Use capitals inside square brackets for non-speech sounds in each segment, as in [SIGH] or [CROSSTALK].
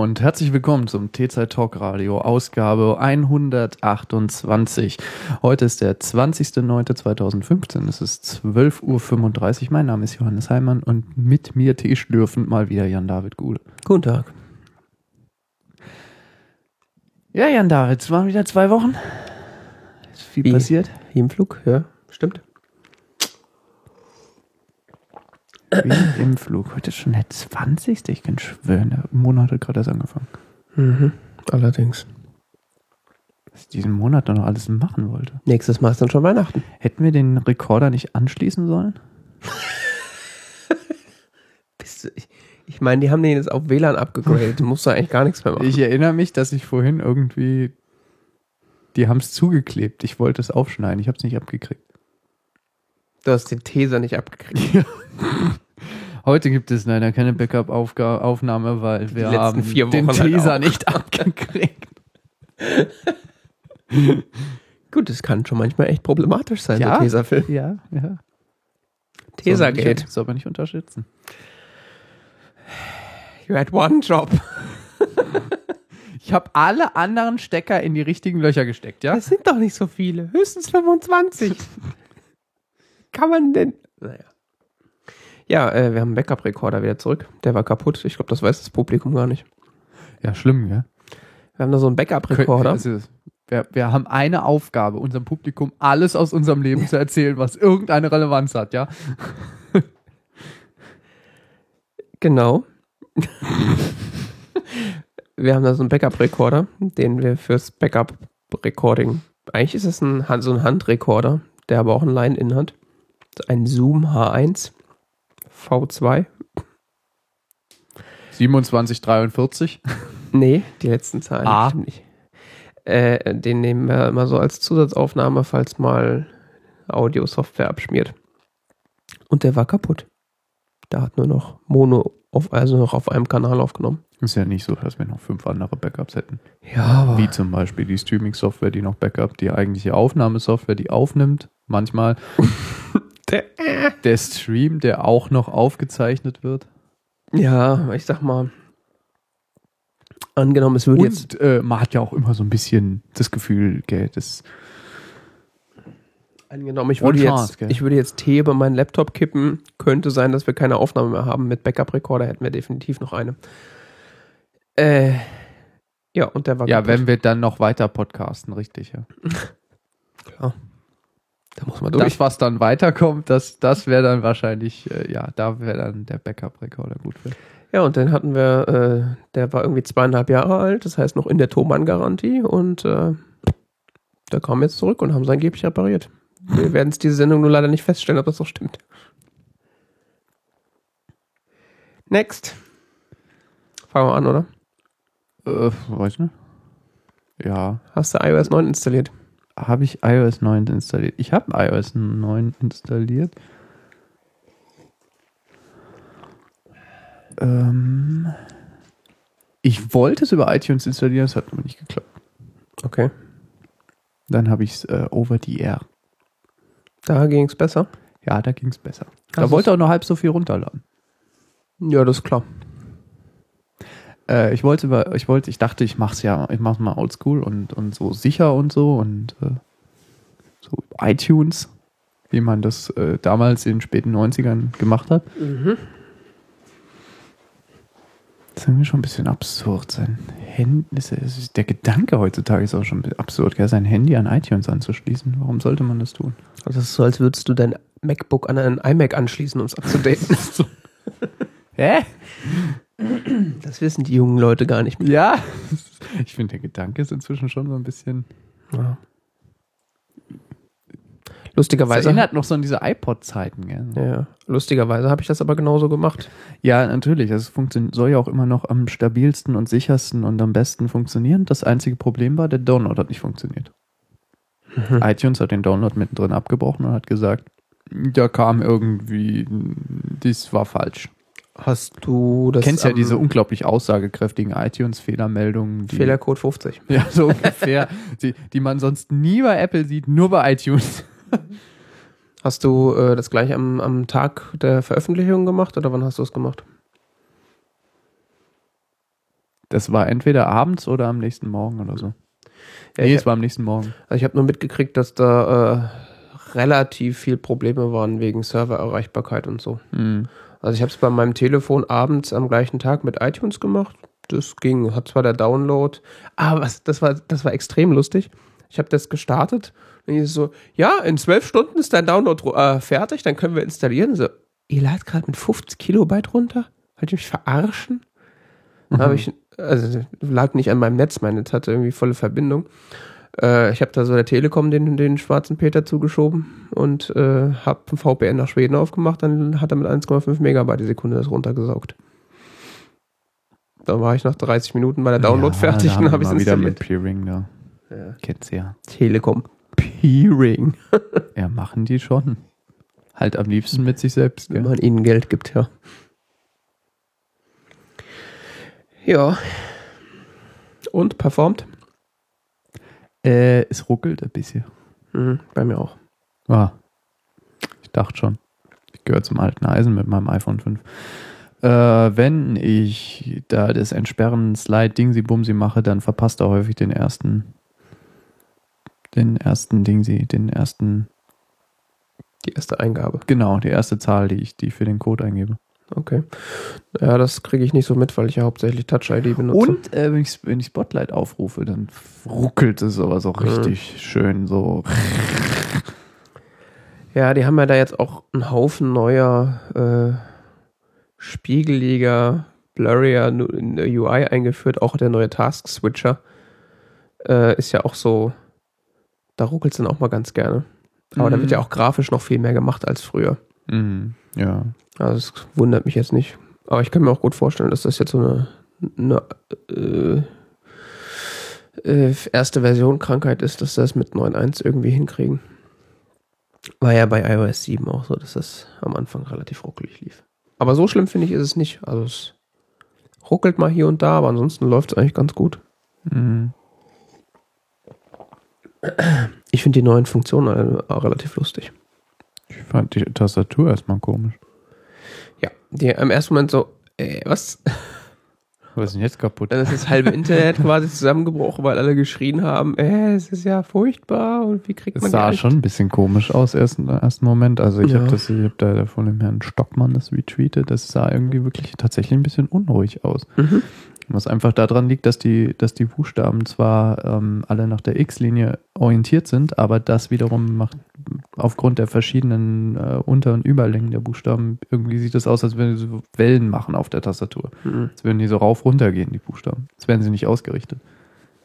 Hallo und herzlich willkommen zum T-Zeit Talk Radio, Ausgabe 128. Heute ist der 20.09.2015, es ist 12.35 Uhr. Mein Name ist Johannes Heimann und mit mir Tee schlürfend mal wieder Jan-David Gude. Guten Tag. Ja, Jan-David, es waren wieder zwei Wochen. Ist viel Wie? passiert. Wie im Flug, ja, stimmt. Wie im Flug. Heute ist schon der 20. Ich kann schwören, der Monat hat gerade erst angefangen. Mhm. Allerdings. Was ich diesen Monat noch alles machen wollte. Nächstes Mal ist dann schon Weihnachten. Hätten wir den Rekorder nicht anschließen sollen? [LAUGHS] Bist du, ich ich meine, die haben den jetzt auf WLAN abgegradet. [LAUGHS] Du musst da eigentlich gar nichts mehr machen. Ich erinnere mich, dass ich vorhin irgendwie. Die haben es zugeklebt. Ich wollte es aufschneiden. Ich habe es nicht abgekriegt. Du hast den Teser nicht abgekriegt. Heute gibt es leider keine Backup-Aufnahme, weil wir haben vier den halt Teaser auch. nicht [LAUGHS] abgekriegt. Gut, das kann schon manchmal echt problematisch sein, Ja. so Tesafilm. Ja, ja. Tesergate. Soll man nicht unterschätzen. You had one job. [LAUGHS] Ich habe alle anderen Stecker in die richtigen Löcher gesteckt, ja? Das sind doch nicht so viele. Höchstens 25. [LAUGHS] kann man denn. Naja. Ja, äh, wir haben einen Backup-Rekorder wieder zurück. Der war kaputt. Ich glaube, das weiß das Publikum gar nicht. Ja, schlimm, ja? Wir haben da so einen Backup-Rekorder. Also, wir, wir haben eine Aufgabe, unserem Publikum alles aus unserem Leben zu erzählen, was irgendeine Relevanz hat, ja? Genau. wir haben da so einen Backup-Rekorder, den wir fürs Backup-Recording. Eigentlich ist es ein, Hand- so ein Handrekorder, der aber auch ein Line-In hat. Ein Zoom H1 V2. 2743. Nee, die letzten Zahlen Ah. nicht. Äh, den nehmen wir immer so als Zusatzaufnahme, falls mal Audio-Software abschmiert. Und der war kaputt. Der hat nur noch Mono, auf, also noch auf einem Kanal aufgenommen. Ist ja nicht so, dass wir noch fünf andere Backups hätten. Ja, aber Wie zum Beispiel die Streaming-Software, die noch Backup, die eigentliche Aufnahmesoftware, die aufnimmt. Manchmal [LAUGHS] der, der Stream, der auch noch aufgezeichnet wird. Ja, ich sag mal, angenommen, es würde jetzt. Äh, man hat ja auch immer so ein bisschen das Gefühl, gell, das Angenommen, ich würde chance, jetzt, gell? ich würde jetzt Tee über meinen Laptop kippen, könnte sein, dass wir keine Aufnahme mehr haben. Mit Backup-Recorder hätten wir definitiv noch eine. Äh, ja, und der war ja, kaputt. wenn wir dann noch weiter podcasten, richtig, ja. [LAUGHS] Klar. Da muss man durch. Das, was dann weiterkommt, das, das wäre dann wahrscheinlich, äh, ja, da wäre dann der Backup-Recorder gut für. Ja, und dann hatten wir, äh, der war irgendwie zweieinhalb Jahre alt, das heißt noch in der Thomann-Garantie und äh, der kam jetzt zurück und haben es angeblich repariert. Wir [LAUGHS] werden es diese Sendung nur leider nicht feststellen, ob das so stimmt. Next. Fangen wir an, oder? Äh, weiß nicht. Ja, Hast du iOS 9 installiert? Habe ich iOS 9 installiert. Ich habe iOS 9 installiert. Ähm, ich wollte es über iTunes installieren, es hat aber nicht geklappt. Okay. Dann habe ich es äh, over the air. Da ging es besser. Ja, da ging es besser. Da Hast wollte auch noch halb so viel runterladen. Ja, das ist klar. Äh, ich wollte über, ich wollte, ich dachte, ich mach's ja, ich mach's mal oldschool und, und so sicher und so und äh, so iTunes, wie man das äh, damals in den späten 90ern gemacht hat. Mhm. Das ist irgendwie schon ein bisschen absurd. Sein Handy, ist, der Gedanke heutzutage ist auch schon ein bisschen absurd, gell? sein Handy an iTunes anzuschließen. Warum sollte man das tun? Also es ist so, als würdest du dein MacBook an einen iMac anschließen, um es abzudaten. [LAUGHS] Hä? [CLEARS THROAT] Das wissen die jungen Leute gar nicht mehr. Ja. [LAUGHS] Ich finde, der Gedanke ist inzwischen schon so ein bisschen. Ja. Das Lustigerweise, erinnert noch so an diese iPod-Zeiten, gell? ja, lustigerweise habe ich das aber genauso gemacht. Ja, natürlich. Es funktioniert, soll ja auch immer noch am stabilsten und sichersten und am besten funktionieren. Das einzige Problem war, der Download hat nicht funktioniert. Mhm. iTunes hat den Download mittendrin abgebrochen und hat gesagt, da kam irgendwie, das war falsch. Hast du das Du kennst ja diese unglaublich aussagekräftigen iTunes-Fehlermeldungen, Fehlercode 50? [LAUGHS] ja, so ungefähr, die, die man sonst nie bei Apple sieht, nur bei iTunes. [LAUGHS] Hast du äh, das gleich am, am Tag der Veröffentlichung gemacht oder wann hast du es gemacht? Das war entweder abends oder am nächsten Morgen oder so. Ja, nee, es war am nächsten Morgen. also ich habe nur mitgekriegt, dass da äh, relativ viel Probleme waren wegen Servererreichbarkeit und so. Mhm. Also ich habe es bei meinem Telefon abends am gleichen Tag mit iTunes gemacht. Das ging, hat zwar der Download, aber was, das war, das war extrem lustig. Ich habe das gestartet und ich so, ja, in zwölf Stunden ist dein Download äh, fertig, dann können wir installieren. So, ihr ladet gerade mit 50 Kilobyte runter? Wollt ihr mich verarschen? Dann habe ich, also lag nicht an meinem Netz, mein Netz hatte irgendwie volle Verbindung. Äh, ich habe da so der Telekom den, den schwarzen Peter zugeschoben und äh, habe ein VPN nach Schweden aufgemacht, dann hat er mit 1,5 Megabyte die Sekunde das runtergesaugt. Dann war ich nach 30 Minuten bei der Download Ja, fertig und habe ich mal wieder mit installiert. Peering da. Ja. Du ja. Telekom. Peering. [LAUGHS] Ja, machen die schon. Halt am liebsten mit sich selbst, Wenn gell? man ihnen Geld gibt, ja. Ja. Und performt? Äh, es ruckelt ein bisschen. Mhm, bei mir auch. Ah, ich dachte schon. Ich gehöre zum alten Eisen mit meinem iPhone 5. Äh, wenn ich da das Entsperren Slide Dingsi Bumsi mache, dann verpasst er häufig den ersten, den ersten Dingsi, den ersten, Die erste Eingabe. genau, die erste Zahl, die ich, die ich für den Code eingebe. Okay. Ja, das kriege ich nicht so mit, weil ich ja hauptsächlich Touch-ID benutze. Und äh, wenn, ich, wenn ich Spotlight aufrufe, dann ruckelt es aber so richtig schön, so. Ja, die haben ja da jetzt auch einen Haufen neuer, äh, spiegeliger, blurrier UI eingeführt. Auch der neue Task-Switcher äh, ist ja auch so, da ruckelt es dann auch mal ganz gerne. Aber da Mhm. wird ja auch grafisch noch viel mehr gemacht als früher. Mhm, ja. Also es wundert mich jetzt nicht. Aber ich kann mir auch gut vorstellen, dass das jetzt so eine, eine äh, äh, erste Version Krankheit ist, dass sie das mit 9.1 irgendwie hinkriegen. War ja bei iOS 7 auch so, dass das am Anfang relativ ruckelig lief. Aber so schlimm finde ich ist es nicht. Also es ruckelt mal hier und da, aber ansonsten läuft es eigentlich ganz gut. Mhm. Ich finde die neuen Funktionen äh, auch relativ lustig. Ich fand die Tastatur erstmal komisch. Die im ersten Moment so, äh, was? Was ist denn jetzt kaputt? Dann ist das halbe Internet quasi zusammengebrochen, weil alle geschrien haben, äh, es ist ja furchtbar und wie kriegt Es man sah Geld? schon ein bisschen komisch aus ersten, ersten Moment. Also ich Ja. habe das, ich habe da von dem Herrn Stockmann das retweetet. Das sah irgendwie wirklich tatsächlich ein bisschen unruhig aus. Mhm. Was einfach daran liegt, dass die, dass die Buchstaben zwar ähm, alle nach der X-Linie orientiert sind, aber das wiederum macht aufgrund der verschiedenen äh, Unter- und Überlängen der Buchstaben irgendwie sieht das aus, als würden sie so Wellen machen auf der Tastatur. Mhm. Als würden die so rauf runter gehen, die Buchstaben. Als wären sie nicht ausgerichtet.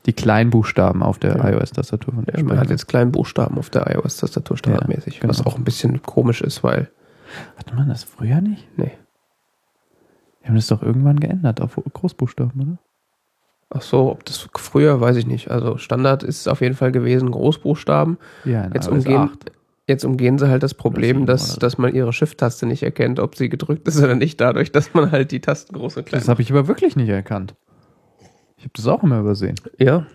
Die Kleinbuchstaben auf der Ja. iOS-Tastatur. von der Ja, ich man hat jetzt kleinen Buchstaben auf der iOS-Tastatur standardmäßig, Ja, genau. was auch ein bisschen komisch ist, weil, Hatte man das früher nicht? nee. Wir haben das doch irgendwann geändert auf Großbuchstaben, oder? Ach so, ob das früher, weiß ich nicht. Also Standard ist es auf jeden Fall gewesen, Großbuchstaben. Ja, in Jetzt umgehen, 8. jetzt umgehen sie halt das Problem, dass, oder so. dass man ihre Shift-Taste nicht erkennt, ob sie gedrückt ist oder nicht, dadurch, dass man halt die Tasten groß und klein Das habe ich aber wirklich nicht erkannt. Ich habe das auch immer übersehen. Ja,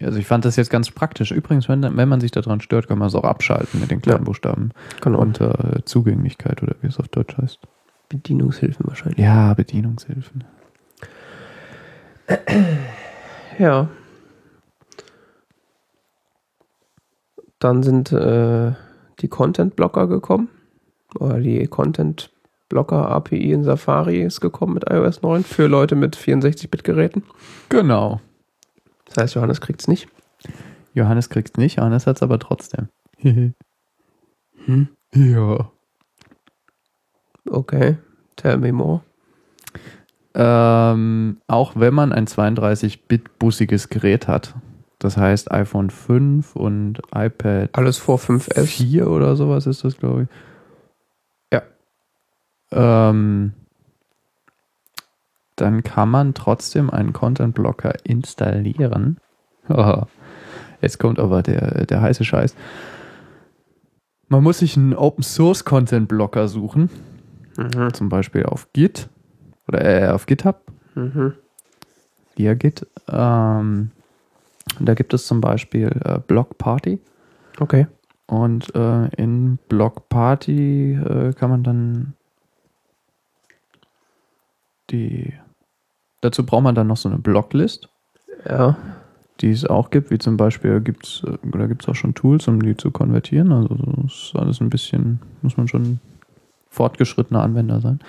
Also ich fand das jetzt ganz praktisch. Übrigens, wenn, wenn man sich daran stört, kann man es auch abschalten mit den kleinen Ja. Buchstaben genau. unter äh, Zugänglichkeit oder wie es auf Deutsch heißt. Bedienungshilfen wahrscheinlich. Ja, Bedienungshilfen. [CLEARS THROAT] Ja. Dann sind äh, die Content-Blocker gekommen. Oder die Content-Blocker-API in Safari ist gekommen mit iOS 9 für Leute mit 64-Bit-Geräten. Genau. Das heißt, Johannes kriegt es nicht. Johannes kriegt's nicht, Johannes hat's aber trotzdem. [LAUGHS] Hm? Ja. Okay. Tell me more. Ähm, auch wenn man ein 32-Bit-bussiges Gerät hat. Das heißt iPhone 5 und iPad Alles vor 5S. 4 oder sowas ist das, glaube ich. Ja. Ähm, dann kann man trotzdem einen Content Blocker installieren. Jetzt kommt aber der, der heiße Scheiß. Man muss sich einen Open Source Content Blocker suchen, Mhm. zum Beispiel auf Git oder äh, auf GitHub Mhm. via Git. Ähm, da gibt es zum Beispiel äh, Block Party. Okay. Und äh, in Block Party äh, kann man dann die Dazu braucht man dann noch so eine Blocklist, Ja. die es auch gibt, wie zum Beispiel äh, da gibt es auch schon Tools, um die zu konvertieren. Also das ist alles ein bisschen, muss man schon fortgeschrittener Anwender sein.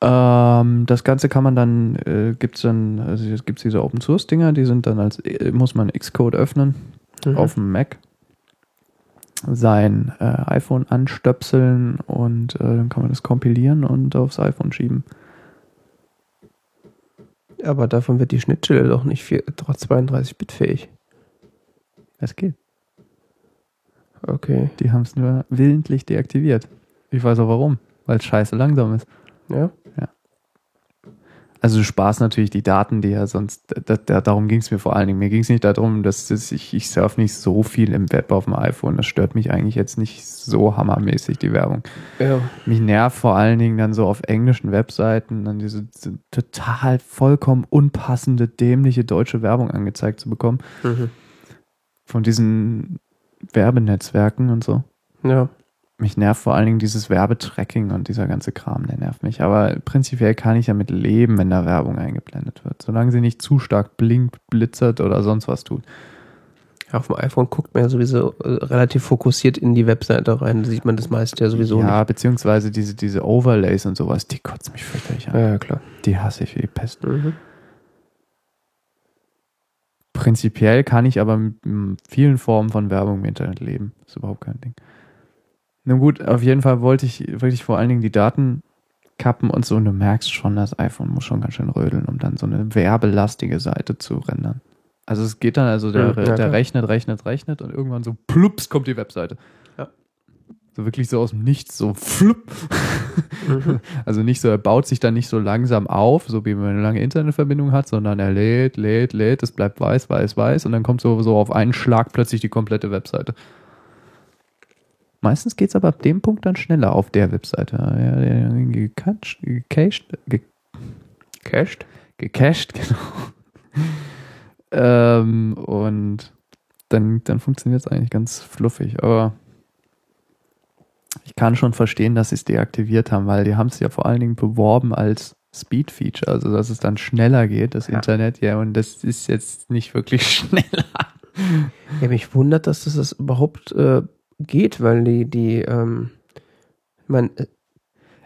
Ähm, das Ganze kann man dann, äh, gibt es dann, also es gibt diese Open Source Dinger, die sind dann als, äh, muss man Xcode öffnen Mhm. auf dem Mac sein äh, iPhone anstöpseln und äh, dann kann man das kompilieren und aufs iPhone schieben. Aber davon wird die Schnittstelle doch nicht 32-Bit fähig. Es geht. Okay. Die haben es nur willentlich deaktiviert. Ich weiß auch warum. Weil es scheiße langsam ist. Ja. Also du sparst natürlich die Daten, die ja sonst, da, da, darum ging es mir vor allen Dingen. Mir ging es nicht darum, dass das, ich, ich surfe nicht so viel im Web auf dem iPhone. Das stört mich eigentlich jetzt nicht so hammermäßig, die Werbung. Ja. Mich nervt vor allen Dingen dann so auf englischen Webseiten dann diese, diese total vollkommen unpassende, dämliche deutsche Werbung angezeigt zu bekommen. Mhm. Von diesen Werbenetzwerken und so. Ja. Mich nervt vor allen Dingen dieses Werbetracking und dieser ganze Kram, der nervt mich. Aber prinzipiell kann ich damit leben, wenn da Werbung eingeblendet wird. Solange sie nicht zu stark blinkt, blitzert oder sonst was tut. Auf dem iPhone guckt man ja sowieso äh, relativ fokussiert in die Webseite rein. Da sieht man das meiste ja sowieso ja, beziehungsweise diese, diese Overlays und sowas, die kotzen mich fürchterlich nicht. an. Ja, ja, klar. Die hasse ich wie die Pest. Mhm. Prinzipiell kann ich aber mit vielen Formen von Werbung im Internet leben. ist überhaupt kein Ding. Nun gut, auf jeden Fall wollte ich wirklich vor allen Dingen die Daten kappen und so. Und du merkst schon, das iPhone muss schon ganz schön rödeln, um dann so eine werbelastige Seite zu rendern. Also es geht dann, also der, Ja, der rechnet, rechnet, rechnet und irgendwann so plups kommt die Webseite. Ja. So wirklich so aus dem Nichts, so flupp. Mhm. [LAUGHS] Also nicht so, er baut sich dann nicht so langsam auf, so wie man eine lange Internetverbindung hat, sondern er lädt, lädt, lädt, es bleibt weiß, weiß, weiß und dann kommt so, so auf einen Schlag plötzlich die komplette Webseite. Meistens geht es aber ab dem Punkt dann schneller auf der Webseite. Ja, der gecached, gecached, ge Cached? gecached, genau. ähm, und dann, dann funktioniert es eigentlich ganz fluffig. Aber ich kann schon verstehen, dass sie es deaktiviert haben, weil die haben es ja vor allen Dingen beworben als Speed-Feature, also dass es dann schneller geht, das Ja. Internet, ja, und das ist jetzt nicht wirklich [LAUGHS] schneller. Ja, mich wundert, dass das, das überhaupt äh, geht, weil die, die, ähm, ich meine, äh,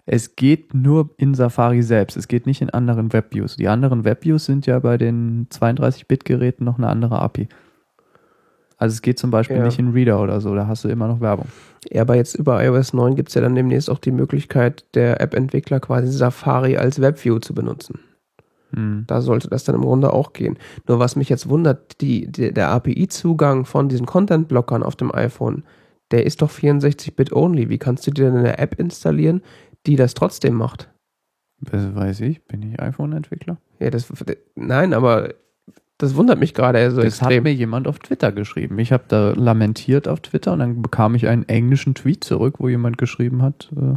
Es geht nur in Safari selbst, es geht nicht in anderen Webviews. Die anderen Webviews sind ja bei den 32-Bit-Geräten noch eine andere API. Also es geht zum Beispiel Ja. nicht in Reader oder so, da hast du immer noch Werbung. ja, aber jetzt über iOS 9 gibt es ja dann demnächst auch die Möglichkeit, der App-Entwickler quasi Safari als Webview zu benutzen. Hm. Da sollte das dann im Grunde auch gehen. Nur was mich jetzt wundert, die, die, der API-Zugang von diesen Content-Blockern auf dem iPhone, der ist doch 64-Bit only. Wie kannst du dir denn eine App installieren, die das trotzdem macht? Das weiß ich, bin ich iPhone-Entwickler? Ja, das, nein, aber das wundert mich gerade so das hat extrem. mir jemand auf Twitter geschrieben. Ich habe da lamentiert auf Twitter und dann bekam ich einen englischen Tweet zurück, wo jemand geschrieben hat, äh,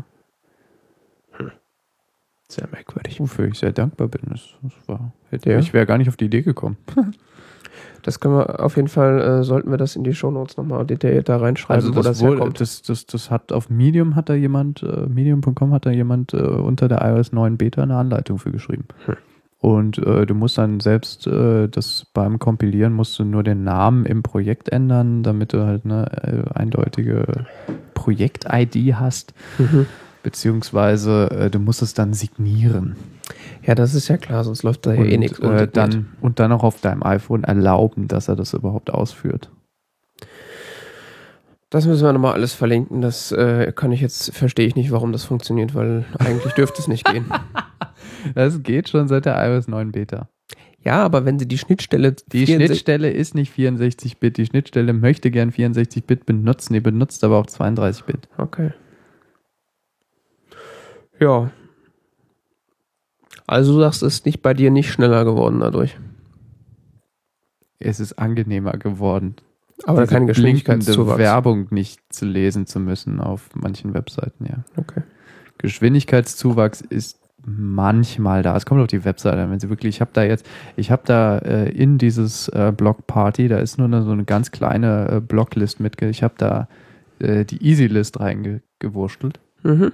Sehr merkwürdig. wofür ich sehr dankbar bin. Das, das war, hätte, Ja. Ich wäre gar nicht auf die Idee gekommen. [LAUGHS] Das können wir auf jeden Fall, äh, sollten wir das in die Shownotes nochmal detailliert da reinschreiben, Also wo das, das wohl, herkommt. das, das, das hat auf Medium hat da jemand, äh, medium.com hat da jemand äh, unter der iOS 9 Beta eine Anleitung für geschrieben. Hm. Und äh, du musst dann selbst äh, das beim Kompilieren musst du nur den Namen im Projekt ändern, damit du halt eine äh, eindeutige Projekt-ID hast, Mhm. beziehungsweise äh, du musst es dann signieren. Ja, das ist ja klar, sonst läuft da ja eh nichts. und, äh, dann, und dann auch auf deinem iPhone erlauben, dass er das überhaupt ausführt. Das müssen wir nochmal alles verlinken. Das äh, kann ich jetzt, verstehe ich nicht, warum das funktioniert, weil eigentlich dürfte es nicht gehen. [LAUGHS] Das geht schon seit der iOS 9 Beta. Ja, aber wenn sie die Schnittstelle Die 64 Schnittstelle ist nicht 64-Bit. Die Schnittstelle möchte gern 64-Bit benutzen. Die benutzt aber auch 32-Bit. Okay. Ja. Also du sagst, es ist nicht bei dir nicht schneller geworden dadurch. Es ist angenehmer geworden. Aber diese kein blinkende Geschwindigkeitszuwachs. Werbung nicht zu lesen zu müssen auf manchen Webseiten, ja. Okay. Geschwindigkeitszuwachs ist manchmal da. Es kommt auf die Webseite an, wenn sie wirklich, ich habe da jetzt, ich habe da äh, in dieses äh, Block Party, da ist nur eine, so eine ganz kleine äh, Blocklist mit, ich habe da äh, die Easy List reingewurschtelt. Mhm.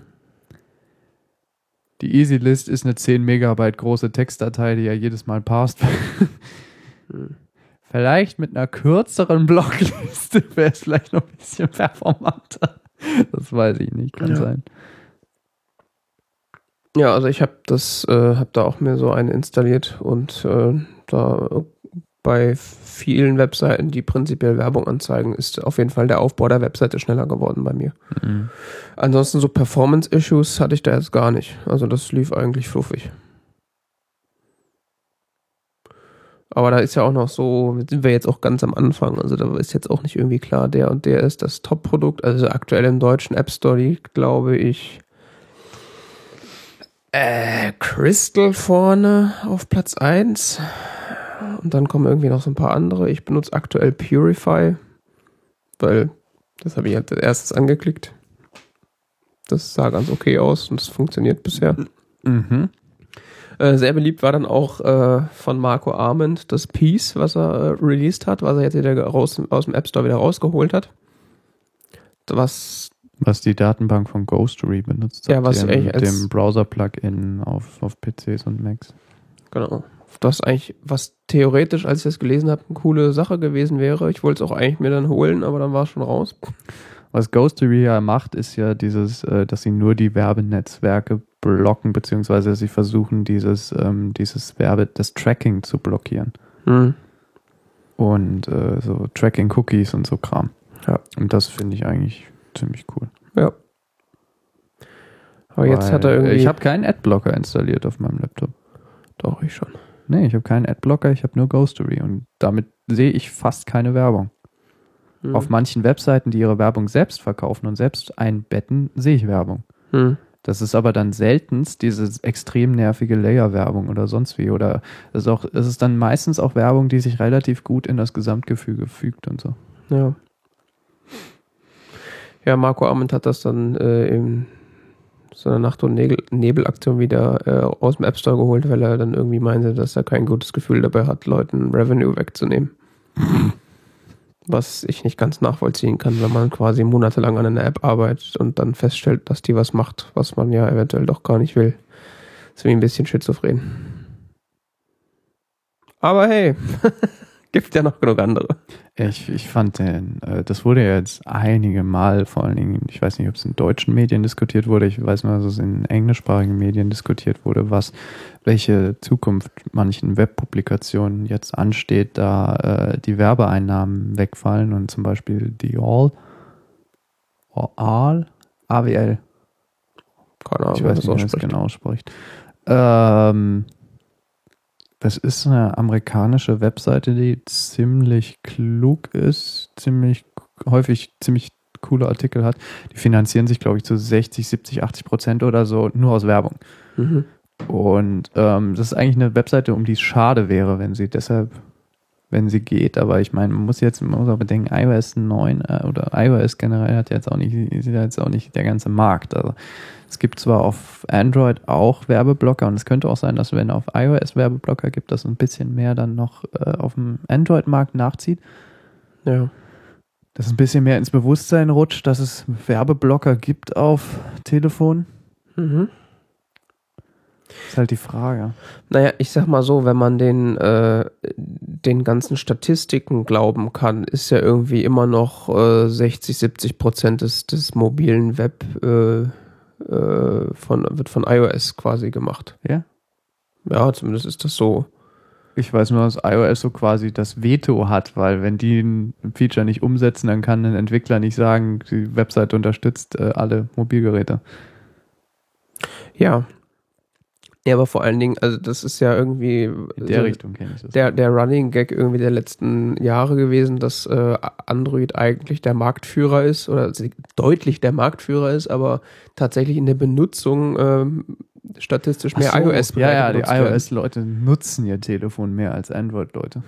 Die EasyList ist eine 10 Megabyte große Textdatei, die ja jedes Mal passt. Hm. Vielleicht mit einer kürzeren Blockliste [LAUGHS] wäre es vielleicht noch ein bisschen performanter. Das weiß ich nicht, kann Ja. sein. Ja, also ich habe das, äh, habe da auch mir so eine installiert und äh, da bei vielen Webseiten, die prinzipiell Werbung anzeigen, ist auf jeden Fall der Aufbau der Webseite schneller geworden bei mir. Mhm. Ansonsten so Performance-Issues hatte ich da jetzt gar nicht. Also das lief eigentlich fluffig. Aber da ist ja auch noch so, sind wir jetzt auch ganz am Anfang. Also da ist jetzt auch nicht irgendwie klar, der und der ist das Top-Produkt. Also aktuell im deutschen App Store liegt, glaube ich, äh, Crystal vorne auf Platz 1. Und dann kommen irgendwie noch so ein paar andere. Ich benutze aktuell Purify, weil das habe ich als erstes angeklickt. Das sah ganz okay aus und es funktioniert bisher. Mhm. Äh, sehr beliebt war dann auch äh, von Marco Arment das Piece, was er äh, released hat, was er jetzt wieder raus, aus dem App Store wieder rausgeholt hat. Was, Was die Datenbank von Ghostery benutzt. Ja, hat, was dem, als- dem Browser-Plugin auf, auf PCs und Macs. genau, das eigentlich, was theoretisch, als ich das gelesen habe, eine coole Sache gewesen wäre. Ich wollte es auch eigentlich mir dann holen, aber dann war es schon raus. Was Ghostery ja macht, ist ja dieses, äh, dass sie nur die Werbenetzwerke blocken, beziehungsweise sie versuchen, dieses, ähm, dieses Werbe, das Tracking zu blockieren. Hm. Und äh, so Tracking-Cookies und so Kram. Ja. Und das finde ich eigentlich ziemlich cool. Ja. Aber jetzt Weil hat er irgendwie. Ich habe keinen Adblocker installiert auf meinem Laptop. Doch, ich schon. Nee, ich habe keinen Adblocker, ich habe nur Ghostery. Und damit sehe ich fast keine Werbung. Hm. Auf manchen Webseiten, die ihre Werbung selbst verkaufen und selbst einbetten, sehe ich Werbung. Hm. Das ist aber dann seltenst diese extrem nervige Layer-Werbung oder sonst wie. Oder es ist, auch, es ist dann meistens auch Werbung, die sich relativ gut in das Gesamtgefüge fügt und so. Ja. Ja, Marco Arment hat das dann äh, in so einer Nacht- und Nebel- Nebelaktion wieder äh, aus dem App Store geholt, weil er dann irgendwie meinte, dass er kein gutes Gefühl dabei hat, Leuten Revenue wegzunehmen. Was ich nicht ganz nachvollziehen kann, wenn man quasi monatelang an einer App arbeitet und dann feststellt, dass die was macht, was man ja eventuell doch gar nicht will. ist wie ein bisschen schizophren. Aber hey, [LAUGHS] gibt ja noch genug andere. Ich, ich fand den, äh, das wurde ja jetzt einige Mal, vor allen Dingen, ich weiß nicht, ob es in deutschen Medien diskutiert wurde, ich weiß nur, dass es in englischsprachigen Medien diskutiert wurde, was, welche Zukunft manchen Webpublikationen jetzt ansteht, da äh, die Werbeeinnahmen wegfallen und zum Beispiel die All, All, AWL, Keine Ahnung, ich weiß nicht, wie man das genau ausspricht. Ähm, das ist eine amerikanische Webseite, die ziemlich klug ist, ziemlich häufig ziemlich coole Artikel hat. Die finanzieren sich, glaube ich, zu 60, 70, 80 Prozent oder so nur aus Werbung. Mhm. Und ähm, das ist eigentlich eine Webseite, um die es schade wäre, wenn sie deshalb, wenn sie geht. Aber ich meine, man muss jetzt man muss auch bedenken, iOS 9 äh, oder iOS generell hat jetzt auch nicht, ist ja jetzt auch nicht der ganze Markt. Also es gibt zwar auf Android auch Werbeblocker und es könnte auch sein, dass wenn auf iOS Werbeblocker gibt, dass ein bisschen mehr dann noch äh, auf dem Android-Markt nachzieht. Ja. Dass ein bisschen mehr ins Bewusstsein rutscht, dass es Werbeblocker gibt auf Telefon. Mhm. Ist halt die Frage. Naja, ich sag mal so, wenn man den, äh, den ganzen Statistiken glauben kann, ist ja irgendwie immer noch äh, 60, 70 Prozent des, des mobilen Web äh, äh, von, wird von iOS quasi gemacht. Ja? Ja, zumindest ist das so. Ich weiß nur, dass iOS so quasi das Veto hat, weil wenn die ein Feature nicht umsetzen, dann kann ein Entwickler nicht sagen, die Webseite unterstützt äh, alle Mobilgeräte. Ja. Ja, aber vor allen Dingen, also das ist ja irgendwie In der so Richtung kenne ich das. der, der Running Gag irgendwie der letzten Jahre gewesen, dass äh, Android eigentlich der Marktführer ist oder deutlich der Marktführer ist, aber tatsächlich in der Benutzung ähm, statistisch mehr so, iOS Ja, ja, die iOS-Leute nutzen ihr Telefon mehr als Android-Leute.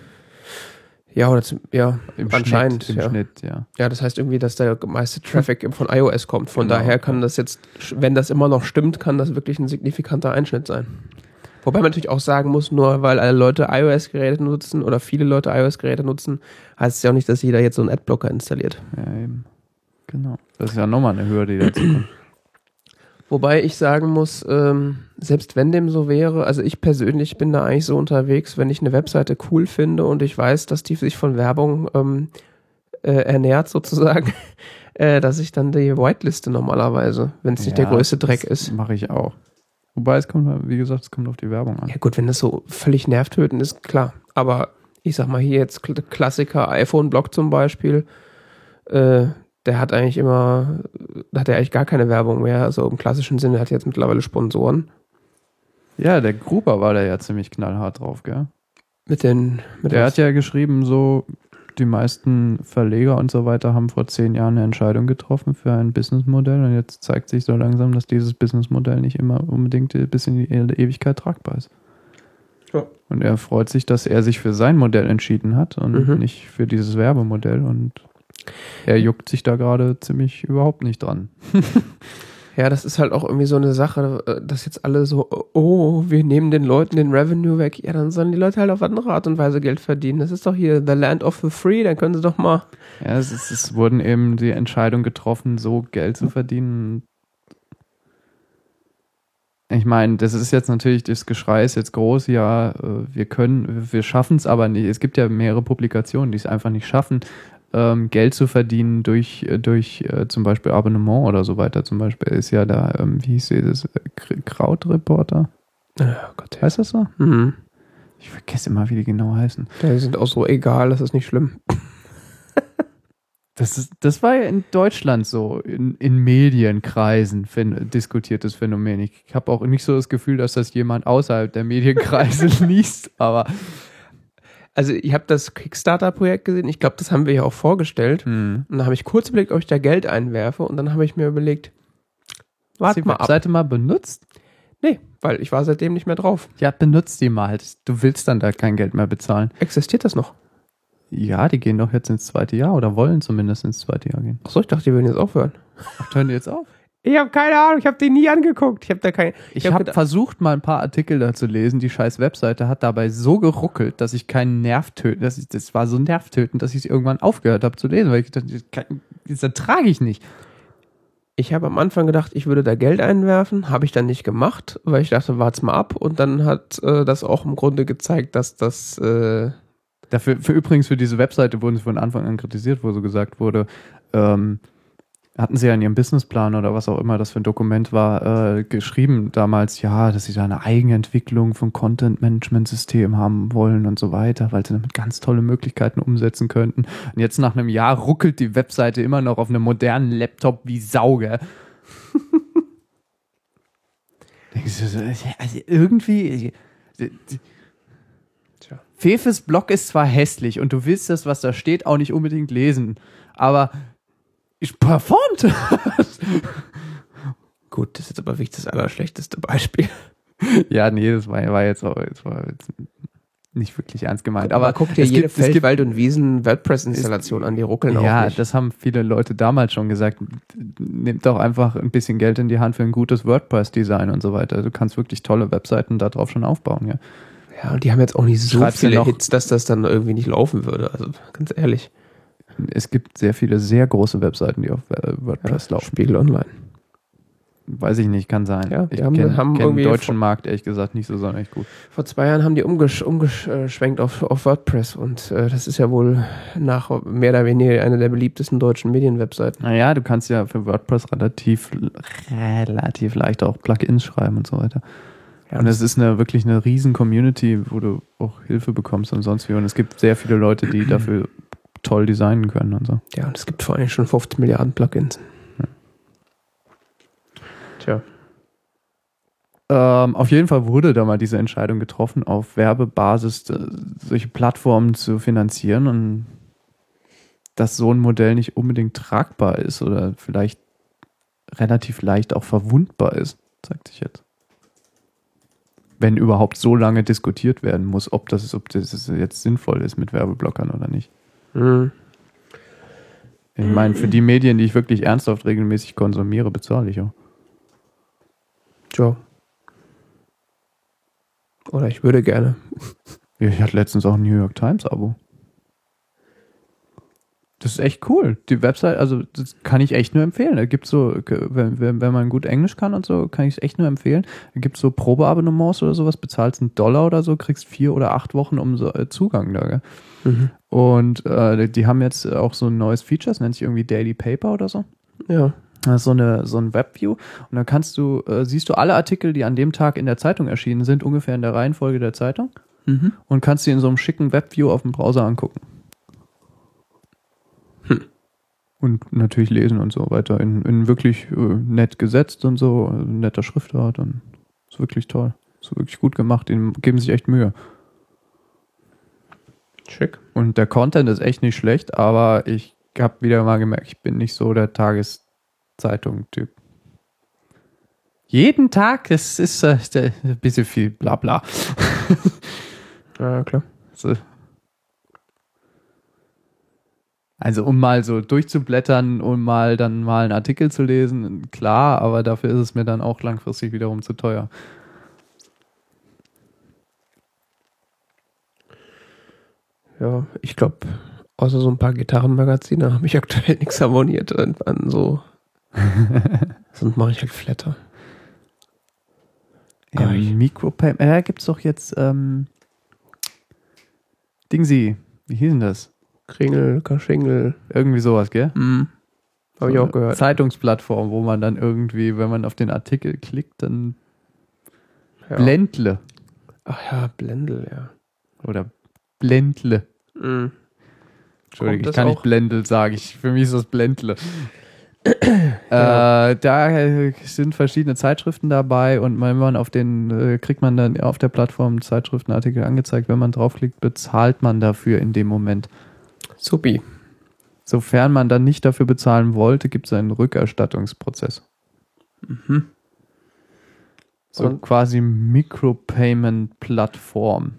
Ja, oder zum, ja, Im anscheinend. Schnitt, im ja. Schnitt, ja. ja, das heißt irgendwie, dass der meiste Traffic von iOS kommt. Von Genau, daher kann das jetzt, wenn das immer noch stimmt, kann das wirklich ein signifikanter Einschnitt sein. Wobei man natürlich auch sagen muss, nur weil alle Leute iOS-Geräte nutzen oder viele Leute iOS-Geräte nutzen, heißt es ja auch nicht, dass jeder jetzt so einen Adblocker installiert. ja eben. Genau. Das ist ja nochmal eine Hürde, die dazu kommt. Wobei ich sagen muss, ähm, selbst wenn dem so wäre, also ich persönlich bin da eigentlich so unterwegs, wenn ich eine Webseite cool finde und ich weiß, dass die sich von Werbung ähm, äh, ernährt sozusagen, [LAUGHS] äh, dass ich dann die Whiteliste normalerweise, wenn es nicht der größte Dreck ist. Mache ich auch. Wobei es kommt, wie gesagt, es kommt auf die Werbung an. Ja gut, wenn das so völlig nervtötend ist, klar. Aber ich sag mal hier jetzt Klassiker iPhone-Blog zum Beispiel, äh, der hat eigentlich immer, hat er eigentlich gar keine Werbung mehr. Also im klassischen Sinne hat er jetzt mittlerweile Sponsoren. Ja, der Gruber war da ja ziemlich knallhart drauf, gell? Mit den. Mit der was? hat ja geschrieben, so, die meisten Verleger und so weiter haben vor zehn Jahren eine Entscheidung getroffen für ein Businessmodell und jetzt zeigt sich so langsam, dass dieses Businessmodell nicht immer unbedingt bis in die Ewigkeit tragbar ist. Ja. Und er freut sich, dass er sich für sein Modell entschieden hat und Mhm. nicht für dieses Werbemodell und er juckt sich da gerade ziemlich überhaupt nicht dran. [LAUGHS] Ja, das ist halt auch irgendwie so eine Sache, äh, dass jetzt alle so, oh, wir nehmen den Leuten den Revenue weg. Ja, dann sollen die Leute halt auf andere Art und Weise Geld verdienen. Das ist doch hier the land of the free, dann können sie doch mal. Ja, es, ist, es wurden eben die Entscheidung getroffen, so Geld zu verdienen. Ich meine, das ist jetzt natürlich, das Geschrei ist jetzt groß, ja, äh, wir können, wir schaffen es aber nicht. Es gibt ja mehrere Publikationen, die es einfach nicht schaffen, ähm, Geld zu verdienen durch, äh, durch äh, zum Beispiel Abonnement oder so weiter. Zum Beispiel ist ja da, ähm, wie hieß das, äh, Kr- Krautreporter? Oh Gott, Heißt das so? Mhm. Ich vergesse immer, wie die genau heißen. Die sind auch so egal, das ist nicht schlimm. Das, ist, das war ja in Deutschland so, in, in Medienkreisen diskutiertes Phänomen. Ich habe auch nicht so das Gefühl, dass das jemand außerhalb der Medienkreise [LAUGHS] liest, aber Also, ich habe das Kickstarter-Projekt gesehen. Ich glaube, das haben wir ja auch vorgestellt. hm. Und dann habe ich kurz überlegt, ob ich da Geld einwerfe. Und dann habe ich mir überlegt, warte mal die ab. Webseite mal benutzt? Nee, weil ich war seitdem nicht mehr drauf. Ja, benutzt die mal. Du willst dann da kein Geld mehr bezahlen. Existiert das noch? Ja, die gehen doch jetzt ins zweite Jahr oder wollen zumindest ins zweite Jahr gehen. Achso, ich dachte, die würden jetzt aufhören. Ach, hören die jetzt auf? Ich habe keine Ahnung, ich habe die nie angeguckt. Ich habe da kein. Ich hab habe gedacht- versucht, mal ein paar Artikel da zu lesen. Die scheiß Webseite hat dabei so geruckelt, dass ich keinen Nerv töten, dass ich, das war so nervtötend, dass ich es irgendwann aufgehört habe zu lesen, weil ich dachte, das ertrage ich nicht. Ich habe am Anfang gedacht, ich würde da Geld einwerfen, habe ich dann nicht gemacht, weil ich dachte, wart's mal ab. Und dann hat äh, das auch im Grunde gezeigt, dass das. Äh, Dafür, für übrigens für diese Webseite wurden sie von Anfang an kritisiert, wo so gesagt wurde, ähm, hatten sie ja in ihrem Businessplan oder was auch immer das für ein Dokument war, äh, geschrieben damals, ja, dass sie da eine Eigenentwicklung von Content-Management-System haben wollen und so weiter, weil sie damit ganz tolle Möglichkeiten umsetzen könnten. Und jetzt nach einem Jahr ruckelt die Webseite immer noch auf einem modernen Laptop wie Sauge. [LAUGHS] Denkst du so, also irgendwie. tja. Fefes Blog ist zwar hässlich und du willst das, was da steht, auch nicht unbedingt lesen, aber ich performt. [LAUGHS] Gut, das ist jetzt aber wirklich das allerschlechteste Beispiel. [LAUGHS] ja, nee, das war, war jetzt auch das war jetzt nicht wirklich ernst gemeint. Aber guck dir es jede gibt- Feld, gibt- Wald und Wiesen WordPress-Installation an, die ruckeln auch ja, das haben viele Leute damals schon gesagt. Nimm doch einfach ein bisschen Geld in die Hand für ein gutes WordPress-Design und so weiter. Du kannst wirklich tolle Webseiten darauf schon aufbauen, ja. ja, und die haben jetzt auch nicht so Schreibst du viele noch- Hits, dass das dann irgendwie nicht laufen würde. Also ganz ehrlich. Es gibt sehr viele sehr große Webseiten, die auf äh, WordPress laufen. Spiegel Online. Weiß ich nicht, kann sein. Ja, ich haben- kenne haben kenn den deutschen Markt ehrlich gesagt nicht so sonderlich gut. Vor zwei Jahren haben die umgesch umgeschwenkt auf, auf WordPress und äh, das ist ja wohl nach mehr oder weniger eine der beliebtesten deutschen Medienwebseiten. Naja, du kannst ja für WordPress relativ, relativ leicht auch Plugins schreiben und so weiter. Ja, und es ist eine wirklich eine riesen Community, wo du auch Hilfe bekommst und sonst wie. Und es gibt sehr viele Leute, die dafür toll designen können und so. ja, und es gibt vor allem schon 50 Milliarden Plugins. Tja. Ähm, auf jeden Fall wurde da mal diese Entscheidung getroffen, auf Werbebasis äh, solche Plattformen zu finanzieren und dass so ein Modell nicht unbedingt tragbar ist oder vielleicht relativ leicht auch verwundbar ist, sagt sich jetzt. Wenn überhaupt so lange diskutiert werden muss, ob das, ob das jetzt sinnvoll ist mit Werbeblockern oder nicht. Hm. Ich meine, für die Medien, die ich wirklich ernsthaft regelmäßig konsumiere, bezahle ich auch. Tja. Oder ich würde gerne. Ich hatte letztens auch ein New York Times Abo. Das ist echt cool. Die Website, also das kann ich echt nur empfehlen. Da gibt's so, wenn, wenn, wenn man gut Englisch kann und so, kann ich es echt nur empfehlen. Da gibt's so Probeabonnements oder sowas, bezahlst einen Dollar oder so, kriegst vier oder acht Wochen um so, äh, Zugang da. Gell? Mhm. Und äh, die haben jetzt auch so ein neues Feature, das nennt sich irgendwie Daily Paper oder so. Ja. Das ist so eine so ein Webview und dann kannst du äh, siehst du alle Artikel, die an dem Tag in der Zeitung erschienen sind, ungefähr in der Reihenfolge der Zeitung Mhm. und kannst sie in so einem schicken Webview auf dem Browser angucken. Hm. Und natürlich lesen und so weiter. In, in wirklich äh, nett gesetzt und so, also netter Schriftart und ist wirklich toll. Ist wirklich gut gemacht, die geben sich echt Mühe. Schick. Und der Content ist echt nicht schlecht, aber ich habe wieder mal gemerkt, ich bin nicht so der Tageszeitung-Typ. Jeden Tag, das ist äh, ein bisschen viel Blabla. [LAUGHS] Ja, klar. So. Also um mal so durchzublättern und mal dann mal einen Artikel zu lesen, klar, aber dafür ist es mir dann auch langfristig wiederum zu teuer. Ja, ich glaube, außer so ein paar Gitarrenmagazine habe ich aktuell [LAUGHS] nichts abonniert an, an so. [LAUGHS] Sonst mache ich halt Flatter. Ja, Micropayment, äh, da gibt's doch jetzt ähm, Dingsy, wie hieß denn das? Kringel, Kaschingel. Irgendwie sowas, gell? Hm. Habe ich So auch eine gehört. Zeitungsplattform, wo man dann irgendwie, wenn man auf den Artikel klickt, dann Ja. Blendle Ach ja, Blendel, ja. oder Blendle. Mhm. Entschuldigung, ich kann nicht auch? Blendel sagen. Ich, für mich ist das Blendle. [CLEARS THROAT] Ja. äh, da äh, sind verschiedene Zeitschriften dabei und wenn man auf den, äh, kriegt man dann auf der Plattform Zeitschriftenartikel angezeigt. Wenn man draufklickt, bezahlt man dafür in dem Moment. Supi. Sofern man dann nicht dafür bezahlen wollte, gibt es einen Rückerstattungsprozess. Mhm. So Und- quasi Micropayment-Plattform.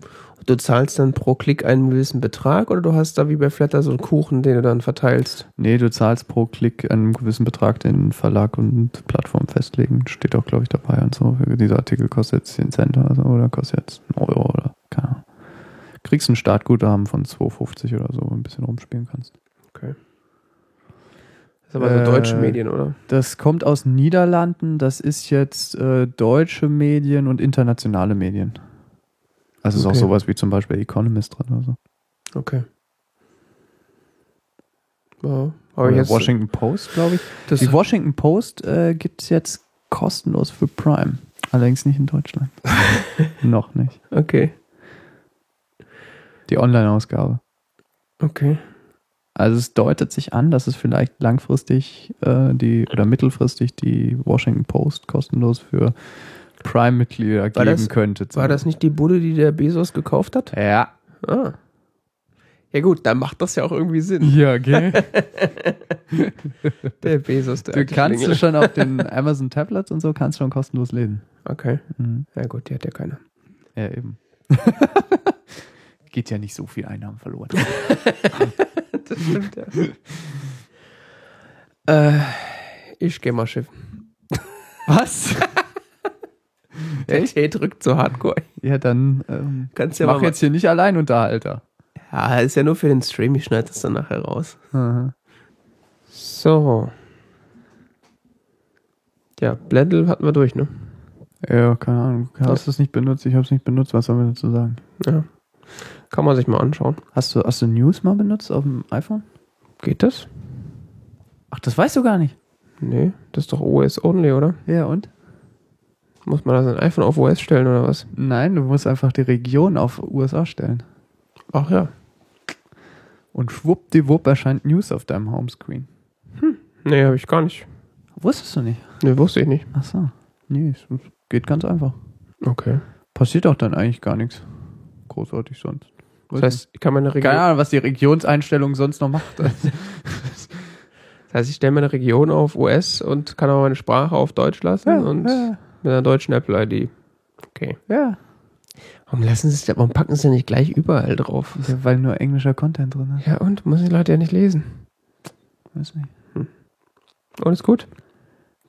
Du zahlst dann pro Klick einen gewissen Betrag oder du hast da wie bei Flatter so einen Kuchen, den du dann verteilst? Nee, du zahlst pro Klick einen gewissen Betrag, den Verlag und Plattform festlegen. Steht auch, glaube ich, dabei und so. Dieser Artikel kostet jetzt 10 Cent oder so, oder kostet jetzt einen Euro oder keine Ahnung. Kriegst ein Startguthaben von 2,50 oder so, wo du ein bisschen rumspielen kannst. Okay. Das ist aber Äh, so deutsche Medien, oder? Das kommt aus Niederlanden, das ist jetzt äh, deutsche Medien und internationale Medien. Also ist Okay. auch sowas wie zum Beispiel Economist drin oder so. Okay. Ja, aber jetzt, Washington Post, glaube ich. Die Washington Post äh, gibt es jetzt kostenlos für Prime. Allerdings nicht in Deutschland. [LAUGHS] Noch nicht. okay, Die Online-Ausgabe. okay. Also es deutet sich an, dass es vielleicht langfristig äh, die oder mittelfristig die Washington Post kostenlos für Prime-Mitglieder geben das- könnte. War das nicht die Bude, die der Bezos gekauft hat? Ja. Ah. Ja gut, dann macht das ja auch irgendwie Sinn. Ja, okay. [LAUGHS] Der Bezos, der Du kannst du schon auf den Amazon Tablets und so kannst du schon kostenlos lesen. Okay, Mhm. ja gut, die hat ja keiner. Ja, eben. [LAUGHS] Geht ja nicht so viel Einnahmen verloren. [LAUGHS] Das stimmt, ja. äh, ich geh mal schiffen. Was? [LAUGHS] Der Tee drückt so hardcore. Ja, dann ähm, Kannst ja mach mal. jetzt hier nicht allein Unterhalter. Ja, ist ja nur für den Stream, ich schneide das dann nachher raus. Mhm. So. Ja, Blendl hatten wir durch, ne? Ja, keine Ahnung. Hast du es nicht benutzt? Ich habe es nicht benutzt. Was sollen wir dazu sagen? Ja. Kann man sich mal anschauen. Hast du, hast du News mal benutzt auf dem iPhone? Geht das? Ach, das weißt du gar nicht. Nee, das ist doch OS only, oder? Ja, und? Muss man da sein iPhone auf OS stellen oder was? Nein, du musst einfach die Region auf USA stellen. Ach ja. Und schwuppdiwupp erscheint News auf deinem Homescreen. Nee, habe ich gar nicht. Wusstest du nicht? Nee, wusste ich nicht. Ach so. Nee, es geht ganz einfach. Okay. Passiert auch dann eigentlich gar nichts. Großartig sonst. Das heißt, ich kann meine Region. Keine Ahnung, was die Regionseinstellung sonst noch macht. [LAUGHS] Das heißt, ich stelle meine Region auf US und kann aber meine Sprache auf Deutsch lassen und ja, mit einer deutschen Apple-ID. Okay. ja. Warum lassen sie es, warum packen sie ja nicht gleich überall drauf? ja. Weil nur englischer Content drin ist. Ja, und? Müssen die Leute ja nicht lesen. Weiß nicht. Und ist gut?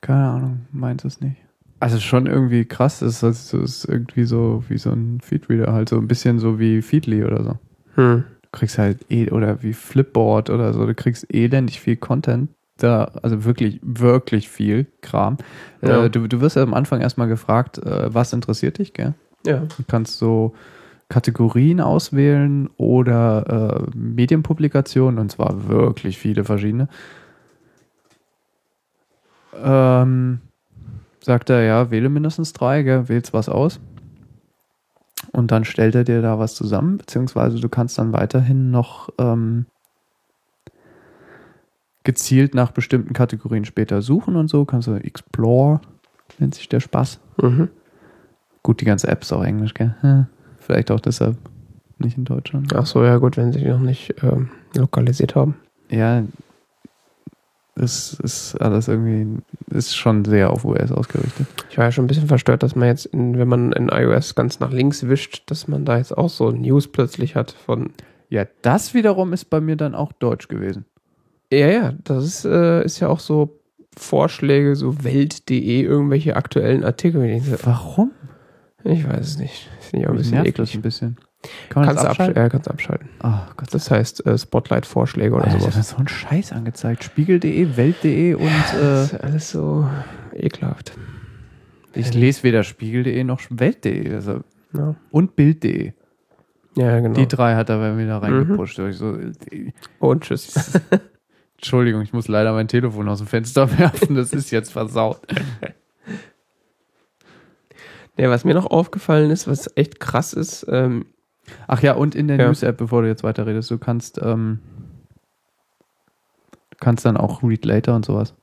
Keine Ahnung, meint es nicht. Also schon irgendwie krass, ist, es ist irgendwie so wie so ein Feedreader, halt so ein bisschen so wie Feedly oder so. Hm. kriegst halt eh, oder wie Flipboard oder so, du kriegst elendig viel Content. Da, also wirklich, wirklich viel Kram. Ja. Äh, du, du wirst ja am Anfang erstmal gefragt, äh, was interessiert dich, gell? Ja. Du kannst so Kategorien auswählen oder äh, Medienpublikationen und zwar wirklich viele verschiedene. Ähm, sagt er, ja, wähle mindestens drei, gell, wählst was aus. Und dann stellt er dir da was zusammen, beziehungsweise du kannst dann weiterhin noch ähm, gezielt nach bestimmten Kategorien später suchen und so. Kannst du Explore, nennt sich der Spaß. Mhm. Gut, die ganze App ist auch Englisch, gell? Vielleicht auch deshalb nicht in Deutschland. Ach so, ja gut, wenn sie die noch nicht ähm, lokalisiert haben. Ja, es ist alles irgendwie, ist schon sehr auf US ausgerichtet. Ich war ja schon ein bisschen verstört, dass man jetzt, in, wenn man in iOS ganz nach links wischt, dass man da jetzt auch so News plötzlich hat von. Ja, das wiederum ist bei mir dann auch Deutsch gewesen. Ja, ja, das ist, äh, ist ja auch so Vorschläge, so Welt.de, irgendwelche aktuellen Artikel. Ich denke, Warum? Ich weiß es nicht. Finde ich auch ein bisschen nervt das eklig. ein bisschen. Kann man Kannst das du abschalten? abschalten? Ja, kannst abschalten. Oh Gott, Das heißt äh, Spotlight-Vorschläge oder Alter, sowas. das ist so ein Scheiß angezeigt. Spiegel.de, Welt.de und äh, Das ist alles so ekelhaft. ich lese weder Spiegel.de noch Welt.de. Also, Ja, und Bild.de. ja genau. Die drei hat er bei mir da reingepusht. Ich so, äh, Und tschüss. [LAUGHS] Entschuldigung, ich muss leider mein Telefon aus dem Fenster [LAUGHS] werfen. Das ist jetzt versaut. [LAUGHS] ja, was mir noch aufgefallen ist, was echt krass ist, ähm, Ach ja, und in der Ja. News-App, bevor du jetzt weiterredest, du kannst, ähm, du kannst dann auch Read Later und sowas.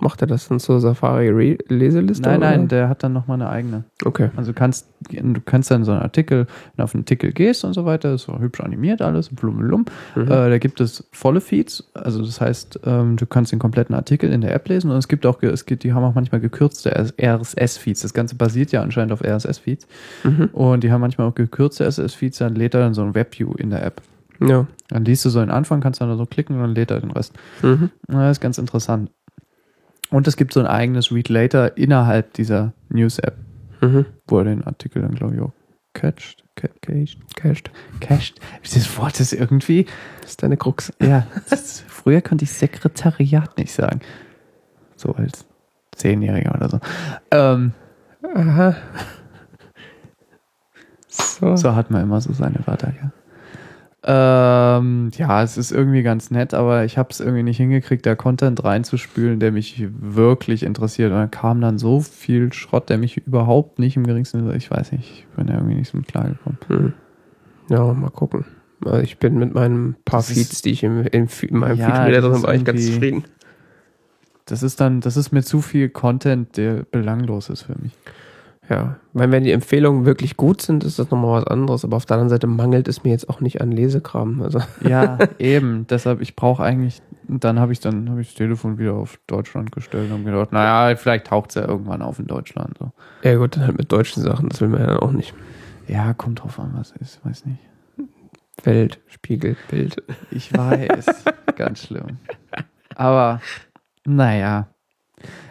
Macht er das dann zur Safari-Leseliste? Nein, nein, oder? der hat dann nochmal eine eigene. Okay. Also du kannst, du kannst dann so einen Artikel, wenn du auf einen Artikel gehst und so weiter, ist so hübsch animiert alles, blummelum. Mhm. Äh, da gibt es volle Feeds, also das heißt, ähm, du kannst den kompletten Artikel in der App lesen und es gibt auch, es gibt, die haben auch manchmal gekürzte RSS-Feeds. Das Ganze basiert ja anscheinend auf RSS-Feeds Mhm. und die haben manchmal auch gekürzte RSS-Feeds, dann lädt er dann so ein Webview in der App. Ja. Dann liest du so den Anfang, kannst dann da so klicken und dann lädt er den Rest. Mhm. Na, Das ist ganz interessant. Und es gibt so ein eigenes Read Later innerhalb dieser News-App, Mhm. wo er den Artikel dann, glaube ich, auch catcht. Ca cached. Cached. Cached. Dieses Wort ist irgendwie, Das ist deine Krux. ja, das ist, früher konnte ich Sekretariat nicht sagen. So als Zehnjähriger oder so. Ähm, Aha. So. so hat man immer so seine Wörter, ja. Ähm, ja, es ist irgendwie ganz nett, aber ich habe es irgendwie nicht hingekriegt, da Content reinzuspülen, der mich wirklich interessiert. Und da kam dann so viel Schrott, der mich überhaupt nicht im geringsten, ich weiß nicht, ich bin da irgendwie nicht so mit klargekommen. Hm. Ja, mal gucken. Also ich bin mit meinen paar Das Feeds, die ich im, im, in meinem Ja, Feed-Reader das drin war ich ganz zufrieden. Das ist dann, das ist mir zu viel Content, der belanglos ist für mich. Ja, weil wenn die Empfehlungen wirklich gut sind, ist das nochmal was anderes. Aber auf der anderen Seite mangelt es mir jetzt auch nicht an Lesekram. Also, Ja, [LAUGHS] eben. Deshalb, ich brauche eigentlich, und dann habe ich dann habe ich das Telefon wieder auf Deutschland gestellt und gedacht, naja, vielleicht taucht es ja irgendwann auf in Deutschland. So. ja gut, dann halt mit deutschen Sachen, das will man ja auch nicht. Ja, kommt drauf an, was ist, weiß nicht. Welt, Spiegel, Bild. Ich weiß, [LAUGHS] ganz schlimm. Aber naja.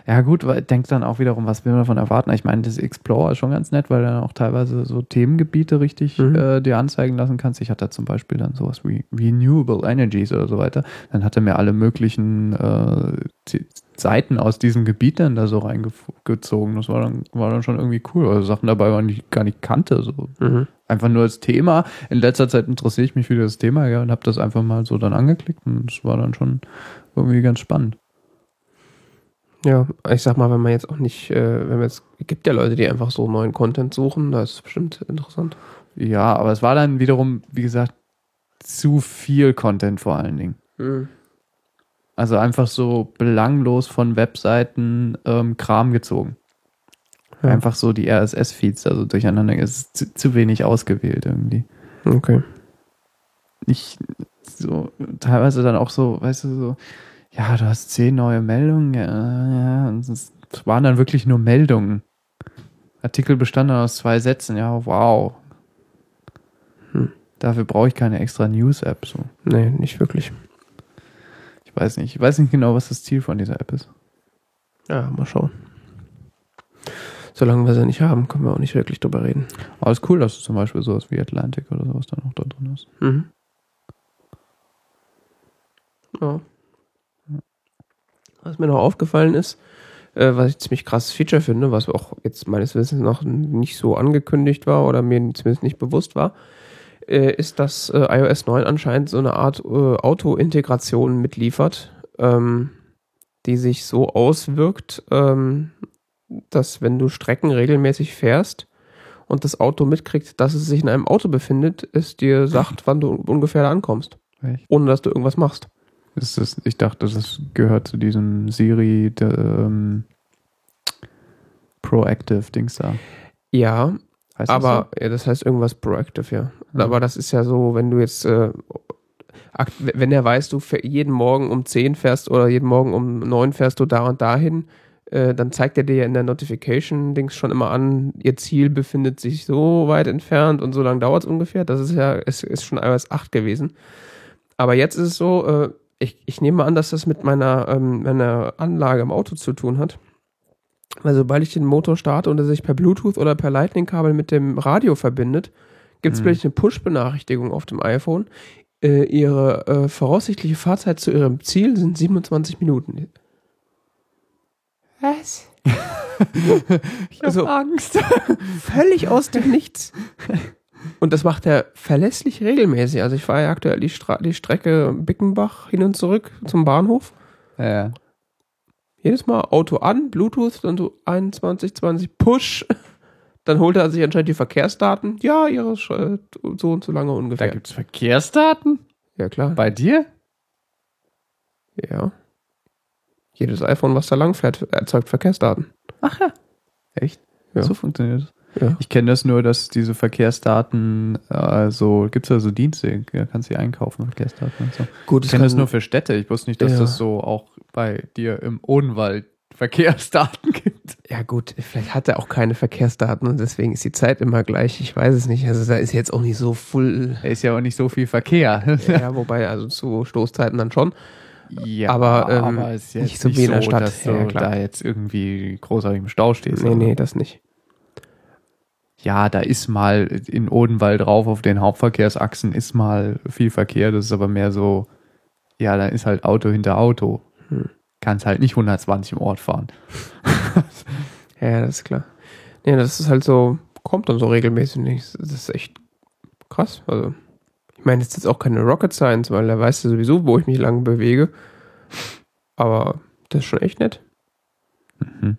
Ja gut, weil denkt dann auch wiederum, was will man davon erwarten? Ich meine, das Explorer ist schon ganz nett, weil du dann auch teilweise so Themengebiete richtig Mhm. äh, dir anzeigen lassen kannst. Ich hatte zum Beispiel dann sowas wie Renewable Energies oder so weiter. Dann hat er mir alle möglichen äh, Seiten aus diesem Gebiet dann da so reingezogen. Das war dann, war dann schon irgendwie cool. Also Sachen dabei waren, die ich gar nicht kannte. So Mhm. einfach nur das Thema. In letzter Zeit interessiere ich mich für das Thema ja, und habe das einfach mal so dann angeklickt und es war dann schon irgendwie ganz spannend. Ja, ich sag mal, wenn man jetzt auch nicht, äh, wenn man jetzt, es gibt ja Leute, die einfach so neuen Content suchen, das ist bestimmt interessant. Ja, aber es war dann wiederum, wie gesagt, zu viel Content vor allen Dingen. Also einfach so belanglos von Webseiten ähm, Kram gezogen. Ja. Einfach so die RSS-Feeds, also durcheinander. Es ist zu, zu wenig ausgewählt irgendwie. Okay. nicht so, teilweise dann auch so, weißt du, so, ja, du hast zehn neue Meldungen, ja, es waren dann wirklich nur Meldungen. Artikel bestand dann aus zwei Sätzen, ja, wow. Hm. Dafür brauche ich keine extra News-App, so. Nee, nicht wirklich. Ich weiß nicht, ich weiß nicht genau, was das Ziel von dieser App ist. Ja, mal schauen. Solange wir sie nicht haben, können wir auch nicht wirklich drüber reden. Aber es ist cool, dass du zum Beispiel sowas wie Atlantic oder sowas dann auch da drin hast. Mhm. Ja. Was mir noch aufgefallen ist, äh, was ich ziemlich krasses Feature finde, was auch jetzt meines Wissens noch nicht so angekündigt war oder mir zumindest nicht bewusst war, äh, ist, dass äh, iOS 9 anscheinend so eine Art äh, Auto-Integration mitliefert, ähm, die sich so auswirkt, ähm, dass wenn du Strecken regelmäßig fährst und das Auto mitkriegt, dass es sich in einem Auto befindet, es dir sagt, wann du ungefähr da ankommst. Echt? Ohne dass du irgendwas machst. Ist das, ich dachte, das gehört zu diesem Siri der, ähm, Proactive-Dings da. Ja, Heißt das aber ja, das heißt irgendwas proactive, ja. Ja. Aber das ist ja so, wenn du jetzt, äh, wenn er weiß, du jeden Morgen um 10 fährst oder jeden Morgen um 9 fährst du da und dahin, äh, dann zeigt er dir ja in der Notification-Dings schon immer an, ihr Ziel befindet sich so weit entfernt und so lange dauert es ungefähr. Das ist ja, es ist schon iOS 8 gewesen. Aber jetzt ist es so, äh, ich, ich nehme an, dass das mit meiner, ähm, meiner Anlage im Auto zu tun hat. Weil sobald ich den Motor starte und er sich per Bluetooth oder per Lightning-Kabel mit dem Radio verbindet, gibt es Mhm. plötzlich eine Push-Benachrichtigung auf dem iPhone. Äh, ihre äh, voraussichtliche Fahrzeit zu ihrem Ziel sind 27 Minuten. Was? [LAUGHS] Ich Also- hab Angst. [LAUGHS] Völlig aus dem Nichts. [LAUGHS] Und das macht er verlässlich regelmäßig. Also ich fahre ja aktuell die, Stra die Strecke Bickenbach hin und zurück zum Bahnhof. Ja. Jedes Mal Auto an, Bluetooth, dann so 21, 20 Push. Dann holt er sich anscheinend die Verkehrsdaten. Ja, ihre Sch- äh, so und so lange Da ungefähr. gibt's Verkehrsdaten? ja, klar. Bei dir? Ja. Jedes iPhone, was da langfährt, erzeugt Verkehrsdaten. Ach ja. Echt? Ja. So funktioniert das. Ja. Ich kenne das nur, dass diese Verkehrsdaten, also gibt es da so Dienste, ja, kannst du die einkaufen, Verkehrsdaten und so. Gut, Ich kenne das nur für Städte. Ich wusste nicht, dass Ja. das so auch bei dir im Odenwald Verkehrsdaten [LAUGHS] gibt. Ja, gut, vielleicht hat er auch keine Verkehrsdaten und deswegen ist die Zeit immer gleich. Ich weiß es nicht. Also da ist jetzt auch nicht so full. Da ist ja auch nicht so viel Verkehr. Ja, wobei, also zu Stoßzeiten dann schon. Ja, Aber, ähm, es ist jetzt nicht so wie in der Stadt. dass du Ja, klar. da jetzt irgendwie großartig im Stau stehst. Nee, nee, das nicht. Ja, da ist mal in Odenwald drauf auf den Hauptverkehrsachsen ist mal viel Verkehr. Das ist aber mehr so, ja, da ist halt Auto hinter Auto. Hm. Kannst halt nicht 120 im Ort fahren. [LAUGHS] Ja, das ist klar. Nee, das ist halt so, kommt dann so regelmäßig nicht. Das ist echt krass. Also, ich meine, es ist jetzt auch keine Rocket Science, weil er weiß ja sowieso, wo ich mich lang bewege. Aber das ist schon echt nett. Mhm.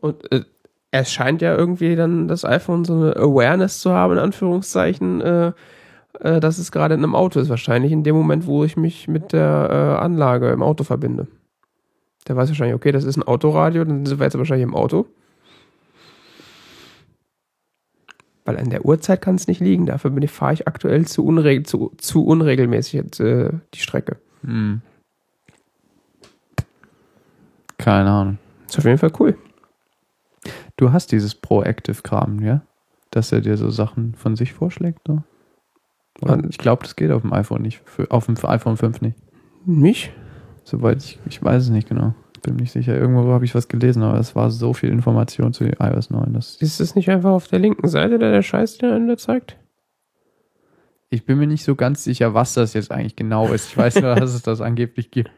Und äh, es scheint ja irgendwie dann das iPhone so eine Awareness zu haben, in Anführungszeichen, äh, äh, dass es gerade in einem Auto ist. Wahrscheinlich in dem Moment, wo ich mich mit der äh, Anlage im Auto verbinde. Der weiß wahrscheinlich, okay, das ist ein Autoradio, dann sind wir jetzt wahrscheinlich im Auto. Weil an der Uhrzeit kann es nicht liegen. Dafür fahre ich aktuell zu, unregel, zu, zu unregelmäßig jetzt, äh, die Strecke. Hm. Keine Ahnung. Ist auf jeden Fall cool. Du hast dieses Proactive-Kram, ja? Dass er dir so Sachen von sich vorschlägt? Und- Ich glaube, das geht auf dem iPhone nicht. Für, auf dem iPhone 5 nicht. Mich? Soweit ich, ich weiß es nicht genau. Bin mir nicht sicher. Irgendwo habe ich was gelesen, aber es war so viel Information zu iOS 9. Dass Ist das nicht einfach auf der linken Seite der, der Scheiß, den er einem da zeigt? ich bin mir nicht so ganz sicher, was das jetzt eigentlich genau ist. Ich weiß nur, dass es das angeblich gibt.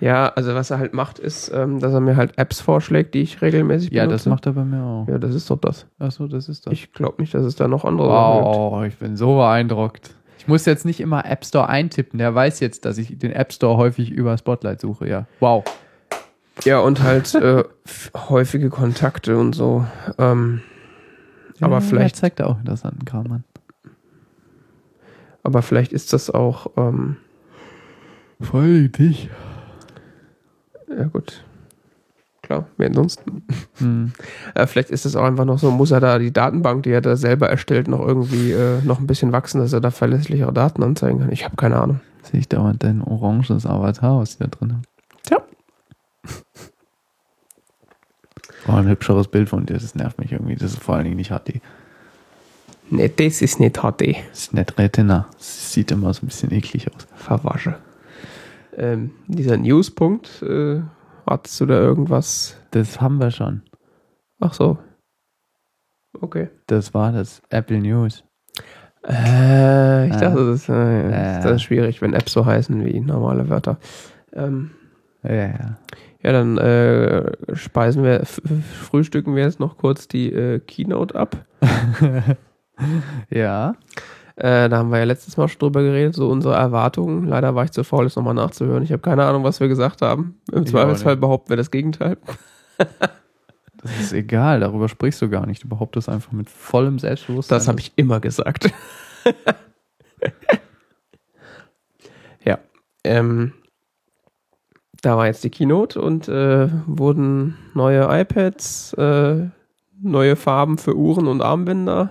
Ja, also was er halt macht, ist, ähm, dass er mir halt Apps vorschlägt, die ich regelmäßig Ja, benutze. das macht er bei mir auch. Ja, das ist doch das. Achso, das ist das. Ich glaube nicht, dass es da noch andere Sachen gibt. wow, ich bin so beeindruckt. Ich muss jetzt nicht immer App Store eintippen. Der weiß jetzt, dass ich den App Store häufig über Spotlight suche. Ja, wow. Ja, und halt äh, häufige Kontakte und so. Ähm, aber Ja, vielleicht, zeigt er auch interessanten Kram an. aber vielleicht ist das auch, ähm, Voll dich. Ja gut. Klar, wer ansonsten? Hm. Äh, vielleicht ist das auch einfach noch so, muss er da die Datenbank, die er da selber erstellt, noch irgendwie äh, noch ein bisschen wachsen, dass er da verlässlichere Daten anzeigen kann. Ich habe keine Ahnung. Sehe ich dauernd dein oranges Avatar, was die da drin haben. Tja. Oh, ein hübscheres Bild von dir, das nervt mich irgendwie. Das ist vor allen Dingen nicht HD. Nee, das ist nicht HD. Das ist nicht Retina. Das sieht immer so ein bisschen eklig aus. Verwasche. Ähm, dieser Newspunkt, äh, hattest du da irgendwas? Das haben wir schon. Ach so. Okay. Das war das Apple News. Äh, ich Äh. dachte, das, äh, Äh. das ist schwierig, wenn Apps so heißen wie normale Wörter. Ähm, Ja, ja. ja, dann äh, speisen wir, frühstücken wir jetzt noch kurz die äh, Keynote ab. [LAUGHS] Ja. Äh, da haben wir ja letztes Mal schon drüber geredet, so unsere Erwartungen. Leider war ich zu faul, das nochmal nachzuhören. Ich habe keine Ahnung, was wir gesagt haben. Im Ich Zweifelsfall behaupten wir das Gegenteil. [LAUGHS] Das ist egal, darüber sprichst du gar nicht. Du behauptest einfach mit vollem Selbstbewusstsein. Das habe ich immer gesagt. [LAUGHS] ja. Ähm, da war jetzt die Keynote und äh, wurden neue iPads, äh, neue Farben für Uhren und Armbänder,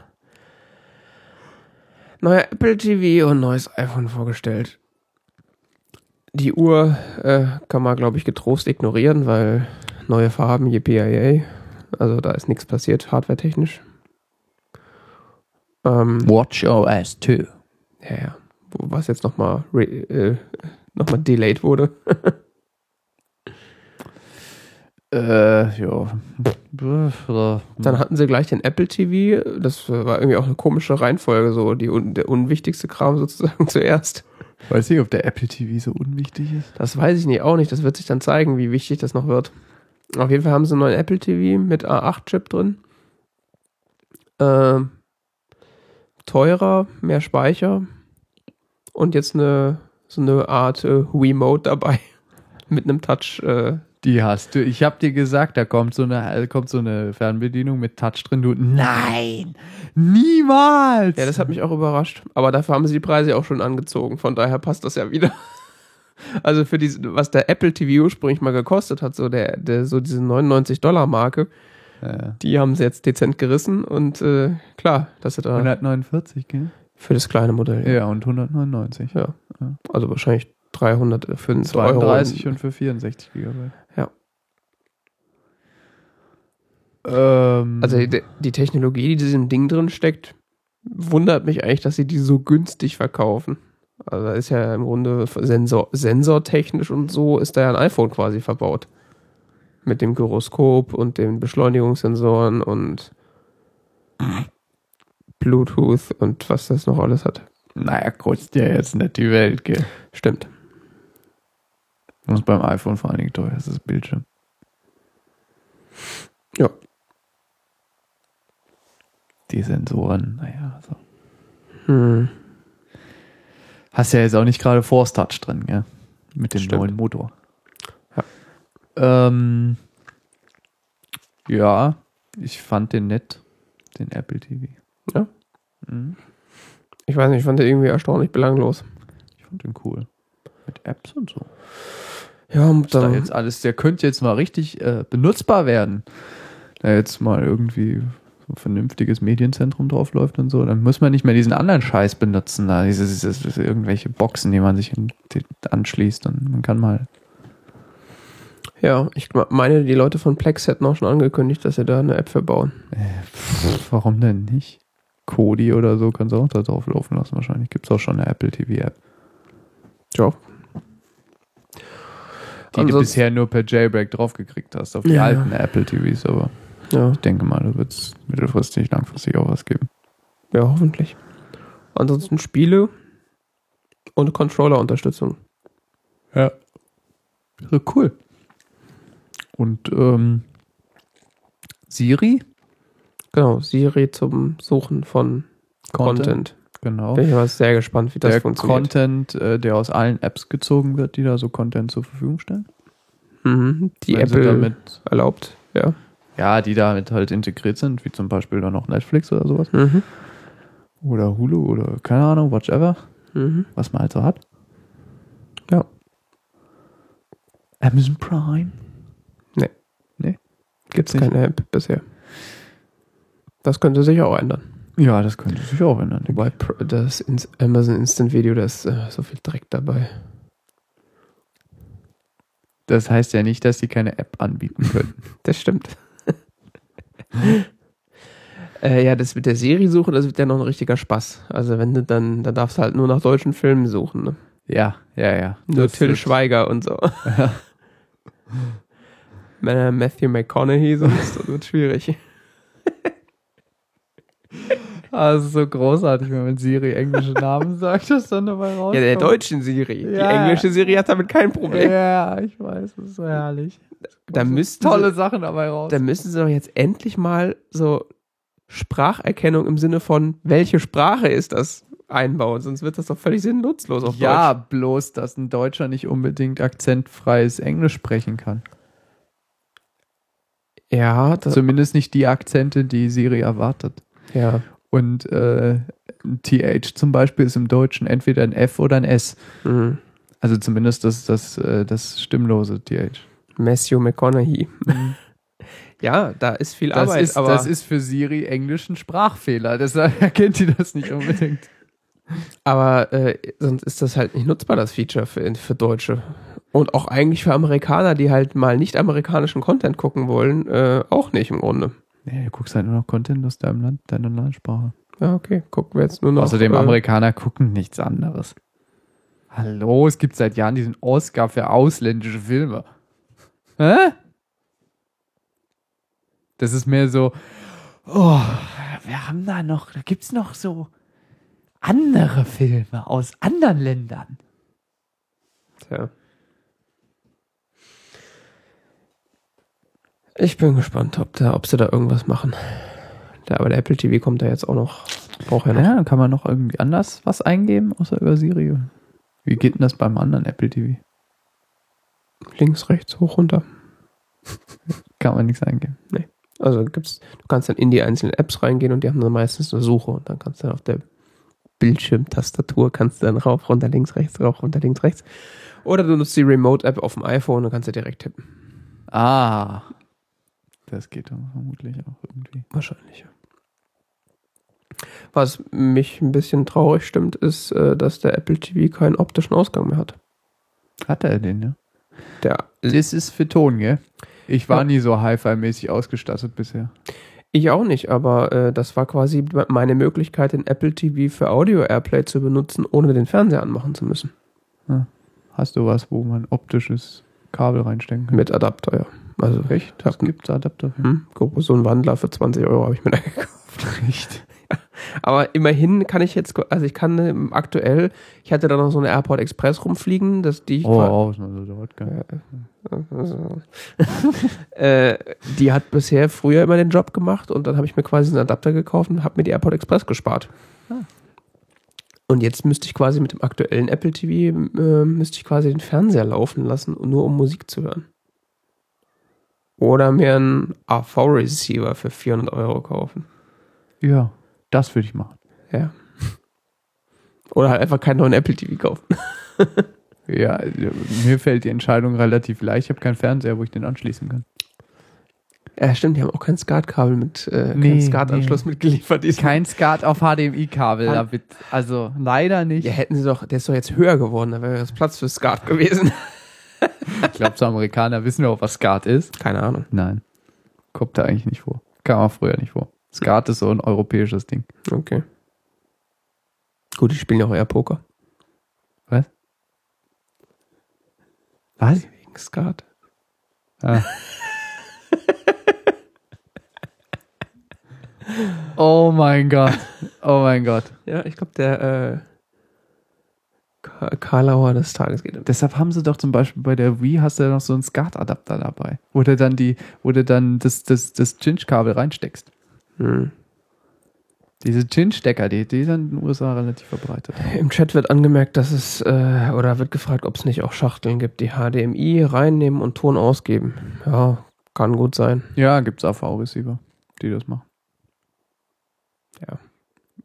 neuer Apple TV und neues iPhone vorgestellt. Die Uhr äh, kann man, glaube ich, getrost ignorieren, weil neue Farben, JPIA, also da ist nichts passiert, hardwaretechnisch. Ähm, Watch OS 2. ja, ja. Was jetzt nochmal äh, noch mal delayed wurde. [LAUGHS] Äh, ja. Dann hatten sie gleich den Apple TV. Das war irgendwie auch eine komische Reihenfolge, so die, der unwichtigste Kram sozusagen [LAUGHS] zuerst. Weiß nicht, ob der Apple TV so unwichtig ist. Das weiß ich nicht, auch nicht. Das wird sich dann zeigen, wie wichtig das noch wird. Auf jeden Fall haben sie einen neuen Apple TV mit A8-Chip drin. Ähm, teurer, mehr Speicher und jetzt eine so eine Art äh, Remote dabei [LAUGHS] mit einem Touch. Äh, Die hast du. Ich hab dir gesagt, da kommt so eine, kommt so eine Fernbedienung mit Touch drin. Du, nein, niemals. ja, das hat mich auch überrascht. Aber dafür haben sie die Preise auch schon angezogen. Von daher passt das ja wieder. [LAUGHS] Also für diese, was der Apple TV ursprünglich mal gekostet hat, so der, der so diese 99 Dollar Marke, Ja. die haben sie jetzt dezent gerissen und äh, klar, das da 149, gell? für das kleine Modell. Ja, und 199. Ja. Ja. Also wahrscheinlich 300 für 32 und für 64 Gigabyte. Ja. Ähm, Also die, die Technologie, die in diesem Ding drin steckt, wundert mich eigentlich, dass sie die so günstig verkaufen. Also da ist ja im Grunde Sensor, sensortechnisch und so ist da ja ein iPhone quasi verbaut. Mit dem Gyroskop und den Beschleunigungssensoren und Bluetooth und was das noch alles hat. naja, kostet ja jetzt nicht die Welt, gell? Stimmt. Und beim iPhone vor allen Dingen teuer ist das Bildschirm. Ja. Die Sensoren, naja, so. Hm. Hast ja jetzt auch nicht gerade Force Touch drin, gell? Mit dem Stimmt. neuen Motor. Ja. Ähm, ja, ich fand den nett, den Apple TV. Ja? Mhm. Ich weiß nicht, ich fand den irgendwie erstaunlich belanglos. Ich fand den cool. Mit Apps und so. Ja, und Da jetzt alles, der könnte jetzt mal richtig äh, benutzbar werden. Da jetzt mal irgendwie so ein vernünftiges Medienzentrum draufläuft und so, dann muss man nicht mehr diesen anderen Scheiß benutzen, da diese, diese, diese irgendwelche Boxen, die man sich anschließt und man kann mal. ja, ich meine, die Leute von Plex hätten auch schon angekündigt, dass sie da eine App für bauen. Pff, warum denn nicht? Kodi oder so kannst du auch da drauf laufen lassen. Wahrscheinlich gibt es auch schon eine Apple TV App, Ja. die du Ansonsten- bisher nur per Jailbreak draufgekriegt hast auf die Ja, alten Apple TVs, aber Ja, ich denke mal, da wird es mittelfristig, langfristig auch was geben. ja, hoffentlich. Ansonsten Spiele und Controller-Unterstützung. Ja. Wäre cool. Und ähm, Siri? Genau, Siri zum Suchen von Content. Genau. Bin ich mal sehr gespannt, wie das der funktioniert. Content, äh, der aus allen Apps gezogen wird, die da so Content zur Verfügung stellen. Mhm, die Wenn Apple damit, erlaubt, ja. Ja, die damit halt integriert sind, wie zum Beispiel dann noch Netflix oder sowas. Mhm. Oder Hulu oder keine Ahnung, whatever, Mhm. was man halt so hat. Ja. Amazon Prime. Gibt es nicht. keine App bisher. Das könnte sich auch ändern. Ja, das könnte sich auch ändern. Wobei das Amazon Instant Video, da ist äh, so viel Dreck dabei. Das heißt ja nicht, dass sie keine App anbieten können. [LAUGHS] Das stimmt. Äh, ja, das mit der Serie suchen, das wird ja noch ein richtiger Spaß. Also wenn du dann, dann darfst du halt nur nach deutschen Filmen suchen. Ne? ja, ja, ja. Nur Till wird- Schweiger und so. [LAUGHS] Er Matthew McConaughey sonst, das wird schwierig. Also so großartig, wenn man Siri englische Namen sagt, dass dann dabei rauskommt. Ja, der deutschen Siri. Ja. Die englische Siri hat damit kein Problem. Ja, ich weiß, das ist so herrlich. Da müssten tolle sie, Sachen dabei raus. da müssen sie doch jetzt endlich mal so Spracherkennung im Sinne von, welche Sprache ist das einbauen, sonst wird das doch völlig sinnnutzlos auf ja, Deutsch. bloß, dass ein Deutscher nicht unbedingt akzentfreies Englisch sprechen kann. Ja, Zumindest nicht die Akzente, die Siri erwartet. ja. Und äh, ein TH zum Beispiel ist im Deutschen entweder ein F oder ein S. Mhm. Also zumindest das, das, äh, das stimmlose TH. Matthew McConaughey. Ja, da ist viel Das, Arbeit, ist, aber das ist für Siri englischen Sprachfehler. Deshalb [LAUGHS] erkennt die das nicht unbedingt. Aber äh, sonst ist das halt nicht nutzbar, das Feature für, für Deutsche. Und auch eigentlich für Amerikaner, die halt mal nicht amerikanischen Content gucken wollen, äh, auch nicht im Grunde. Nee, du guckst halt nur noch Content aus deinem Land, deiner Landsprache. Ja, okay, gucken wir jetzt nur noch. Außerdem, äh, Amerikaner gucken nichts anderes. Hallo, es gibt seit Jahren diesen Oscar für ausländische Filme. Hä? Das ist mehr so, oh, wir haben da noch, da gibt's noch so andere Filme aus anderen Ländern. Tja. Ich bin gespannt, ob, da, ob sie da irgendwas machen. Der, aber der Apple TV kommt da jetzt auch noch. Braucht ja noch. Ja, dann kann man noch irgendwie anders was eingeben, außer über Siri. Wie geht denn das beim anderen Apple TV? Links, rechts, hoch, runter. [LAUGHS] Kann man nichts eingeben. Also gibt's, du kannst dann in die einzelnen Apps reingehen und die haben dann meistens eine Suche und dann kannst du dann auf der Bildschirmtastatur kannst du dann rauf, runter, links, rechts, rauf, runter, links, rechts. Oder du nutzt die Remote-App auf dem iPhone und kannst du direkt tippen. Ah. Das geht dann vermutlich auch irgendwie. Wahrscheinlich. ja. Was mich ein bisschen traurig stimmt, ist, äh, dass der Apple TV keinen optischen Ausgang mehr hat. Hat er den, ja? Der, Das ist für Ton, gell? Ich war Ja. nie so Hi-Fi-mäßig ausgestattet bisher. ich auch nicht, aber äh, das war quasi meine Möglichkeit, den Apple TV für Audio Airplay zu benutzen, ohne den Fernseher anmachen zu müssen. Hast du was, wo man optisches Kabel reinstecken kann? Mit Adapter, ja. Also Echt? Ja. Das gibt Adapter für. Hm, so ein Wandler für 20 Euro habe ich mir da [LAUGHS] gekauft. Echt? Aber immerhin kann ich jetzt, also ich kann ähm, aktuell, ich hatte da noch so eine Airport Express rumfliegen, dass die ich Oh, qua- oh, so dort. Also, äh, die hat bisher früher immer den Job gemacht und dann habe ich mir quasi einen Adapter gekauft und habe mir die AirPod Express gespart. Ah. Und jetzt müsste ich quasi mit dem aktuellen Apple TV, äh, müsste ich quasi den Fernseher laufen lassen, nur um Musik zu hören. Oder mir einen AV-Receiver für 400 Euro kaufen. Ja, das würde ich machen. Ja. Oder halt einfach keinen neuen Apple TV kaufen. [LAUGHS] Ja, mir fällt die Entscheidung relativ leicht. Ich habe keinen Fernseher, wo ich den anschließen kann. Ja, stimmt, die haben auch kein SCART-Kabel mit, äh, Nee, keinen SCART-Anschluss nee. mitgeliefert. diesmal. Kein Skat auf HDMI-Kabel, David. Also leider nicht. Ja, hätten sie doch, der ist doch jetzt höher geworden, da wäre das Platz für Skat gewesen. [LAUGHS] Ich glaube, so Amerikaner wissen ja auch, was Skat ist. Keine Ahnung. Nein. Kommt da eigentlich nicht vor. Kam auch früher nicht vor. Skat ist so ein europäisches Ding. Okay. Gut, die spielen ja auch eher Poker. Was? Was? Wegen Skat. Ah. [LAUGHS] oh mein Gott. Oh mein Gott. Ja, ich glaube, der äh, Ka- Karlauer des Tages geht. Deshalb haben sie doch zum Beispiel bei der Wii hast du ja noch so einen SCART-Adapter dabei, wo du dann die, wo du dann das, das, das Cinch-Kabel reinsteckst. Hm. Diese Cinch-Stecker, die, die sind in den USA relativ verbreitet. [LAUGHS] Im Chat wird angemerkt, dass es, äh, oder wird gefragt, ob es nicht auch Schachteln gibt, die HDMI reinnehmen und Ton ausgeben. Ja, kann gut sein. Ja, gibt's AV-Receiver, die das machen. Ja.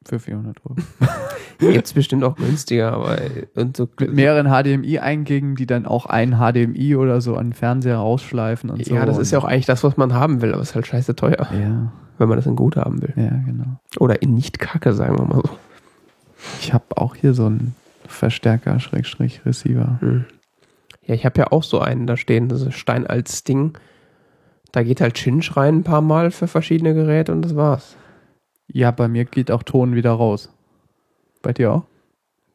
Für 400 Euro. [LAUGHS] Gibt es bestimmt auch günstiger, aber äh, und so Mit mehreren HDMI-Eingängen, die dann auch ein HDMI oder so an den Fernseher rausschleifen und so. Ja, das ist ja auch eigentlich das, was man haben will, aber es ist halt scheiße teuer, Ja, wenn man das in gut haben will. ja, genau. Oder in nicht kacke, sagen wir mal so. Ich habe auch hier so einen Verstärker, Schrägstrich, Receiver. Hm. Ja, ich habe ja auch so einen da stehen, das ist Stein als Ding. Da geht halt Chinch rein ein paar Mal für verschiedene Geräte und das war's. Ja, bei mir geht auch Ton wieder raus. Bei dir auch?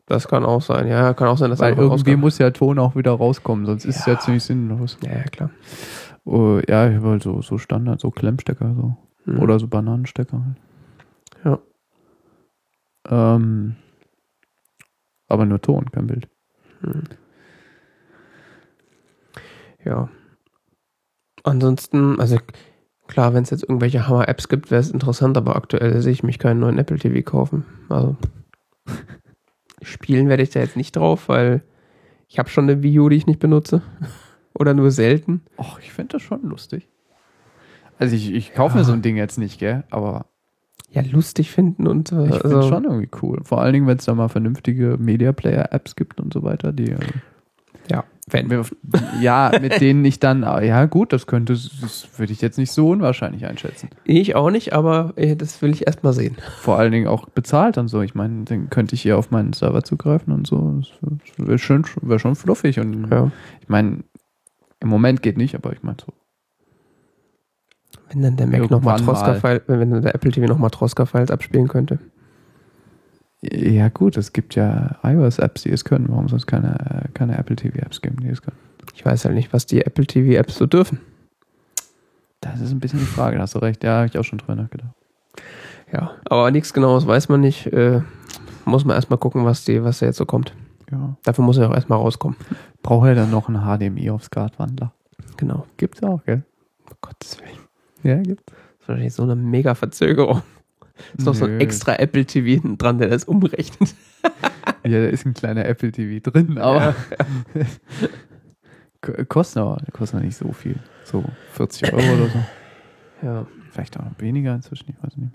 Das kann auch sein. Ja, kann auch sein, dass Weil irgendwie rauskommt. muss ja Ton auch wieder rauskommen, sonst ist es ja Ja. ziemlich sinnlos. Ja, ja, klar. Oh, ja, ich habe halt so, so Standard, so Klemmstecker so. Hm. Oder so Bananenstecker halt. Ähm, aber nur Ton, kein Bild. Ja. Ansonsten, also klar, wenn es jetzt irgendwelche Hammer-Apps gibt, wäre es interessant, aber aktuell sehe ich mich keinen neuen Apple TV kaufen. Also [LAUGHS] spielen werde ich da jetzt nicht drauf, weil ich habe schon eine Wii U, die ich nicht benutze. [LAUGHS] Oder nur selten. Och, ich finde das schon lustig. Also ich, ich kaufe mir Ja. so ein Ding jetzt nicht, gell? Aber Ja, lustig finden und äh, ich finde also, schon irgendwie cool. Vor allen Dingen, wenn es da mal vernünftige Media Player Apps gibt und so weiter, die äh, ja, wenn. ja, mit [LAUGHS] denen ich dann, ah, ja gut, das könnte, das würde ich jetzt nicht so unwahrscheinlich einschätzen. Ich auch nicht, aber äh, das will ich erstmal sehen. Vor allen Dingen auch bezahlt und so. Ich meine, dann könnte ich hier auf meinen Server zugreifen und so. Das wäre schon, wär schon fluffig. Und Ja. ich meine, im Moment geht nicht, aber ich meine so. Wenn dann der Mac nochmal mal. Troska-File, wenn dann der Apple TV nochmal Troska-Files abspielen könnte. Ja gut, es gibt ja iOS-Apps, die es können. Warum soll es keine, keine Apple TV-Apps geben, die es können? Ich weiß halt nicht, was die Apple TV-Apps so dürfen. Das ist ein bisschen die Frage, da hast du recht. Ja, habe ich auch schon drüber nachgedacht. Ja, aber nichts genaues weiß man nicht. Äh, muss man erstmal gucken, was, die, was da jetzt so kommt. Ja. Dafür muss er auch erstmal rauskommen. Braucht er dann noch einen HDMI auf SCART-Wandler? Genau. Gibt's auch, gell? Um Gottes Willen. Ja, gibt's. Das ist wahrscheinlich so eine mega Verzögerung. Ist noch so ein extra Apple TV hinten dran, der das umrechnet. [LAUGHS] Ja, da ist ein kleiner Apple TV drin, aber [LAUGHS] K- kostet aber kostet nicht so viel. So 40 Euro oder so. Ja. Vielleicht auch noch weniger inzwischen, ich weiß nicht.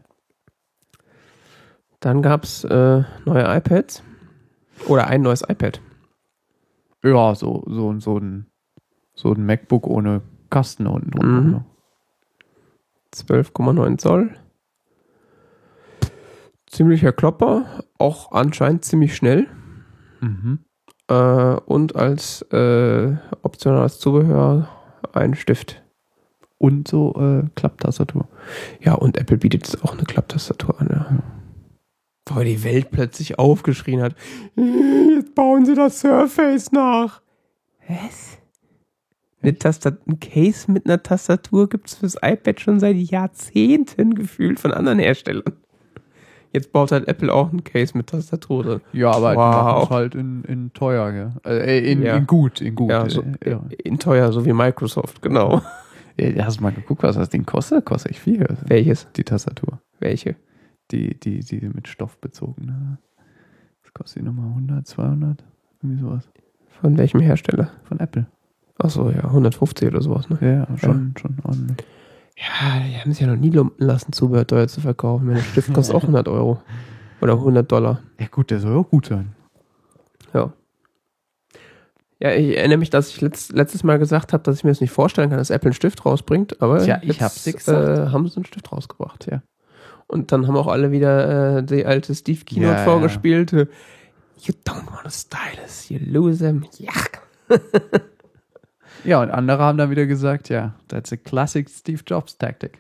Dann gab es äh, neue iPads. Oder ein neues iPad. Ja, so, so, so, ein, so ein MacBook ohne Kasten unten drunter. Mhm. Ne? 12,9 Zoll. Ziemlicher Klopper. Auch anscheinend ziemlich schnell. Mhm. Äh, und als äh, optionales Zubehör ein Stift. Und so äh, Klapptastatur. Ja, und Apple bietet jetzt auch eine Klapptastatur an. Ja. Weil die Welt plötzlich aufgeschrien hat. Jetzt bauen sie das Surface nach. Was? Eine Tastat ein Case mit einer Tastatur gibt es fürs iPad schon seit Jahrzehnten gefühlt von anderen Herstellern. Jetzt baut halt Apple auch ein Case mit Tastatur drin. Ja, aber die Wow. es halt in, in teuer, gell? Äh, in, Ja. in gut, in gut. Ja, so, äh, ja. in teuer, so wie Microsoft, genau. Äh, Hast du mal geguckt, was das Ding kostet? Kostet echt viel. Welches? Die Tastatur. Welche? Die, die, die mit Stoff bezogen. Das kostet die nochmal 100, 200, irgendwie sowas. Von welchem Hersteller? Von Apple. Achso, ja, 150 oder sowas, ne? Ja, schon, schon ordentlich. Ja, die haben es ja noch nie lumpen lassen, Zubehör teuer zu verkaufen. Mein Stift kostet auch [LAUGHS] 100 Euro. Oder 100 Dollar. Ja gut, der soll auch gut sein. Ja. Ja, ich erinnere mich, dass ich letzt, letztes Mal gesagt habe, dass ich mir das nicht vorstellen kann, dass Apple einen Stift rausbringt, aber Tja, ich jetzt, hab's. Äh, haben sie einen Stift rausgebracht. Tja. Und dann haben auch alle wieder äh, die alte Steve Keynote Ja, ja. vorgespielt. äh, You don't want a stylus, you lose him. Ja. [LAUGHS] Ja, und andere haben dann wieder gesagt, ja, that's a classic Steve Jobs Tactic.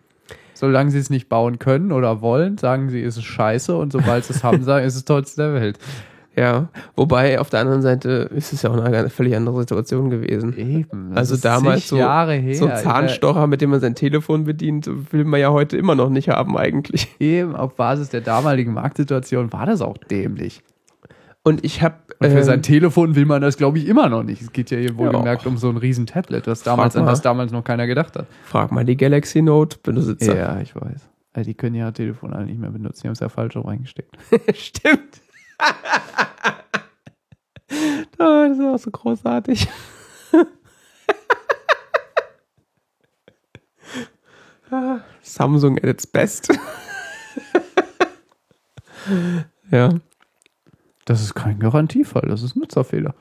Solange sie es nicht bauen können oder wollen, sagen sie, ist es scheiße und sobald sie es haben, [LAUGHS] sagen, ist es tollste der Welt. Ja, wobei auf der anderen Seite ist es ja auch eine völlig andere Situation gewesen. Eben. Also damals so-. So ein Zahnstocher, mit dem man sein Telefon bedient, will man ja heute immer noch nicht haben eigentlich. Eben, auf Basis der damaligen Marktsituation war das auch dämlich. Und ich habe Und für sein Telefon will man das, glaube ich, immer noch nicht. Es geht ja hier wohlgemerkt Ja. um so ein riesen Tablet, was damals, an was damals noch keiner gedacht hat. frag mal die Galaxy Note Besitzer. Ja, ich weiß. Also die können ja Telefon alle nicht mehr benutzen. Die haben es ja falsch auch reingesteckt. [LAUGHS] Stimmt. [LAUGHS] das ist auch so großartig. [LAUGHS] Samsung at its best. ja. Das ist kein Garantiefall, das ist Nutzerfehler.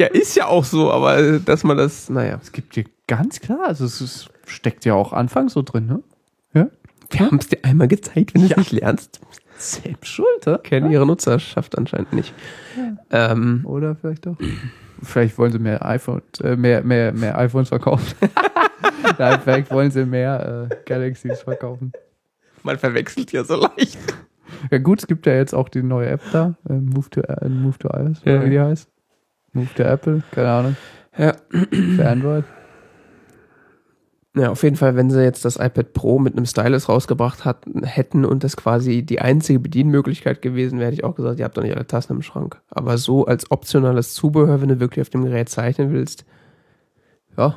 Ja, ist ja auch so, aber äh, dass man das, naja. Es gibt hier ganz klar, also es ist, steckt ja auch anfangs so drin, ne? Wir haben es dir einmal gezeigt, wenn du es Ja. nicht lernst. Selbst schuld, ne? Kennen ihre Nutzerschaft anscheinend nicht. Ähm, Oder vielleicht doch. Vielleicht wollen sie mehr iPhone, äh, mehr, mehr, mehr iPhones verkaufen. [LAUGHS] Nein, vielleicht wollen sie mehr äh, Galaxies verkaufen. man verwechselt ja so leicht. Ja gut, es gibt ja jetzt auch die neue App da, äh, Move to äh, Move to iOS, Ja. oder wie die heißt. Move to Apple, keine Ahnung, Ja. für Android. Ja, auf jeden Fall, wenn sie jetzt das iPad Pro mit einem Stylus rausgebracht hat, hätten und das quasi die einzige Bedienmöglichkeit gewesen wäre, hätte ich auch gesagt, ihr habt doch nicht alle Tasten im Schrank. Aber so als optionales Zubehör, wenn du wirklich auf dem Gerät zeichnen willst, ja,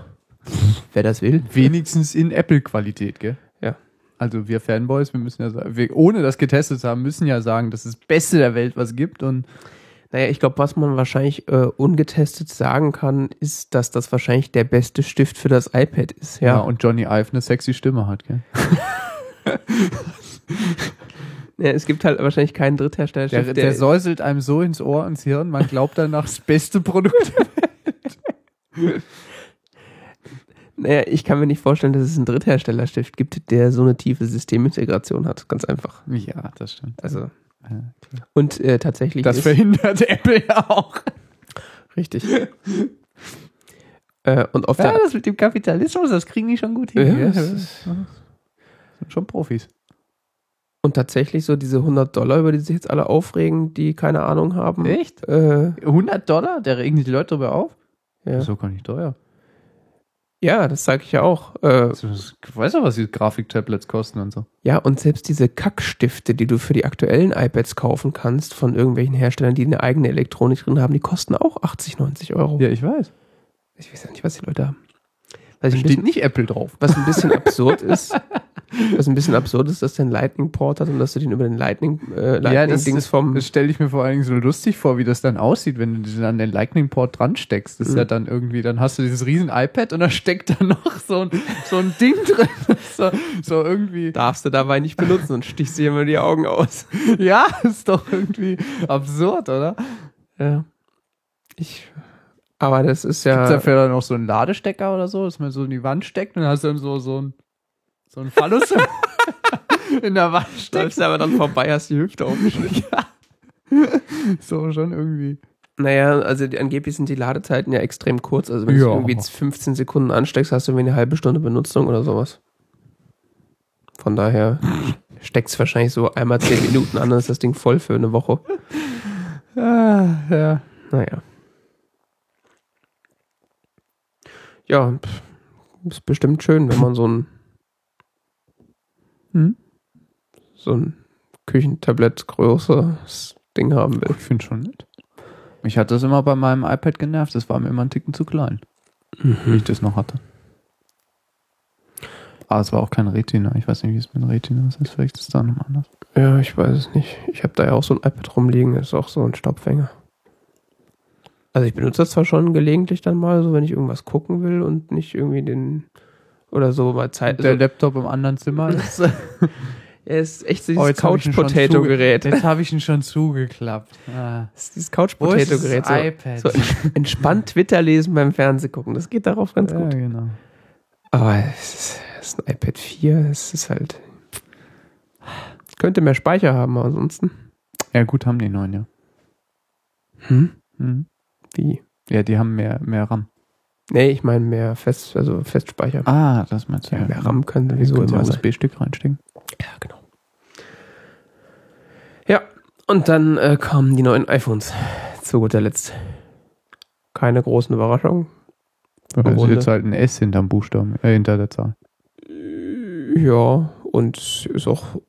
wer das will. Wenigstens in Apple-Qualität, gell? Also wir Fanboys, wir müssen ja sagen, wir, ohne das getestet zu haben, müssen ja sagen, das ist das Beste der Welt, was es gibt. Und Naja, ich glaube, was man wahrscheinlich äh, ungetestet sagen kann, ist, dass das wahrscheinlich der beste Stift für das iPad ist. ja, Ja, und Johnny Ive eine sexy Stimme hat, gell? [LAUGHS] ja es gibt halt wahrscheinlich keinen Dritthersteller. Der, der säuselt einem so ins Ohr, ins Hirn, man glaubt danach das beste Produkt. [LAUGHS] Naja, ich kann mir nicht vorstellen, dass es einen Drittherstellerstift gibt, der so eine tiefe Systemintegration hat. Ganz einfach. ja, das stimmt. Also. Ja. Und äh, tatsächlich Das verhindert [LAUGHS] Apple ja auch. richtig. äh, und auf der das mit dem Kapitalismus, das kriegen die schon gut hin. Ja, gell? das ist- sind schon Profis. und tatsächlich so diese 100 Dollar, über die sich jetzt alle aufregen, die keine Ahnung haben. Echt? Äh, 100 Dollar? Da regen die Leute darüber auf? ja. Doch gar nicht teuer. Ja, das sage ich ja auch. Äh, Ich weiß ja, was die Grafiktablets kosten und so. ja, und selbst diese Kackstifte, die du für die aktuellen iPads kaufen kannst, von irgendwelchen Herstellern, die eine eigene Elektronik drin haben, die kosten auch 80, 90 Euro. Ja, ich weiß. Ich weiß ja nicht, was die Leute haben. Was Da steht bisschen, nicht Apple drauf. was ein bisschen absurd ist, [LAUGHS] was ein bisschen absurd ist, dass der einen Lightning-Port hat und dass du den über den Lightning, äh, Ja, das, Lightning-Dings das, vom... das stelle ich mir vor allen Dingen so lustig vor, wie das dann aussieht, wenn du den an den Lightning-Port dran steckst. Das ist Mhm. ja dann irgendwie, dann hast du dieses riesen iPad und da steckt da noch so ein, so ein Ding drin. [LAUGHS] So, so irgendwie. darfst du dabei nicht benutzen und stichst dir immer die Augen aus. [LAUGHS] Ja, ist doch irgendwie absurd, oder? Ja. Ich... Aber das ist Gibt's ja... dafür dann noch so einen Ladestecker oder so, dass man so in die Wand steckt und dann hast du dann so, so ein, so ein Phallus [LAUGHS] in der Wand steckt. Läufst aber dann vorbei, hast die Hüfte aufgeschnitten. [LAUGHS] So schon irgendwie. Naja, also die, angeblich sind die Ladezeiten ja extrem kurz. Also wenn du Ja. es irgendwie jetzt 15 Sekunden ansteckst, hast du irgendwie eine halbe Stunde Benutzung oder sowas. Von daher [LAUGHS] steckst wahrscheinlich so einmal 10 Minuten an, dann ist das Ding voll für eine Woche. Ah, ja. Naja. Ja, ist bestimmt schön, wenn man so ein, Hm? so ein Küchentablett größeres Ding haben will. Ich finde schon nett. Mich hat das immer bei meinem iPad genervt. Das war mir immer einen Ticken zu klein, wie ich das noch hatte. Aber es war auch kein Retina. Ich weiß nicht, wie es mit Retina ist. Vielleicht ist es da nochmal anders. Ja, ich weiß es nicht. Ich habe da ja auch so ein iPad rumliegen, das ist auch so ein Staubfänger. Also ich benutze das zwar schon gelegentlich dann mal, so wenn ich irgendwas gucken will und nicht irgendwie den oder so mal Zeit. Der Also, Laptop im anderen Zimmer [LAUGHS] ist. er ist echt so Oh, dieses schon Couch-Potato-Gerät. Jetzt habe ich ihn schon zugeklappt. [LAUGHS] Ah. Das ist dieses Couch-Potato-Gerät. So, iPad? so [LAUGHS] entspannt Twitter lesen beim Fernsehen gucken. Das geht darauf ganz ja, gut. genau. Aber es ist, es ist ein iPad 4, es ist halt. Könnte mehr Speicher haben, aber ansonsten. Ja, gut, haben die neuen, ja. Hm? Mhm. Wie? Ja, die haben mehr, mehr RAM. Nee, ich meine mehr Fest, also Festspeicher. Ah, das meinst du. Ja, mehr RAM kann sowieso ja immer sein. USB-Stick reinstecken. Ja, genau. Ja, und dann äh, kamen die neuen iPhones zu guter Letzt. Keine großen Überraschungen. Also Runde. jetzt halt ein S hinterm Buchstaben, äh, hinter der Zahl. Ja, und ist auch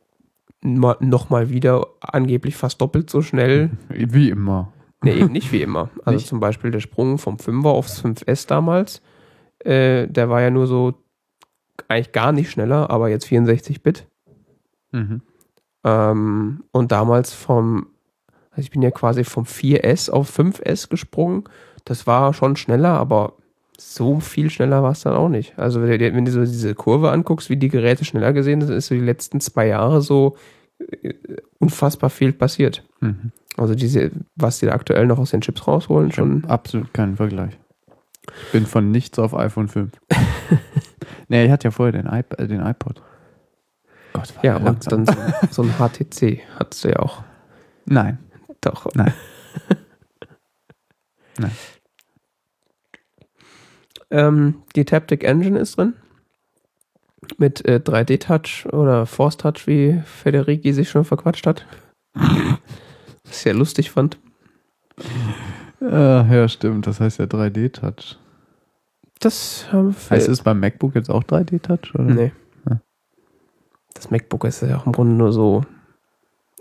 ma- noch mal wieder angeblich fast doppelt so schnell. [LAUGHS] Wie immer. Ne, eben nicht wie immer. Also Nicht? zum Beispiel der Sprung vom 5er aufs 5S damals, äh, der war ja nur so eigentlich gar nicht schneller, aber jetzt 64-Bit. Mhm. Ähm, und damals vom, also ich bin ja quasi vom 4S auf 5S gesprungen. Das war schon schneller, aber so viel schneller war es dann auch nicht. Also wenn du, wenn du so diese Kurve anguckst, wie die Geräte schneller gesehen sind, ist so die letzten zwei Jahre so äh, unfassbar viel passiert. Mhm. Also diese, was die da aktuell noch aus den Chips rausholen, schon. Absolut keinen Vergleich. Ich bin von nichts auf iPhone 5. [LAUGHS] nee, ich hatte ja vorher den, iP äh, den iPod. Gott, war Ja, und dann so, so ein HTC hattest du ja auch. Nein. Doch. Nein. [LAUGHS] Nein. Ähm, die Taptic Engine ist drin. Mit äh, 3D-Touch oder Force Touch, wie Federici sich schon verquatscht hat. [LAUGHS] Was ich sehr lustig fand. Äh, ja, stimmt. Das heißt ja 3D-Touch. Das haben wir. Heißt es beim MacBook jetzt auch 3D-Touch? Nee. Ja. Das MacBook ist ja auch im Grunde nur so,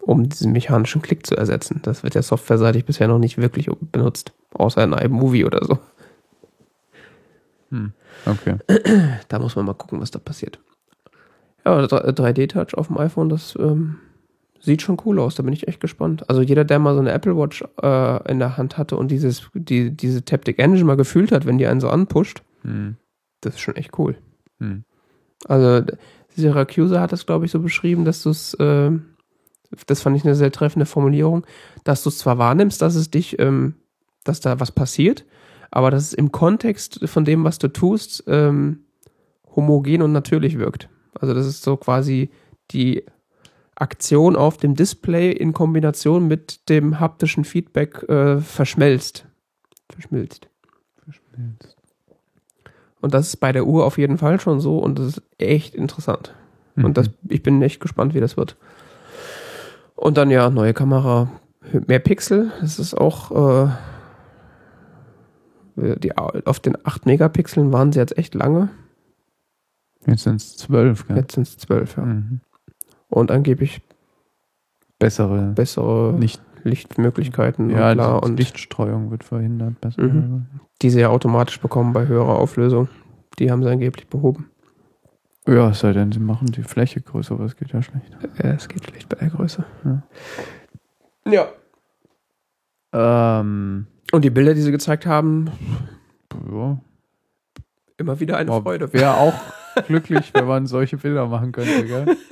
um diesen mechanischen Klick zu ersetzen. Das wird ja softwareseitig bisher noch nicht wirklich benutzt. Außer in iMovie oder so. Hm. Okay. Da muss man mal gucken, was da passiert. Ja, 3D-Touch auf dem iPhone, das ähm, sieht schon cool aus. Da bin ich echt gespannt. Also jeder, der mal so eine Apple Watch äh, in der Hand hatte und dieses, die, diese Taptic Engine mal gefühlt hat, wenn die einen so anpusht, Hm. das ist schon echt cool. Hm. Also Syracuse hat das, glaube ich, so beschrieben, dass du es, äh, das fand ich eine sehr treffende Formulierung, dass du es zwar wahrnimmst, dass es dich, ähm, dass da was passiert, aber dass es im Kontext von dem, was du tust, ähm, homogen und natürlich wirkt. Also das ist so quasi die Aktion auf dem Display in Kombination mit dem haptischen Feedback äh, verschmelzt. Verschmilzt. Und das ist bei der Uhr auf jeden Fall schon so und das ist echt interessant. Mhm. Und das, ich bin echt gespannt, wie das wird. Und dann ja, neue Kamera, mehr Pixel. Das ist auch, äh, die, auf den 8 Megapixeln waren sie jetzt echt lange. Jetzt sind es 12, gell? Jetzt sind es 12, ja. Mhm. Und angeblich Bessere bessere Licht, Lichtmöglichkeiten ja, und klar. Und Lichtstreuung wird verhindert. Besser. Mhm. die sie ja automatisch bekommen bei höherer Auflösung. Die haben sie angeblich behoben. Ja, es sei denn, sie machen die Fläche größer, aber es geht ja schlecht. Ja, es geht schlecht bei der Größe. Ja. Ähm, Und die Bilder, die sie gezeigt haben, ja. immer wieder eine Freude. Wäre auch glücklich, wenn man solche Bilder machen könnte, gell? [LAUGHS]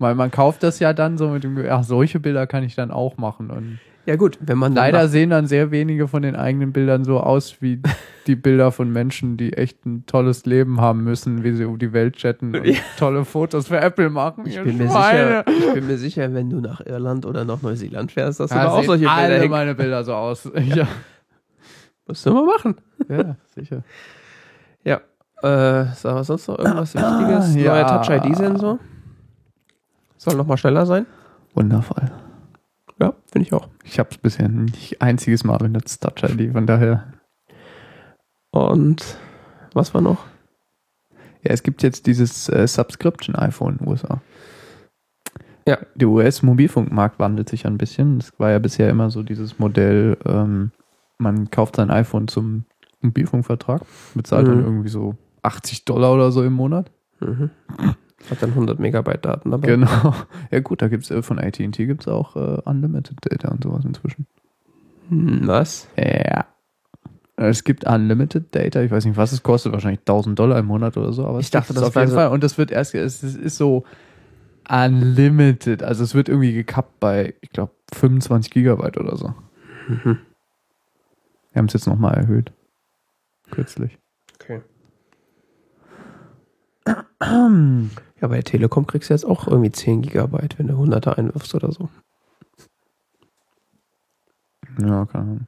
Weil man kauft das ja dann so mit dem, ach, solche Bilder kann ich dann auch machen. Und Ja gut, wenn man leider nach- sehen dann sehr wenige von den eigenen Bildern so aus wie [LAUGHS] die Bilder von Menschen, die echt ein tolles Leben haben müssen, wie sie um die Welt chatten und Ja. tolle Fotos für Apple machen. ich bin, mir Schweine. sicher, ich bin mir sicher, wenn du nach Irland oder nach Neuseeland fährst, dass du Da auch solche Bilder alle hängen. meine Bilder so aus. [LAUGHS] Ja, Musst du mal machen. ja sicher. Ja. Äh, sagen wir sonst noch irgendwas Wichtiges? ja. Neuer Touch-ID-Sensor. Soll noch mal schneller sein? Wundervoll. Ja, finde ich auch. Ich habe es bisher nicht einziges Mal benutzt, Touch ID, von daher. Und was war noch? Ja, es gibt jetzt dieses äh, Subscription-iPhone in den USA. Ja. Der US-Mobilfunkmarkt wandelt sich ein bisschen. Es war ja bisher immer so dieses Modell, ähm, man kauft sein iPhone zum Mobilfunkvertrag, bezahlt dann Mhm. irgendwie so 80 Dollar oder so im Monat. Mhm. Hat dann 100 Megabyte Daten dabei. Genau. Ja gut, da gibt es äh, von AT&T gibt es auch äh, Unlimited Data und sowas inzwischen. Hm, Was? Ja. Es gibt Unlimited Data, ich weiß nicht, was es kostet, wahrscheinlich 1000 Dollar im Monat oder so, aber Ich dachte, das auf jeden so- Fall und das wird erst, es ist ist so Unlimited, also es wird irgendwie gekappt bei, ich glaube, 25 Gigabyte oder so. Mhm. Wir haben es jetzt nochmal erhöht. Kürzlich. Ja, bei der Telekom kriegst du jetzt auch irgendwie 10 Gigabyte, wenn du 100er einwirfst oder so. Ja, keine Ahnung.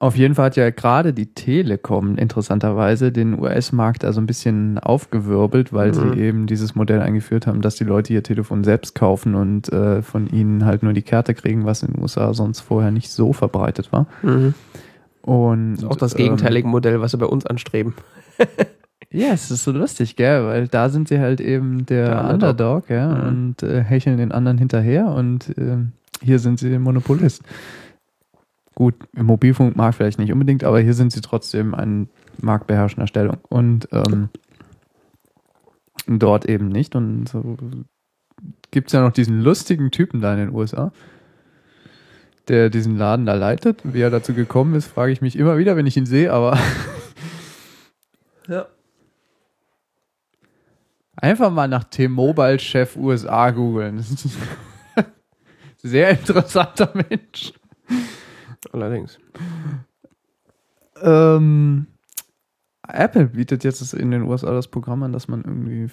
Auf jeden Fall hat ja gerade die Telekom interessanterweise den US-Markt also ein bisschen aufgewirbelt, weil Mhm. sie eben dieses Modell eingeführt haben, dass die Leute ihr Telefon selbst kaufen und äh, von ihnen halt nur die Karte kriegen, was in den USA sonst vorher nicht so verbreitet war. Und Das ist auch das ähm, gegenteilige Modell, was sie bei uns anstreben. [LAUGHS] Ja, es ist so lustig, gell? Weil da sind sie halt eben der, Der Underdog, Underdog. ja, Mhm. und äh, hecheln den anderen hinterher und ähm, hier sind sie Monopolist. Gut, im Mobilfunkmarkt vielleicht nicht unbedingt, aber hier sind sie trotzdem ein marktbeherrschender Stellung und ähm, dort eben nicht. Und so gibt es ja noch diesen lustigen Typen da in den USA, der diesen Laden da leitet. Wie er dazu gekommen ist, frage ich mich immer wieder, wenn ich ihn sehe, aber Ja. Einfach mal nach T-Mobile-Chef USA googeln. Sehr interessanter Mensch. Allerdings. Ähm, Apple bietet jetzt in den USA das Programm an, dass man irgendwie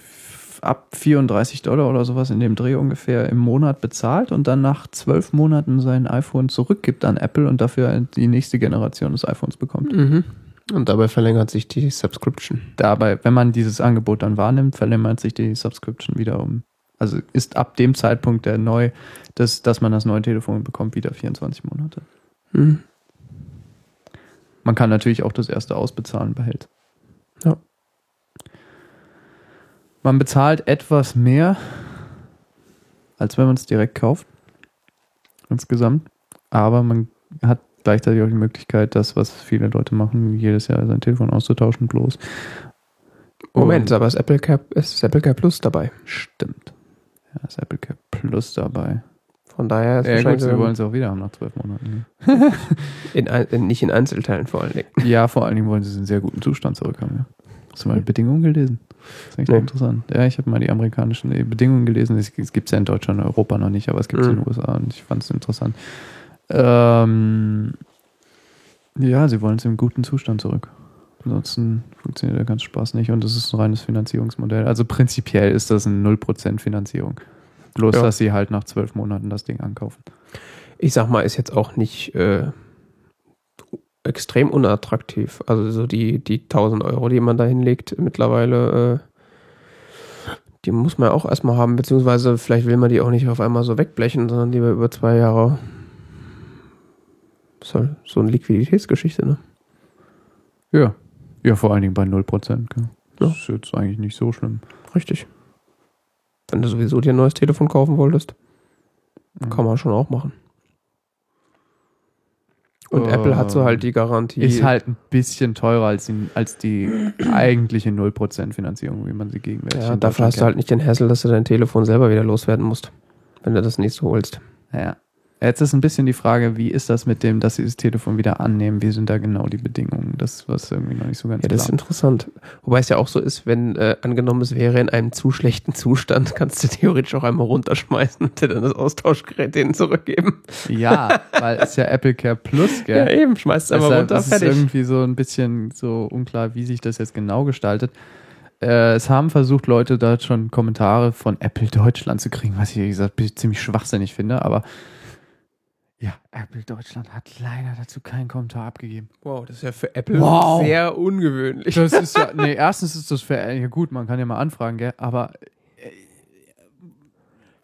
ab 34 Dollar oder sowas in dem Dreh ungefähr im Monat bezahlt und dann nach zwölf Monaten sein iPhone zurückgibt an Apple und dafür die nächste Generation des iPhones bekommt. Mhm. Und dabei verlängert sich die Subscription. Dabei, wenn man dieses Angebot dann wahrnimmt, verlängert sich die Subscription wieder um. Also ist ab dem Zeitpunkt der neu, dass, dass man das neue Telefon bekommt, wieder 24 Monate. Mhm. Man kann natürlich auch das erste ausbezahlen, behält Ja. Man bezahlt etwas mehr, als wenn man es direkt kauft. Insgesamt. Aber man hat gleichzeitig auch die Möglichkeit, das, was viele Leute machen, jedes Jahr sein Telefon auszutauschen, bloß. Moment, Und- aber ist Apple Care, ist Apple Care Plus dabei. Stimmt. Ja, ist Apple Care Plus dabei. Von daher ist Ja, gut, wahrscheinlich sie ähm, wollen es auch wieder haben nach zwölf Monaten. Ne? [LAUGHS] in, in, nicht in Einzelteilen vor allen Dingen. Ja, vor allen Dingen wollen sie es in sehr guten Zustand zurückhaben. Ja. Hast du mal die Bedingungen gelesen? Das ist eigentlich Nee. interessant. Ja, ich habe mal die amerikanischen äh, Bedingungen gelesen. Es gibt es ja in Deutschland und Europa noch nicht, aber es gibt es in Mhm. den USA und ich fand es interessant. Ähm, ja, sie wollen es im guten Zustand zurück. Ansonsten funktioniert der ganze Spaß nicht und das ist ein reines Finanzierungsmodell. Also prinzipiell ist das eine 0% Finanzierung. Bloß, Ja. dass sie halt nach zwölf Monaten das Ding ankaufen. Ich sag mal, ist jetzt auch nicht äh, extrem unattraktiv. Also so die, die 1000 Euro, die man da hinlegt, mittlerweile, äh, die muss man ja auch erstmal haben, beziehungsweise vielleicht will man die auch nicht auf einmal so wegblechen, sondern lieber über zwei Jahre. Ist halt so eine Liquiditätsgeschichte, ne? Ja. Ja, vor allen Dingen bei 0%. Gell? Das Ja. ist jetzt eigentlich nicht so schlimm. Richtig. Wenn du sowieso dir ein neues Telefon kaufen wolltest, Mhm. kann man schon auch machen. Und Äh, Apple hat so halt die Garantie. Ist halt ein bisschen teurer als die, als die eigentliche 0% Finanzierung, wie man sie gegenwärtig Ja, dafür hast du halt nicht den Hassel, dass du dein Telefon selber wieder loswerden musst, wenn du das nächste holst. kennt. Ja. Jetzt ist ein bisschen die Frage, wie ist das mit dem, dass sie das Telefon wieder annehmen? Wie sind da genau die Bedingungen? Das was irgendwie noch nicht so ganz Ja, das ist klar. interessant. Wobei es ja auch so ist, wenn äh, angenommen es wäre in einem zu schlechten Zustand, [LAUGHS] kannst du theoretisch auch einmal runterschmeißen und dir dann das Austauschgerät denen zurückgeben. Ja, weil es ja Apple Care Plus, [LAUGHS] gell? Ja, eben, schmeißt es einmal runter, ist es fertig. irgendwie so ein bisschen so unklar, wie sich das jetzt genau gestaltet. Äh, es haben versucht, Leute da schon Kommentare von Apple Deutschland zu kriegen, was ich, wie gesagt, ziemlich schwachsinnig finde, aber ja, Apple Deutschland hat leider dazu keinen Kommentar abgegeben. Wow, das ist ja für Apple Wow. sehr ungewöhnlich. Das ist ja, [LAUGHS] nee, erstens ist das für, ja gut, man kann ja mal anfragen, gell, aber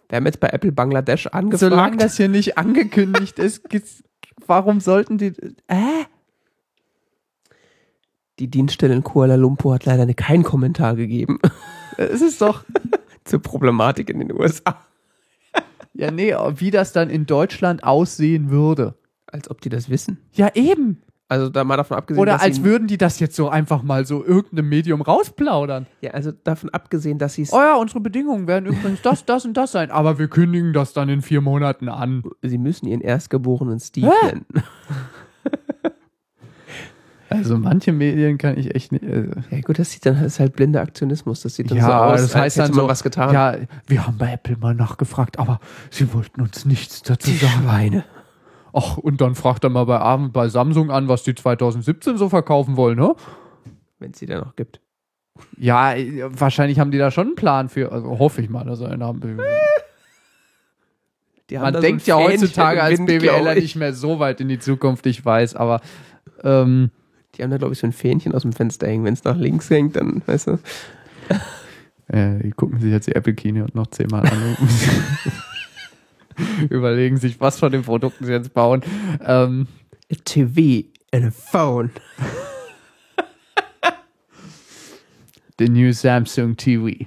Wir haben jetzt bei Apple Bangladesch angefragt. solange das hier nicht angekündigt ist, warum sollten die, äh? die Dienststelle in Kuala Lumpur hat leider keinen Kommentar gegeben Es ist doch, [LAUGHS] zur Problematik in den USA. Ja nee, wie das dann in Deutschland aussehen würde. Als ob die das wissen. Ja, eben. Also da mal davon abgesehen, Oder als würden die das jetzt so einfach mal so irgendeinem Medium rausplaudern. ja, also davon abgesehen, dass sie es Oh ja, unsere Bedingungen werden übrigens das, das und das sein. Aber wir kündigen das dann in vier Monaten an. sie müssen ihren erstgeborenen Steve nennen. Also manche Medien kann ich echt nicht. Äh, Ja gut, das sieht dann das ist halt blinder Aktionismus. Das sieht dann ja, so aus, das heißt als dann hätte so, was getan. Ja, wir haben bei Apple mal nachgefragt, aber sie wollten uns nichts dazu sagen. Schweine. Ach, und dann fragt er mal bei, Abend bei Samsung an, was die 2017 so verkaufen wollen, ne? Wenn es sie dann noch gibt. Ja, wahrscheinlich haben die da schon einen Plan für. Also hoffe ich mal, dass sie einen haben. Die Man so denkt ein ja heutzutage als BWLer nicht mehr so weit in die Zukunft, ich weiß, aber ähm, Die haben da, glaube ich, so ein Fähnchen aus dem Fenster hängen. Wenn es nach links hängt, dann, weißt du. [LAUGHS] äh, die gucken sich jetzt die Apple Keynote noch zehnmal an [LAUGHS] überlegen sich, was von den Produkten sie jetzt bauen. Ähm, A TV and a phone. [LAUGHS] the new Samsung TV.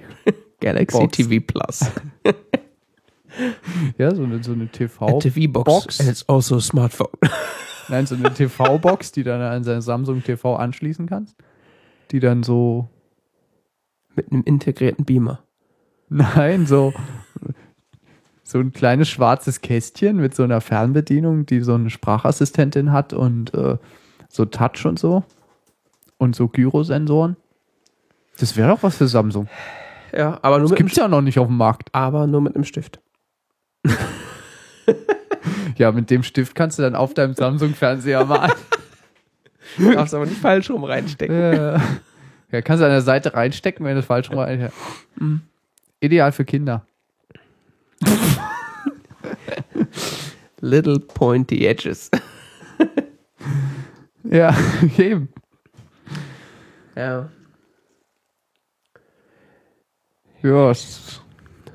Galaxy Box. TV Plus. Ja, so eine, so eine TV-Box. Box. And it's also a smartphone. Nein, so eine TV-Box, die dann an sein Samsung TV anschließen kannst. Die dann so, Mit einem integrierten Beamer. nein, so, so ein kleines schwarzes Kästchen mit so einer Fernbedienung, die so eine Sprachassistentin hat und äh, so Touch und so. Und so Gyrosensoren. Das wäre doch was für Samsung. Ja, aber nur, Das mit gibt's ja noch nicht auf dem Markt. aber nur mit einem Stift. [LAUGHS] Ja, mit dem Stift kannst du dann auf deinem Samsung-Fernseher malen. Du darfst aber nicht falsch rum reinstecken. ja. ja, kannst du an der Seite reinstecken, wenn du falsch rum rein. Ja. Ideal für Kinder. Little pointy edges. Ja, [LAUGHS] eben. Ja. Ja,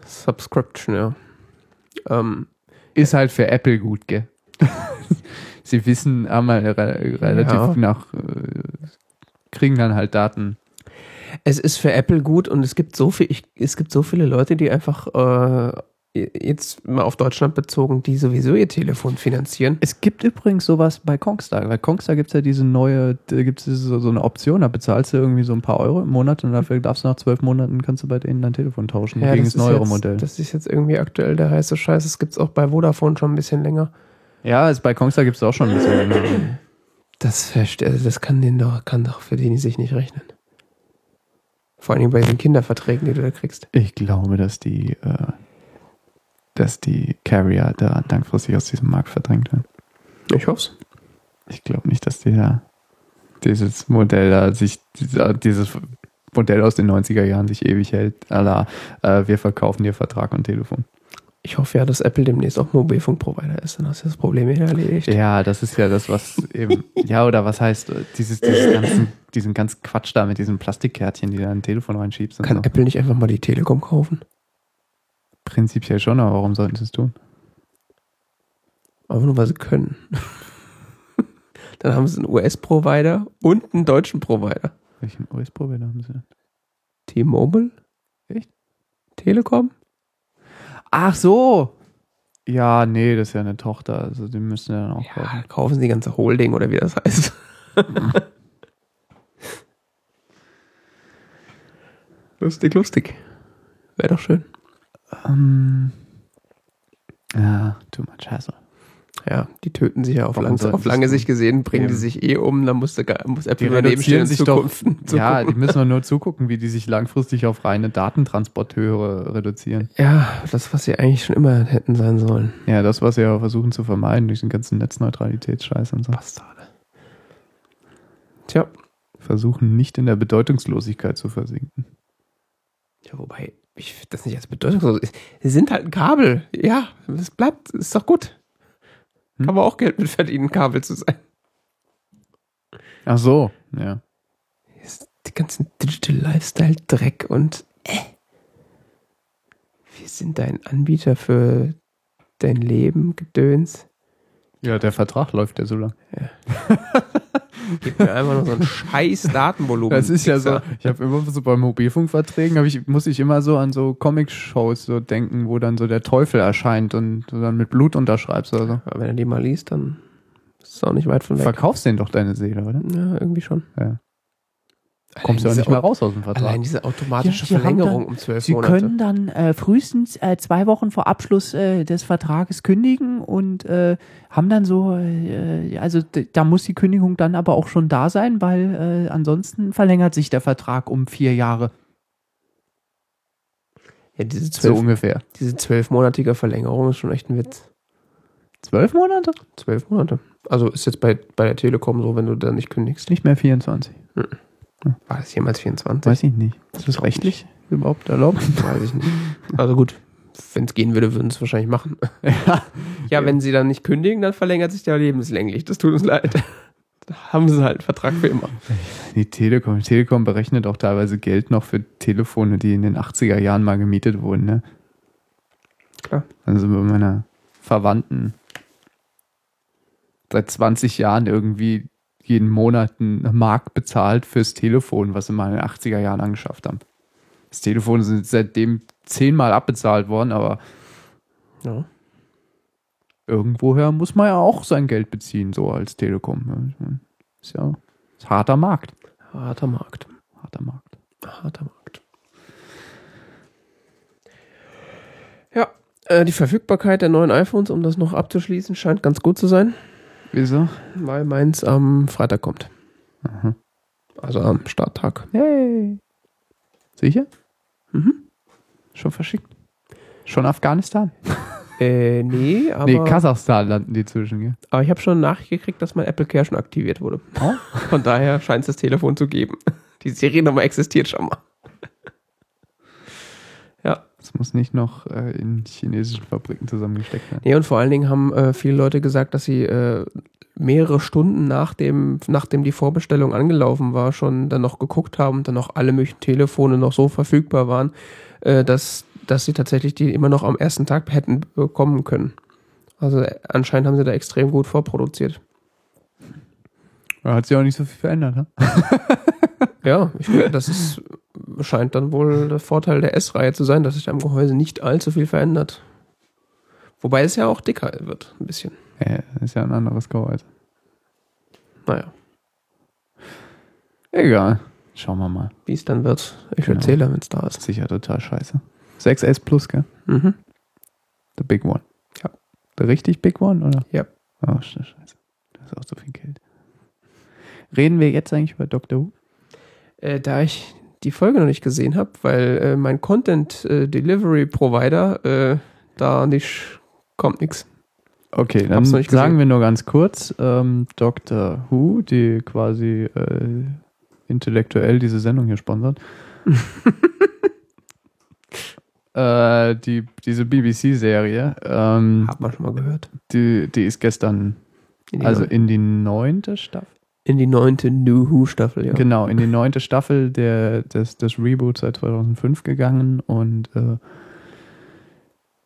Subscription, ja. Ähm, ist halt für Apple gut, gell? [LAUGHS] Sie wissen, halt re relativ Ja. nach, äh, kriegen dann halt Daten. Es ist für Apple gut und es gibt so viel, ich, es gibt so viele Leute, die einfach äh, jetzt mal auf Deutschland bezogen, die sowieso ihr Telefon finanzieren. Es gibt übrigens sowas bei Kongstar. Bei Kongstar gibt es ja diese neue, gibt es so, so eine Option, da bezahlst du irgendwie so ein paar Euro im Monat und dafür darfst du nach zwölf Monaten kannst du bei denen dein Telefon tauschen gegen das, ist neuere jetzt, Modell. Das ist jetzt irgendwie aktuell der heiße Scheiß. Das gibt es auch bei Vodafone schon ein bisschen länger. Ja, es, bei Kongstar gibt es auch schon ein bisschen länger. Das, verste- also das kann, den doch, kann doch für die sich nicht rechnen. Vor allem bei den Kinderverträgen, die du da kriegst. Ich glaube, dass die, äh, dass die Carrier da langfristig aus diesem Markt verdrängt werden. Ich hoffe Ich glaube nicht, dass der dieses Modell da sich, dieses Modell aus den 90er Jahren sich ewig hält. Allah, äh, wir verkaufen dir Vertrag und Telefon. Ich hoffe ja, dass Apple demnächst auch Mobilfunkprovider ist. Dann hast du das Problem wieder erledigt. Ja, das ist ja das, was eben, [LAUGHS] ja, oder was heißt, äh, dieses, dieses ganzen, diesen ganzen Quatsch da mit diesen Plastikkärtchen, die in ein Telefon reinschiebst. Kann so. Apple nicht einfach mal die Telekom kaufen? Prinzipiell schon, aber warum sollten sie es tun? Einfach nur, weil sie können. [LAUGHS] Dann haben sie einen US-Provider und einen deutschen Provider. Welchen US-Provider haben sie? T-Mobile? Echt? Telekom? Ach so! Ja, nee, das ist ja eine Tochter, also die müssen ja dann auch kaufen. Ja, kaufen sie die ganze Holding oder wie das heißt. [LAUGHS] lustig, lustig. Wäre doch schön. Ähm, ja, too much hassle. Ja, die töten sich ja auf, lang, auf lange Sicht gesehen, bringen die Eben. sich eh um, dann muss, der, Ge- muss Apple Die daneben stehen reduzieren sich doch, Zukunft. [LAUGHS] [LAUGHS] ja, die müssen doch nur zugucken, wie die sich langfristig auf reine Datentransporteure reduzieren. ja, das, was sie eigentlich schon immer hätten sein sollen. Ja, das, was sie ja versuchen zu vermeiden durch den ganzen Netzneutralitätsscheiß und so. Bastarde. Tja, Versuchen nicht in der Bedeutungslosigkeit zu versinken. ja, wobei, ich finde das nicht als bedeutungslos. Sie sind halt ein Kabel. Ja, es bleibt, ist doch gut. Kann Hm? man auch Geld mit verdienen, Kabel zu sein. Ach so, ja. Die ganzen Digital Lifestyle Dreck und äh. Wir sind dein Anbieter für dein Leben, Gedöns. Ja, der Vertrag läuft ja so lang. [LAUGHS] Gib mir einfach nur so ein scheiß Datenvolumen. Das ist ja so, ich habe immer so bei Mobilfunkverträgen, ich, muss ich immer so an so Comic-Shows so denken, wo dann so der Teufel erscheint und du dann mit Blut unterschreibst oder so. Aber wenn er die mal liest, dann ist es auch nicht weit von weg. Verkaufst denen doch deine Seele, oder? Ja, irgendwie schon. Ja. Kommst du auch diese nicht mehr Au- raus aus dem Vertrag. Allein diese automatische Ja, Verlängerung dann- um zwölf Sie Monate. können dann äh, frühestens äh, zwei Wochen vor Abschluss äh, des Vertrages kündigen und äh, haben dann so, äh, also da muss die Kündigung dann aber auch schon da sein, weil äh, ansonsten verlängert sich der Vertrag um vier Jahre. ja, diese so zwölf, ungefähr. diese zwölfmonatige Verlängerung ist schon echt ein Witz. Zwölf Monate? Zwölf Monate. Also ist jetzt bei, bei der Telekom so, wenn du da nicht kündigst. Nicht mehr 24. War das jemals 24? Weiß ich nicht. Ist das rechtlich überhaupt erlaubt? [LAUGHS] Weiß ich nicht. Also gut, wenn es gehen würde, würden sie es wahrscheinlich machen. [LAUGHS] ja. Ja, wenn sie dann nicht kündigen, dann verlängert sich der lebenslänglich. Das tut uns leid. Da haben sie halt einen Vertrag für immer. Die Telekom, Telekom berechnet auch teilweise Geld noch für Telefone, die in den 80er Jahren mal gemietet wurden, ne? Klar. Also bei meiner Verwandten seit 20 Jahren irgendwie jeden Monat einen Mark bezahlt fürs Telefon, was sie mal in den 80er Jahren angeschafft haben. Das Telefon ist seitdem zehnmal abbezahlt worden, aber Ja. irgendwoher muss man ja auch sein Geld beziehen, so als Telekom. ne? Ist ja ist harter Markt. Harter Markt. Harter Markt. Harter Markt. Ja, äh, die Verfügbarkeit der neuen iPhones, um das noch abzuschließen, scheint ganz gut zu sein, Wieso? weil meins am Freitag kommt. Aha. Also am Starttag. Hey. Sicher? Mhm. Schon verschickt? Schon Afghanistan? [LAUGHS] Äh, nee, aber, nee, Kasachstan landen die zwischen, gell? aber ich habe schon nachgekriegt, dass mein Apple Care schon aktiviert wurde. Oh. [LAUGHS] Von daher scheint es das Telefon zu geben. Die Seriennummer existiert schon mal. Muss nicht noch äh, in chinesischen Fabriken zusammengesteckt werden. Nee, und vor allen Dingen haben äh, viele Leute gesagt, dass sie äh, mehrere Stunden nachdem, nachdem die Vorbestellung angelaufen war, schon dann noch geguckt haben und dann noch alle möglichen Telefone noch so verfügbar waren, äh, dass, dass sie tatsächlich die immer noch am ersten Tag hätten bekommen können. Also anscheinend haben sie da extrem gut vorproduziert. Da hat sich auch nicht so viel verändert, ne? [LAUGHS] Ja, ich, das ist, scheint dann wohl der Vorteil der S-Reihe zu sein, dass sich am Gehäuse nicht allzu viel verändert. Wobei es ja auch dicker wird, ein bisschen. Ja, ist ja ein anderes Gehäuse. Naja, Egal. Schauen wir mal. wie es dann wird. Ich Genau. erzähle, wenn es da ist. Sicher total scheiße. 6S Plus, gell? Mhm. The big one. Ja. Der richtig big one, oder? Ja. Oh, sch- scheiße. Das ist auch so viel Geld. Reden wir jetzt eigentlich über Doctor Who? Äh, da ich die Folge noch nicht gesehen habe, weil äh, mein Content äh, Delivery Provider äh, da nicht kommt nix. Okay, dann sagen gesehen. wir nur ganz kurz, ähm, Doctor Who, die quasi äh, intellektuell diese Sendung hier sponsert, [LAUGHS] äh, die, diese BBC-Serie, ähm, Hat man schon mal gehört. die, die ist gestern, In also in die neunte Staffel, in die neunte New Who Staffel, ja. genau, in die neunte Staffel der, des, des Reboots seit 2005 gegangen und äh,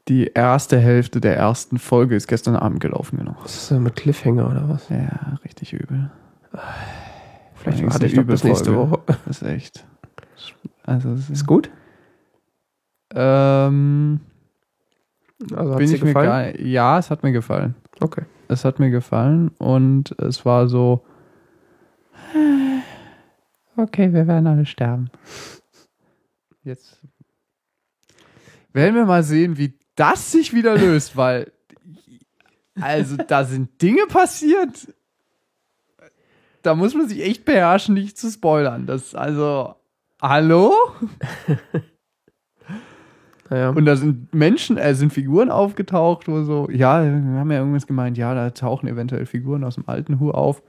die erste Hälfte der ersten Folge ist gestern Abend gelaufen, genau. Was ist denn mit Cliffhanger oder was? Ja, richtig übel. Vielleicht warte ich doch bis nächste. Woche. Das ist echt. Also, Ist ist gut? Ähm, Also hat bin ich mir gefallen? gar, ja, es hat mir gefallen. Okay. Es hat mir gefallen und es war so. Okay, wir werden alle sterben. Jetzt werden wir mal sehen, wie das sich wieder löst, weil also da sind Dinge passiert. Da muss man sich echt beherrschen, nicht zu spoilern. Das also hallo? Naja. Und da sind Menschen, äh, sind Figuren aufgetaucht, wo so, ja, wir haben ja irgendwas gemeint, ja, da tauchen eventuell Figuren aus dem alten Hu auf.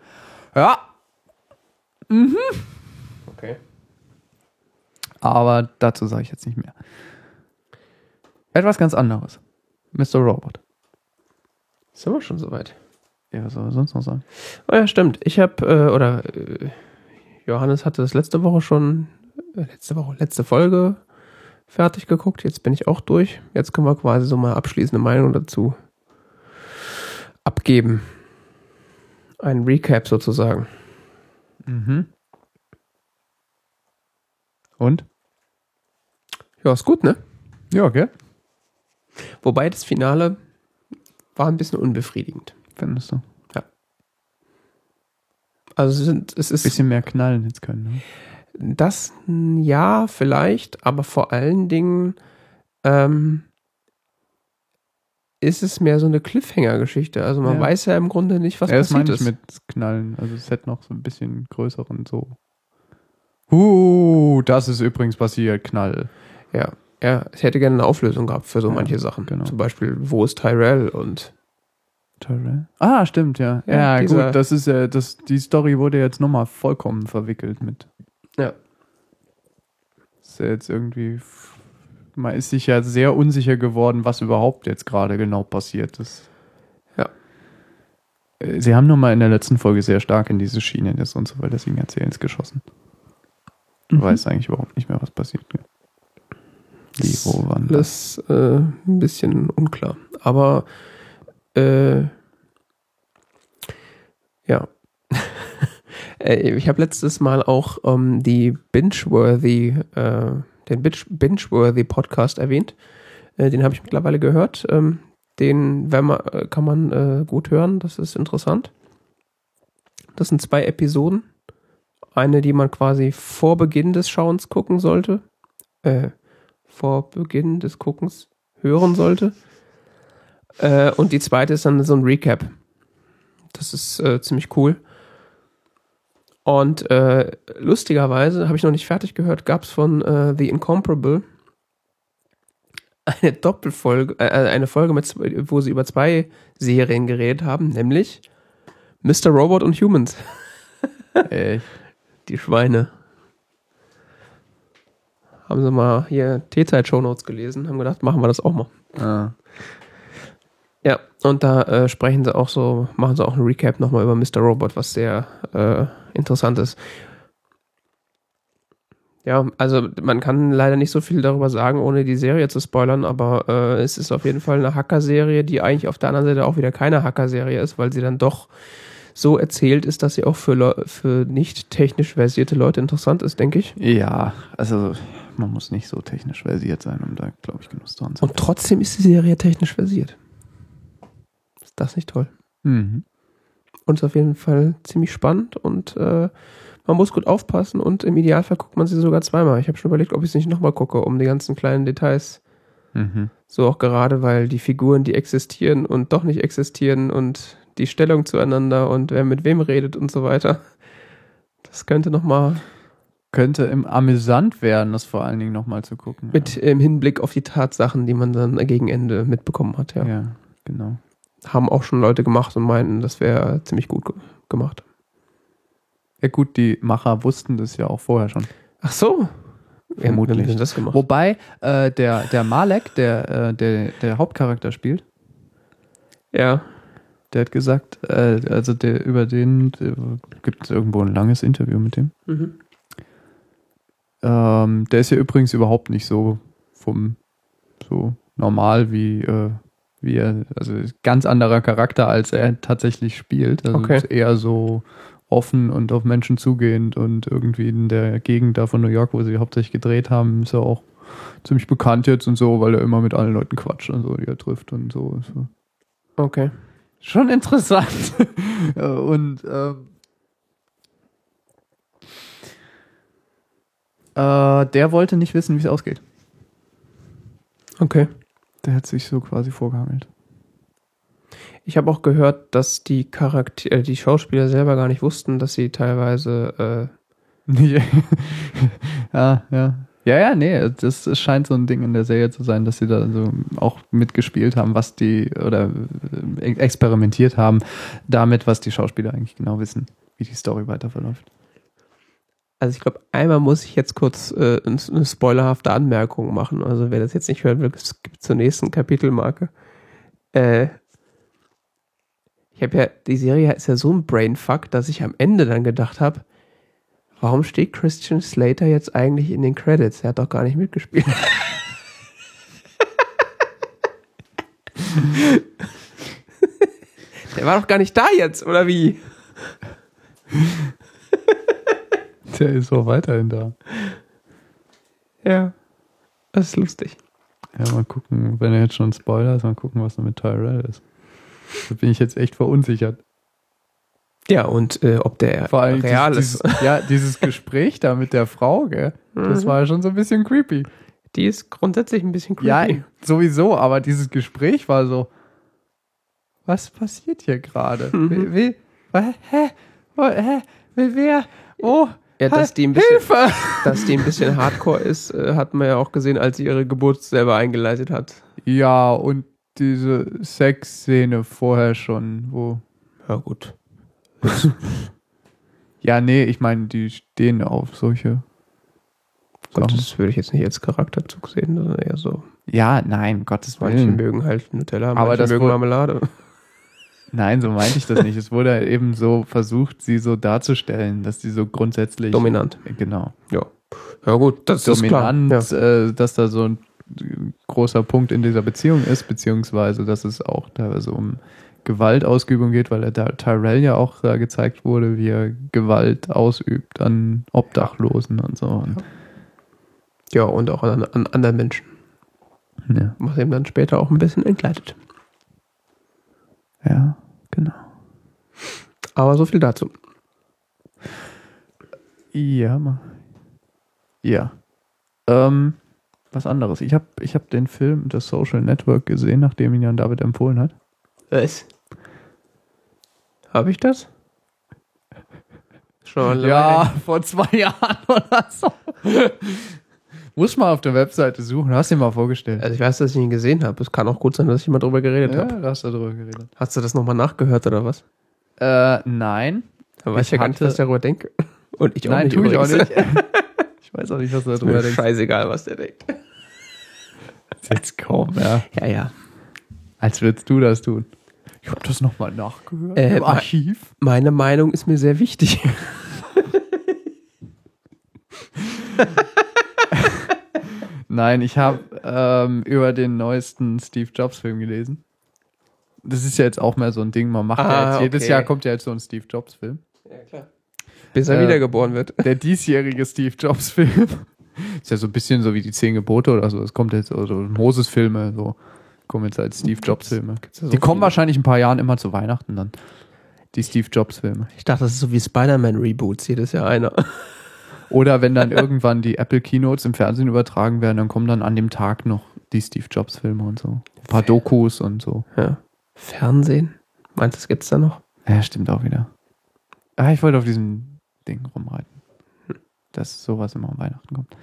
Ja, okay. aber dazu sage ich jetzt nicht mehr. Etwas ganz anderes. Mr. Robot. Sind wir schon soweit? Ja, was soll er sonst noch sagen? Oh ja, stimmt. Ich habe, äh, oder äh, Johannes hatte das letzte Woche schon, äh, letzte Woche, letzte Folge fertig geguckt. Jetzt bin ich auch durch. Jetzt können wir quasi so mal abschließende Meinung dazu abgeben. Ein Recap sozusagen. Mhm. Und? Ja, ist gut, ne? Ja, okay. Wobei das Finale war ein bisschen unbefriedigend. Findest du? Also es, sind, es ist Bisschen mehr knallen jetzt können. Ne? Das ja, vielleicht, aber vor allen Dingen ähm, ist es mehr so eine Cliffhanger-Geschichte. Also man Ja. weiß ja im Grunde nicht, was ja, das passiert meine ich ist. mit knallen. Also es hätte noch so ein bisschen größeren so. Uh, das ist übrigens passiert, Knall. Ja, ja, ich hätte gerne eine Auflösung gehabt für so Ja, manche Sachen. genau. Zum Beispiel, wo ist Tyrell und Tyrell? Ah, stimmt, ja. Ja, gut, das ist ja, das, die Story wurde jetzt nochmal vollkommen verwickelt mit. Ja. Ist ja jetzt irgendwie. Man ist sich ja sehr unsicher geworden, was überhaupt jetzt gerade genau passiert ist. Ja. Äh, Sie haben nochmal in der letzten Folge sehr stark in diese Schiene des und so weiter deswegen Erzählens geschossen. Du Mhm. weißt eigentlich überhaupt nicht mehr, was passiert. Gell? Wie, wo, wann, das. alles äh, ein bisschen unklar. Aber äh, ja. [LAUGHS] Äh, ich habe letztes Mal auch ähm, die Binge-Worthy, äh, den Binge- Binge-Worthy Podcast erwähnt. Äh, den habe ich mittlerweile gehört. Ähm, den man, äh, kann man äh, gut hören. Das ist interessant. Das sind zwei Episoden. Eine, die man quasi vor Beginn des Schauens gucken sollte. Äh, vor Beginn des Guckens hören sollte. Äh, und die zweite ist dann so ein Recap. Das ist äh, ziemlich cool. Und äh, lustigerweise, habe ich noch nicht fertig gehört, gab es von äh, The Incomparable eine Doppelfolge, äh, eine Folge, mit, wo sie über zwei Serien geredet haben, nämlich Mr. Robot und Humans. [LAUGHS] Echt? Die Schweine. Haben sie mal hier T-Zeit-Shownotes gelesen, haben gedacht, machen wir das auch mal. Ah. Ja, und da äh, sprechen sie auch so, machen sie auch ein Recap nochmal über Mr. Robot, was sehr äh, interessant ist. Ja, also man kann leider nicht so viel darüber sagen, ohne die Serie zu spoilern, aber äh, es ist auf jeden Fall eine Hacker-Serie, die eigentlich auf der anderen Seite auch wieder keine Hacker-Serie ist, weil sie dann doch so erzählt ist, dass sie auch für, für nicht technisch versierte Leute interessant ist, denke ich. Ja, also man muss nicht so technisch versiert sein, um da, glaube ich, genug dran zu Und trotzdem ist die Serie technisch versiert. Ist das nicht toll? Mhm. Und ist auf jeden Fall ziemlich spannend und äh, man muss gut aufpassen und im Idealfall guckt man sie sogar zweimal. Ich habe schon überlegt, ob ich es nicht nochmal gucke, um die ganzen kleinen Details. Mhm. So auch gerade, weil die Figuren, die existieren und doch nicht existieren und die Stellung zueinander und wer mit wem redet und so weiter. Das könnte nochmal Könnte im amüsant werden, das vor allen Dingen nochmal zu gucken. mit im Hinblick auf die Tatsachen, die man dann gegen Ende mitbekommen hat, ja. ja. ja, genau. Haben auch schon Leute gemacht und meinten, das wäre ziemlich gut ge gemacht. Ja gut, die Macher wussten das ja auch vorher schon. Ach so. Vermutlich. Ja, das gemacht? Wobei äh, der, der Malek, der, äh, der der Hauptcharakter spielt, Ja. der hat gesagt, äh, also der über den gibt es irgendwo ein langes Interview mit dem. Mhm. Ähm, der ist ja übrigens überhaupt nicht so vom so normal wie äh, wie er, also ganz anderer Charakter als er tatsächlich spielt. Also Okay. ist eher so offen und auf Menschen zugehend und irgendwie in der Gegend da von New York, wo sie hauptsächlich gedreht haben, ist er auch ziemlich bekannt jetzt und so, weil er immer mit allen Leuten quatscht und so, die er trifft und so. so. Okay. Schon interessant. [LAUGHS] und ähm, äh, der wollte nicht wissen, wie es ausgeht. Okay. Der hat sich so quasi vorgehangelt. Ich habe auch gehört, dass die Charakter äh, die Schauspieler selber gar nicht wussten, dass sie teilweise [LAUGHS] ja, ja. Ja, ja, nee, das scheint so ein Ding in der Serie zu sein, dass sie da so auch mitgespielt haben, was die oder äh, experimentiert haben damit, was die Schauspieler eigentlich genau wissen, wie die Story weiter verläuft. Also ich glaube, einmal muss ich jetzt kurz äh, eine spoilerhafte Anmerkung machen. Also wer das jetzt nicht hören will, es gibt zur nächsten Kapitelmarke. Äh, ich habe ja, die Serie ist ja so ein Brainfuck, dass ich am Ende dann gedacht habe, warum steht Christian Slater jetzt eigentlich in den Credits? Er hat doch gar nicht mitgespielt. [LAUGHS] Der war doch gar nicht da jetzt, oder wie? Der ist auch weiterhin da. Ja. Das ist lustig. Ja, mal gucken, wenn er jetzt schon Spoiler ist, mal gucken, was da mit Tyrell ist. Da bin ich jetzt echt verunsichert. Ja, und äh, ob der Vor allem real dieses, ist. dieses, ja, [LAUGHS] dieses Gespräch da mit der Frau, gell? Das Mhm. war schon so ein bisschen creepy. Die ist grundsätzlich ein bisschen Ja, creepy. sowieso, aber dieses Gespräch war so, was passiert hier gerade? Mhm. Wie, wie, wa- hä? Hä? Wie, wer? Oh, Ja, dass die ein bisschen, Hilfe! dass die ein bisschen hardcore ist, äh, hat man ja auch gesehen, als sie ihre Geburt selber eingeleitet hat. Ja, und diese Sexszene vorher schon, wo, Ja, gut. [LAUGHS] ja, nee, ich meine, die stehen auf solche Gott, das würde ich jetzt nicht als Charakterzug sehen, sondern eher so. Ja, nein, Gottes Manche Willen. mögen halt Nutella, Aber manche das mögen Marmelade. Nein, so meinte ich das nicht. Es wurde eben so versucht, sie so darzustellen, dass sie so grundsätzlich. Dominant. Genau. Ja. Ja, gut, das ist klar. Dominant, Ja. äh, dass da so ein großer Punkt in dieser Beziehung ist, beziehungsweise dass es auch teilweise um Gewaltausübung geht, weil er da Tyrell ja auch äh, gezeigt wurde, wie er Gewalt ausübt an Obdachlosen und so. Und, ja, und auch an, an anderen Menschen. ja. Was ihm dann später auch ein bisschen entgleitet. Ja, genau. Aber so viel dazu. Ja, ma- ja. Ähm, was anderes. Ich habe ich hab den Film The Social Network gesehen, nachdem ihn Jan David empfohlen hat. Was? Habe ich das? [LAUGHS] Schon mal Ja, vor zwei [LAUGHS] Jahren oder so. Muss mal auf der Webseite suchen. Hast du dir mal vorgestellt? Also ich weiß, dass ich ihn gesehen habe. Es kann auch gut sein, dass ich mal drüber geredet ja, habe. da hast du darüber geredet. Hast du das nochmal nachgehört oder was? Äh, nein. Da weiß Ich ja gar nicht, was ich darüber denke. [LAUGHS] Und ich auch nein, nicht. tue ich auch nicht. [LAUGHS] ich weiß auch nicht, was du darüber denkst. scheißegal, was der denkt. [LAUGHS] Jetzt kaum, ja. Ja, ja. Als würdest du das tun. Ich habe das nochmal nachgehört Äh, im Archiv. Meine Meinung ist mir sehr wichtig. Nein, ich habe ähm, über den neuesten Steve Jobs Film gelesen. Das ist ja jetzt auch mehr so ein Ding, man macht ja Ah, jetzt, jedes okay. Jahr kommt ja jetzt so ein Steve Jobs Film. Ja, klar. Bis er Äh, wiedergeboren wird. Der diesjährige Steve Jobs Film. [LAUGHS] Ist ja so ein bisschen so wie die Zehn Gebote oder so. Es kommt jetzt, oder so Moses-Filme, so kommen jetzt als Steve Jobs Filme. ja so die kommen viele? wahrscheinlich ein paar Jahren immer zu Weihnachten dann. Die Steve Jobs Filme. Ich dachte, das ist so wie Spider-Man-Reboots, jedes Jahr einer. Oder wenn dann irgendwann die Apple Keynotes im Fernsehen übertragen werden, dann kommen dann an dem Tag noch die Steve Jobs Filme und so. Ein paar Dokus und so. Ja. Fernsehen? Meinst du, das gibt's da noch? Ja, stimmt auch wieder. Ah, ich wollte auf diesem Ding rumreiten. Dass sowas immer um Weihnachten kommt.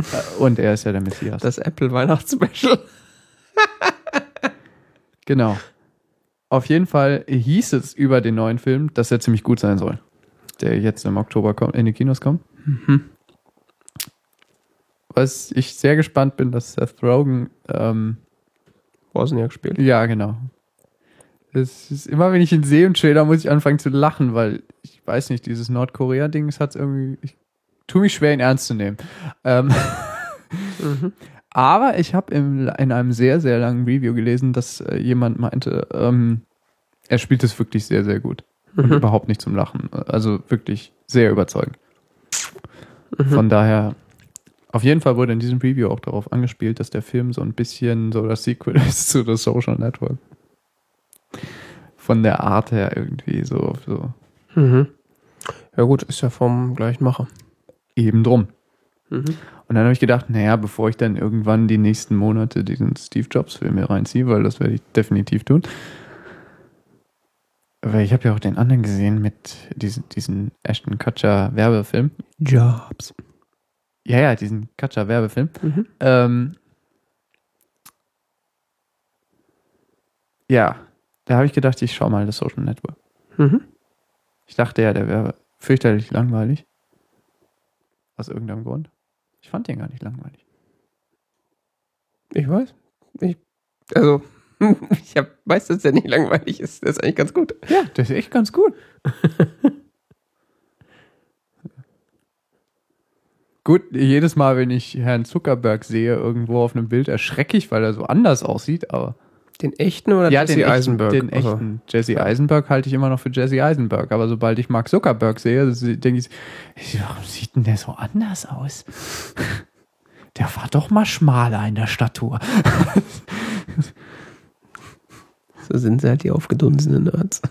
Äh, Und er ist ja der Messias. Das Apple-Weihnachtsspecial. genau. Auf jeden Fall hieß es über den neuen Film, dass er ziemlich gut sein soll. Der jetzt im Oktober kommt, in die Kinos kommt. Mhm. Was ich sehr gespannt bin, dass Seth Rogen, ähm, Wozniak gespielt. ja, genau. Es ist immer, wenn ich ihn sehe im Trailer, muss ich anfangen zu lachen, weil ich weiß nicht, dieses Nordkorea-Ding, es hat irgendwie, ich tue mich schwer, ihn ernst zu nehmen. Ähm, [LAUGHS] Mhm. Aber ich habe in einem sehr, sehr langen Review gelesen, dass äh, jemand meinte, ähm, er spielt es wirklich sehr, sehr gut. Und Mhm. überhaupt nicht zum Lachen. Also wirklich sehr überzeugend. Mhm. Von daher, auf jeden Fall wurde in diesem Review auch darauf angespielt, dass der Film so ein bisschen so das Sequel [LAUGHS] ist zu The Social Network. Von der Art her irgendwie so, so Mhm. Ja gut, ist ja vom gleichen Macher. eben drum. Mhm. Und dann habe ich gedacht, naja, bevor ich dann irgendwann die nächsten Monate diesen Steve Jobs-Film hier reinziehe, weil das werde ich definitiv tun. Weil ich habe ja auch den anderen gesehen mit diesen, diesen Ashton Kutcher Werbefilm. Jobs. Ja, ja, diesen Kutcher Werbefilm. Mhm. Ähm, ja, da habe ich gedacht, ich schaue mal das Social Network. Mhm. Ich dachte ja, der wäre fürchterlich langweilig. Aus irgendeinem Grund. Ich fand den gar nicht langweilig. Ich weiß. Ich, also, [LAUGHS] ich hab, weiß, dass der nicht langweilig ist. Der ist eigentlich ganz gut. Ja, das ist echt ganz gut. [LAUGHS] gut, jedes Mal, wenn ich Herrn Zuckerberg sehe, irgendwo auf einem Bild, erschrecke ich, weil er so anders aussieht, aber. Den echten oder ja, Jesse den echten, Eisenberg? Den Also, echten. Jesse Eisenberg halte ich immer noch für Jesse Eisenberg, aber sobald ich Mark Zuckerberg sehe, denke ich, warum sieht denn der so anders aus? [LAUGHS] Der war doch mal schmaler in der Statur. So sind sie halt die aufgedunsenen Nerds.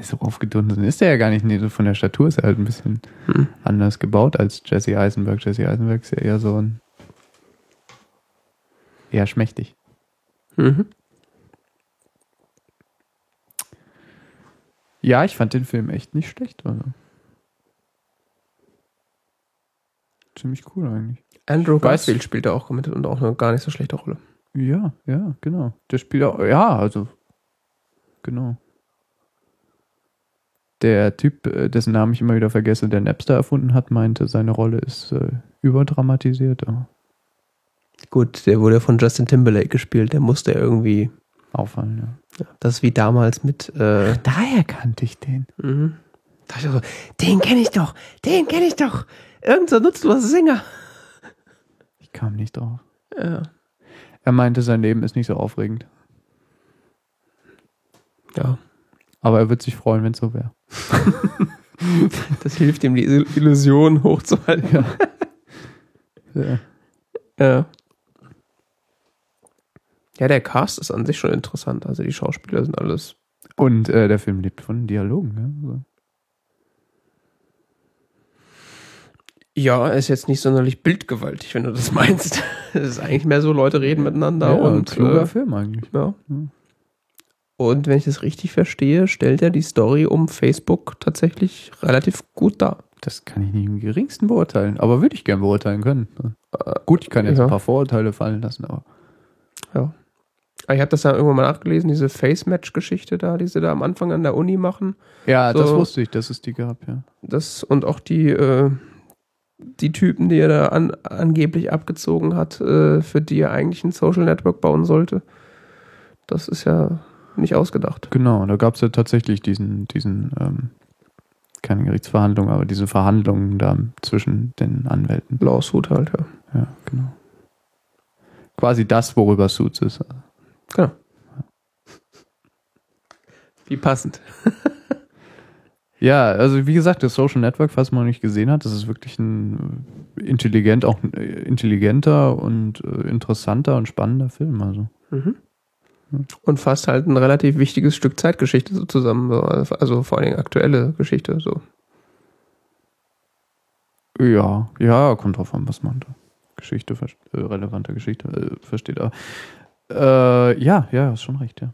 So aufgedunsen ist er ja gar nicht. Nee, so von der Statur ist er halt ein bisschen Hm. anders gebaut als Jesse Eisenberg. Jesse Eisenberg ist ja eher so ein. eher schmächtig. Mhm. Ja, ich fand den Film echt nicht schlecht. Also. Ziemlich cool eigentlich. Andrew Garfield spielt da auch mit und auch eine gar nicht so schlechte Rolle. Ja, ja, genau. Der spielt auch. Ja, also. Genau. Der Typ, äh, dessen Namen ich immer wieder vergesse, der Napster erfunden hat, meinte, seine Rolle ist äh, überdramatisiert. Gut, der wurde von Justin Timberlake gespielt. Der musste irgendwie. auffallen, ja. Das ist wie damals mit. Äh, Daher kannte ich den. mhm. Da ich so, den kenne ich doch, den kenne ich doch. Irgend so nutzloser Sänger. Ich kam nicht drauf. Ja. Er meinte, sein Leben ist nicht so aufregend. ja. Aber er wird sich freuen, wenn es so wäre. [LAUGHS] Das hilft ihm, die Illusion hochzuhalten. [LAUGHS] Ja. Ja. Ja, der Cast ist an sich schon interessant. Also die Schauspieler sind alles. Und äh, der Film lebt von Dialogen. Ja? Ja, ist jetzt nicht sonderlich bildgewaltig, wenn du das [LAUGHS] meinst. Es ist eigentlich mehr so, Leute reden miteinander Ja, und. kluger Äh, Film eigentlich. ja. Hm. Und wenn ich das richtig verstehe, stellt er die Story um Facebook tatsächlich relativ gut dar. Das kann ich nicht im geringsten beurteilen. Aber würde ich gern beurteilen können. Äh, Gut, ich kann jetzt ja. ein paar Vorurteile fallen lassen, aber. Ja. Aber Ich habe das ja irgendwann mal nachgelesen, diese Face-Match-Geschichte da, die sie da am Anfang an der Uni machen. Ja, So. das wusste ich, dass es die gab, ja. Das und auch die, äh, die Typen, die er da an, angeblich abgezogen hat, äh, für die er eigentlich ein Social Network bauen sollte. Das ist ja nicht ausgedacht. Genau, da gab es ja tatsächlich diesen, diesen, ähm, keine Gerichtsverhandlung, aber diese Verhandlungen da zwischen den Anwälten. Lawsuit halt, ja. Ja, genau. Quasi das, worüber Suits ist. Genau. Wie passend. [LAUGHS] Ja, also wie gesagt, das Social Network, falls man noch nicht gesehen hat, das ist wirklich ein äh, intelligent, auch äh, intelligenter und äh, interessanter und spannender Film. Also. Und fasst halt ein relativ wichtiges Stück Zeitgeschichte so zusammen. so. Also vor allen Dingen aktuelle Geschichte. So. Ja, ja, kommt drauf an, was man da Geschichte, relevante Geschichte äh, versteht. Aber, äh, ja, ja, hast schon recht, ja.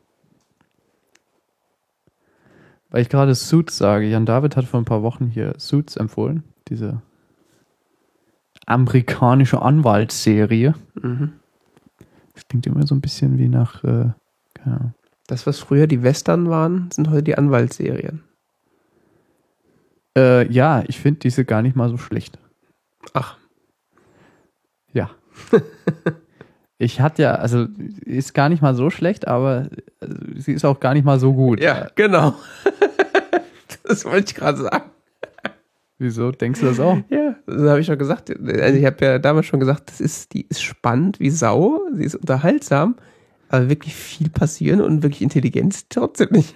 Weil ich gerade Suits sage, Jan David hat vor ein paar Wochen hier Suits empfohlen, diese amerikanische Anwaltsserie. Mhm. Das klingt immer so ein bisschen wie nach, äh, Ahnung. Das, was früher die Western waren, sind heute die Anwaltsserien. Äh, ja, ich finde diese gar nicht mal so schlecht. Ach, Ja. [LAUGHS] ich hatte ja, also ist gar nicht mal so schlecht, aber äh, sie ist auch gar nicht mal so gut. ja, genau. [LAUGHS] das wollte ich gerade sagen. Wieso? Denkst du das auch? Ja, das habe ich schon gesagt. Also ich habe ja damals schon gesagt, das ist, die ist spannend wie Sau, sie ist unterhaltsam, aber wirklich viel passieren und wirklich Intelligenz trotzdem nicht.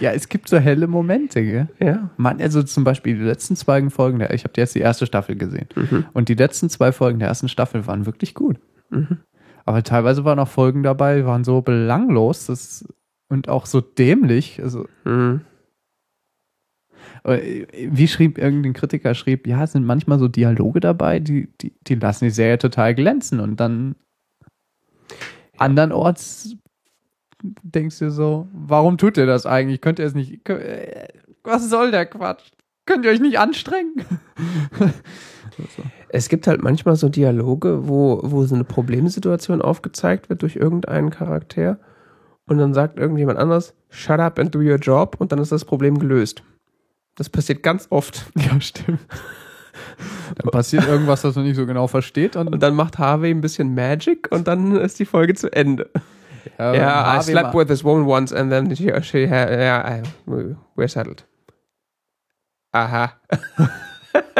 Ja, es gibt so helle Momente, gell? Ja. Man, also zum Beispiel die letzten zwei Folgen, der, ich habe jetzt die erste Staffel gesehen. Und die letzten zwei Folgen der ersten Staffel waren wirklich gut. Aber teilweise waren auch Folgen dabei, waren so belanglos das, und auch so dämlich. Also, Mhm. äh, wie schrieb irgendein Kritiker, schrieb, ja, es sind manchmal so Dialoge dabei, die, die, die lassen die Serie total glänzen und dann andernorts denkst du so, warum tut ihr das eigentlich? Könnt ihr es nicht, äh, was soll der Quatsch? Könnt ihr euch nicht anstrengen? [LAUGHS] Es gibt halt manchmal so Dialoge, wo, wo so eine Problemsituation aufgezeigt wird durch irgendeinen Charakter und dann sagt irgendjemand anders, shut up and do your job und dann ist das Problem gelöst. Das passiert ganz oft. [LAUGHS] Ja, stimmt. Dann passiert irgendwas, das man nicht so genau versteht und, Und dann macht Harvey ein bisschen Magic und dann ist die Folge zu Ende. ja, Ja, I slept with this woman once and then she, she yeah, we're settled. Aha. [LAUGHS]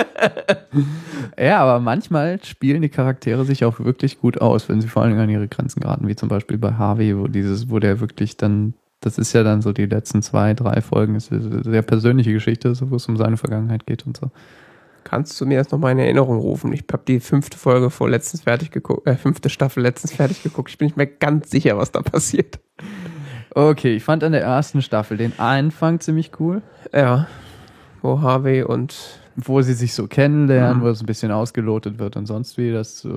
[LAUGHS] Ja, aber manchmal spielen die Charaktere sich auch wirklich gut aus, wenn sie vor allem an ihre Grenzen geraten, wie zum Beispiel bei Harvey, wo dieses, wo der wirklich dann, das ist ja dann so die letzten zwei, drei Folgen, ist eine sehr persönliche Geschichte, so, wo es um seine Vergangenheit geht und so. Kannst du mir das nochmal in Erinnerung rufen? Ich habe die fünfte Folge vor letztens fertig geguckt, äh, fünfte Staffel letztens fertig geguckt. Ich bin nicht mehr ganz sicher, was da passiert. Okay, ich fand an der ersten Staffel den Anfang ziemlich cool, Ja. Wo Harvey und wo sie sich so kennenlernen, Mhm. wo es ein bisschen ausgelotet wird und sonst wie, das, äh,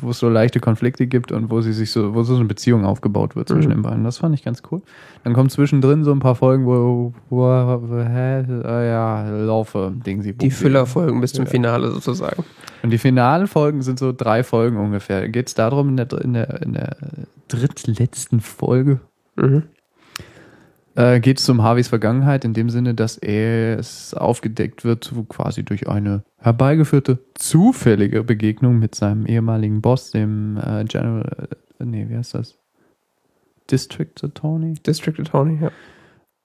wo es so leichte Konflikte gibt und wo sie sich so, wo so eine Beziehung aufgebaut wird zwischen Mhm. den beiden. Das fand ich ganz cool. Dann kommt zwischendrin so ein paar Folgen, wo, wo, wo hä, äh, ja, laufe, Ding sie. die Füllerfolgen bis zum Ja. Finale sozusagen. Und die finalen Folgen sind so drei Folgen ungefähr. Geht es darum, in der, in, der, in der drittletzten Folge Mhm. Äh, geht es um Harveys Vergangenheit in dem Sinne, dass er es aufgedeckt wird, so quasi durch eine herbeigeführte zufällige Begegnung mit seinem ehemaligen Boss, dem äh, General, äh, nee, wie heißt das? District Attorney? District Attorney, ja.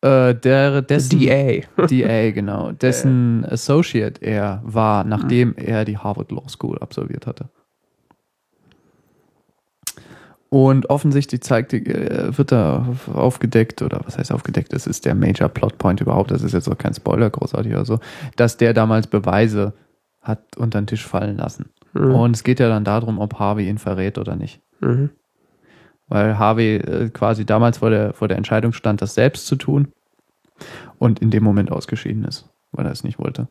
Äh, der, dessen, DA. [LAUGHS] DA, genau. Dessen Associate er war, nachdem er die Harvard Law School absolviert hatte. Und offensichtlich zeigt, äh, wird da aufgedeckt, oder was heißt aufgedeckt, das ist der Major Plot Point überhaupt, das ist jetzt auch kein Spoiler großartig oder so, dass der damals Beweise hat unter den Tisch fallen lassen. Mhm. Und es geht ja dann darum, ob Harvey ihn verrät oder nicht. Mhm. Weil Harvey äh, quasi damals vor der, vor der Entscheidung stand, das selbst zu tun und in dem Moment ausgeschieden ist, weil er es nicht wollte.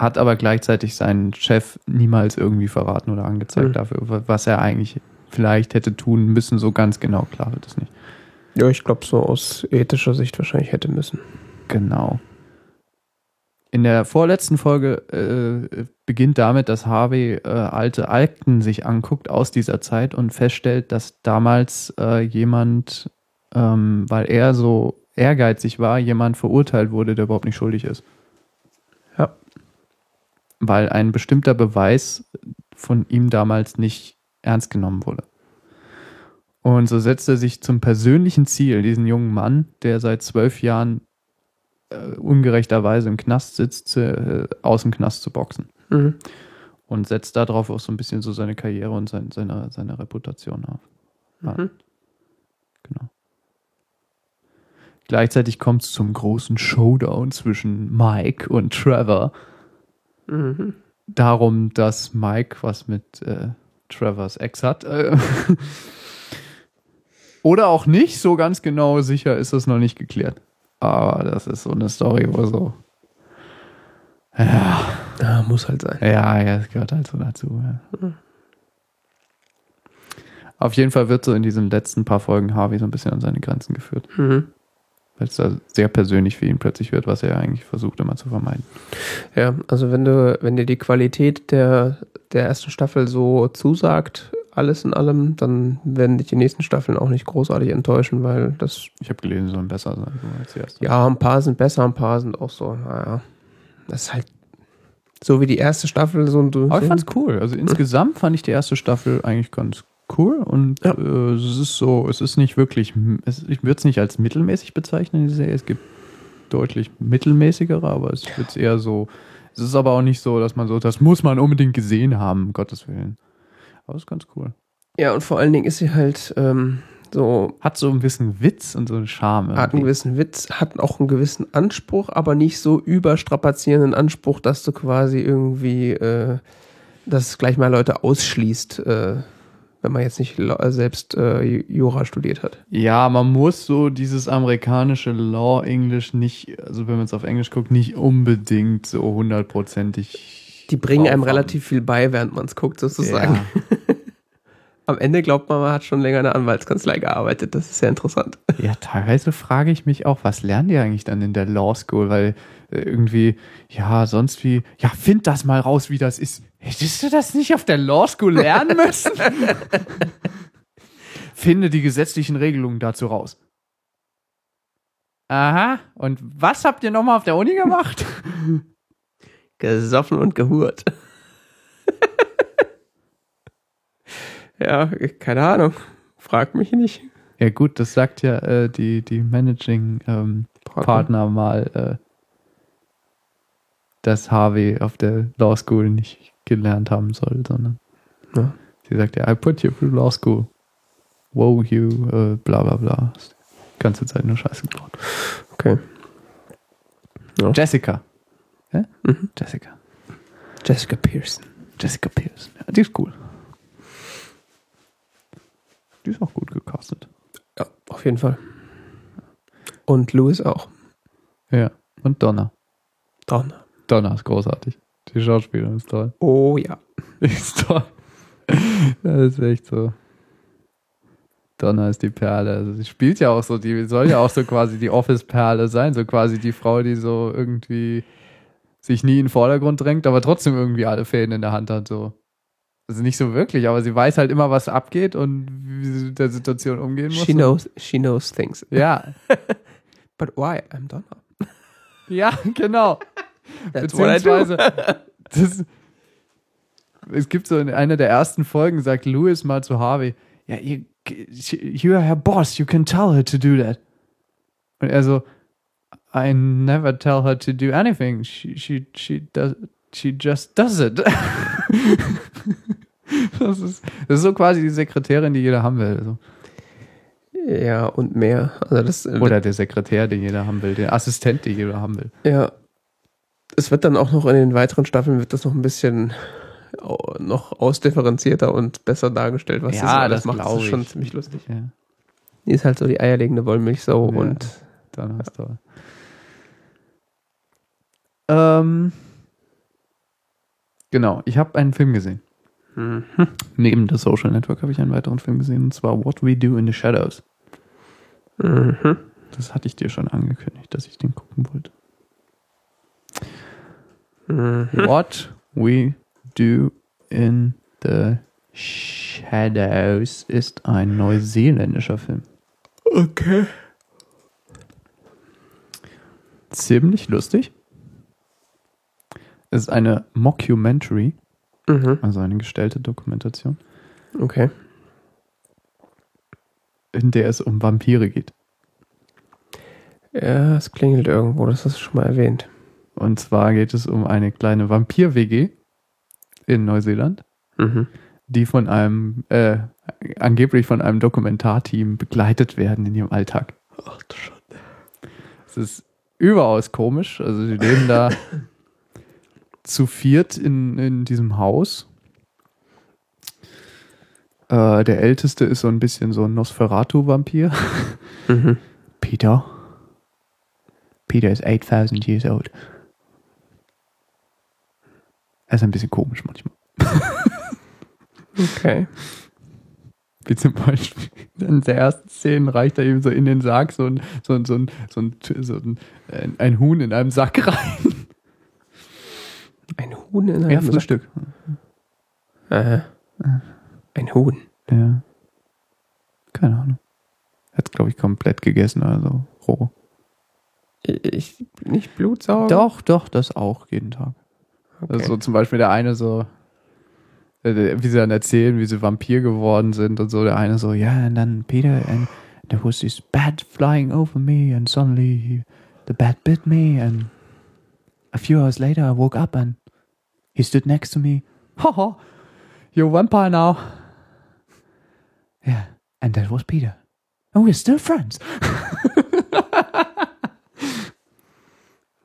Hat aber gleichzeitig seinen Chef niemals irgendwie verraten oder angezeigt Mhm. dafür, wa- was er eigentlich vielleicht hätte tun müssen. So ganz genau klar wird es nicht. Ja, ich glaube, so aus ethischer Sicht wahrscheinlich hätte müssen. Genau. In der vorletzten Folge äh, beginnt damit, dass Harvey äh, alte Akten sich anguckt aus dieser Zeit und feststellt, dass damals äh, jemand, ähm, weil er so ehrgeizig war, jemand verurteilt wurde, der überhaupt nicht schuldig ist. Ja. Weil ein bestimmter Beweis von ihm damals nicht ernst genommen wurde. Und so setzt er sich zum persönlichen Ziel, diesen jungen Mann, der seit zwölf Jahren äh, ungerechterweise im Knast sitzt, äh, aus dem Knast zu boxen. Mhm. Und setzt darauf auch so ein bisschen so seine Karriere und sein, seine, seine Reputation auf. Ja. Mhm. Genau. Gleichzeitig kommt es zum großen Showdown zwischen Mike und Trevor. Mhm. Darum, dass Mike was mit äh, Trevors Ex hat. Äh, [LAUGHS] Oder auch nicht, so ganz genau sicher ist das noch nicht geklärt. Aber das ist so eine Story, wo so. Ja, Ja, muss halt sein. ja, ja, es gehört halt so dazu. Ja. Auf jeden Fall wird so in diesen letzten paar Folgen Harvey so ein bisschen an seine Grenzen geführt. Mhm. Weil es da sehr persönlich für ihn plötzlich wird, was er eigentlich versucht immer zu vermeiden. Ja, also wenn du, wenn dir die Qualität der, der ersten Staffel so zusagt, alles in allem, dann werden dich die nächsten Staffeln auch nicht großartig enttäuschen, weil das, Ich habe gelesen, sie sollen besser sein als die erste. ja, ein paar sind besser, ein paar sind auch so, naja, das ist halt so wie die erste Staffel so ein Aber ich fand's cool. Also insgesamt fand ich die erste Staffel eigentlich ganz cool und Ja. äh, es ist so, es ist nicht wirklich, es, ich würde es nicht als mittelmäßig bezeichnen, die Serie. Es gibt deutlich mittelmäßigere, aber es wird eher so, es ist aber auch nicht so, dass man so, das muss man unbedingt gesehen haben, um Gottes Willen. Aber es ist ganz cool. Ja, und vor allen Dingen ist sie halt ähm, so, Hat so ein bisschen Witz und so einen Charme. hat einen irgendwie. gewissen Witz, hat auch einen gewissen Anspruch, aber nicht so überstrapazierenden Anspruch, dass du quasi irgendwie, äh, dass gleich mal Leute ausschließt, äh, wenn man jetzt nicht la- selbst äh, Jura studiert hat. Ja, man muss so dieses amerikanische Law English nicht, also wenn man es auf Englisch guckt, nicht unbedingt so hundertprozentig. Die bringen einem drauf haben. relativ viel bei, während man es guckt, sozusagen. Ja. [LAUGHS] Am Ende glaubt man, man hat schon länger in der Anwaltskanzlei gearbeitet. Das ist sehr interessant. Ja, teilweise frage ich mich auch, was lernen die eigentlich dann in der Law School? Weil äh, irgendwie, ja, sonst wie, ja, find das mal raus, wie das ist. Hättest du das nicht auf der Law School lernen müssen? [LAUGHS] Finde die gesetzlichen Regelungen dazu raus. Aha, und was habt ihr nochmal auf der Uni gemacht? Gesoffen und gehurt. [LAUGHS] ja, keine Ahnung. Frag mich nicht. Ja gut, das sagt ja äh, die, die Managing ähm, Partner mal, äh, dass Harvey auf der Law School nicht gelernt haben soll, sondern Ja. sie sagt ja, I put you through Law School. Wow, you, äh, bla bla bla. Die ganze Zeit nur Scheiße gebaut. Okay. Ja. Jessica. Hä? Mhm. Jessica. Jessica Pearson. Jessica Pearson. Ja, die ist cool. Die ist auch gut gecastet. Ja, auf jeden Fall. Und Louis auch. Ja. Und Donna. Donner. Donna ist großartig. Die Schauspielerin ist toll. Oh ja. [LAUGHS] Ist toll. Das ist echt so. Donna ist die Perle. Also sie spielt ja auch so, die soll ja auch so quasi die Office-Perle sein, so quasi die Frau, die so irgendwie sich nie in den Vordergrund drängt, aber trotzdem irgendwie alle Fäden in der Hand hat. So. Also nicht so wirklich, aber sie weiß halt immer, was abgeht und wie sie mit der Situation umgehen muss. She knows, she knows things. Ja, [LAUGHS] But why? I'm Donner. ja, genau. [LAUGHS] That's. Beziehungsweise, das, es gibt so in einer der ersten Folgen, sagt Louis mal zu Harvey, ja, you, you are her boss, you can tell her to do that. Und er so, I never tell her to do anything. She, she, she, does, she just does it. [LAUGHS] das, ist, das ist so quasi die Sekretärin, die jeder haben will. Also. Ja, und mehr. Also das, Oder der Sekretär, den jeder haben will, der Assistent, den jeder haben will. Ja. Es wird dann auch noch in den weiteren Staffeln wird das noch ein bisschen noch ausdifferenzierter und besser dargestellt, was Ja, alles das macht. Das ist schon ich. ziemlich lustig. Ja. Die ist halt so die eierlegende Wollmilchsau Ja. und Dann hast du. Ähm, genau, ich habe einen Film gesehen. Mhm. Neben The Social Network habe ich einen weiteren Film gesehen, und zwar What We Do in the Shadows. Mhm. Das hatte ich dir schon angekündigt, dass ich den gucken wollte. Mhm. What We Do in the Shadows ist ein neuseeländischer Film. Okay. Ziemlich lustig. Es ist eine Mockumentary, Mhm. also eine gestellte Dokumentation, Okay. in der es um Vampire geht. Ja, es klingelt irgendwo, das hast du schon mal erwähnt. Und zwar geht es um eine kleine Vampir-WG in Neuseeland, Mhm. die von einem, äh, angeblich von einem Dokumentarteam begleitet werden in ihrem Alltag. Ach du Schande. Es ist überaus komisch. Also sie leben da [LAUGHS] zu viert in, in diesem Haus. Äh, der älteste ist so ein bisschen so ein Nosferatu-Vampir. Mhm. Peter. Peter is 8000 years old. Er ist ein bisschen komisch manchmal. [LAUGHS] Okay. Wie zum Beispiel in der ersten Szene reicht er ihm so in den Sarg so ein, so ein, so ein, so ein, so ein, ein, ein Huhn in einem Sack rein. Ein Huhn in einem Ja, Sack. Frühstück. Aha. Ein Huhn. Ja. Keine Ahnung. Hat glaube ich, komplett gegessen, also roh. Ich nicht Blutsauger. Doch, doch, das auch jeden Tag. Okay. Also so zum Beispiel der eine so, wie sie dann erzählen, wie sie Vampir geworden sind und so. Der eine so, ja, and then Peter, and there was this bat flying over me, and suddenly he, the bat bit me, and a few hours later I woke up and he stood next to me. [LAUGHS] Haha, you're a vampire now. Yeah, and that was Peter. And we're still friends. [LAUGHS]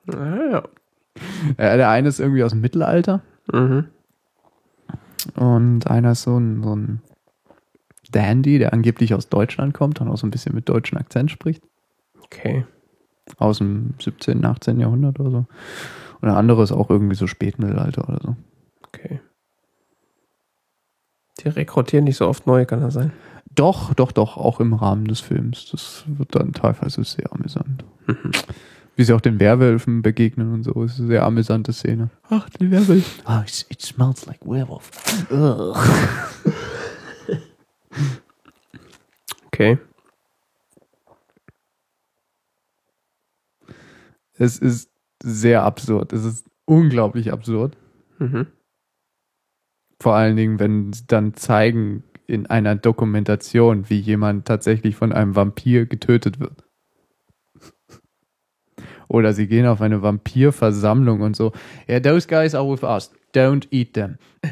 ah, ja. Ja, [LAUGHS] der eine ist irgendwie aus dem Mittelalter. Mhm. Und einer ist so ein, so ein Dandy, der angeblich aus Deutschland kommt und auch so ein bisschen mit deutschem Akzent spricht. Okay. Aus dem 17., 18. Jahrhundert oder so. Und der andere ist auch irgendwie so Spätmittelalter oder so. Okay. Die rekrutieren nicht so oft neue, kann das sein? Doch, doch, doch, auch im Rahmen des Films. Das wird dann teilweise sehr amüsant. Wie sie auch den Werwölfen begegnen und so. ist eine sehr amüsante Szene. Ach, die Werwölfe. Oh, it, it smells like werewolf. Okay. Es ist sehr absurd. Es ist unglaublich absurd. Mhm. Vor allen Dingen, wenn sie dann zeigen in einer Dokumentation, wie jemand tatsächlich von einem Vampir getötet wird. Oder sie gehen auf eine Vampirversammlung und so. Yeah, those guys are with us. Don't eat them. [LAUGHS]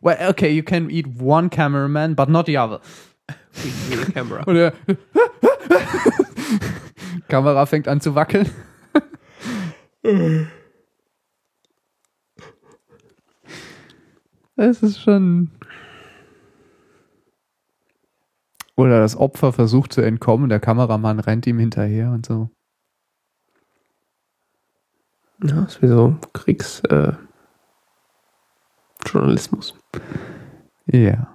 well, okay, you can eat one cameraman, but not the other. Wie die Kamera. Und er, [LAUGHS] Kamera fängt an zu wackeln. [LAUGHS] Es ist schon. Oder das Opfer versucht zu entkommen, der Kameramann rennt ihm hinterher und so. Ja, ist wie so Kriegs äh. Ja.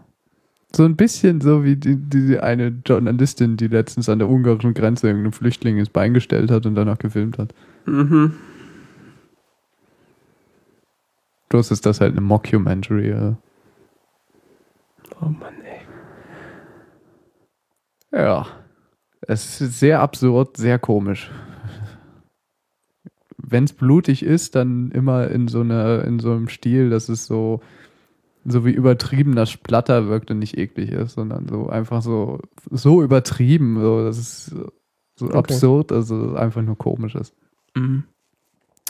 So ein bisschen so wie die, diese eine Journalistin, die letztens an der ungarischen Grenze irgendeinem Flüchtling ins Bein gestellt hat und danach gefilmt hat. Mhm. Bloß ist das halt eine Mockumentary. Ja. Oh Mann. Ja. Es ist sehr absurd, sehr komisch. Wenn es blutig ist, dann immer in so einer, in so einem Stil, dass es so, so wie übertrieben das Splatter wirkt und nicht eklig ist, sondern so einfach so, so übertrieben, so, dass es so Okay. absurd, also einfach nur komisch ist. Mhm.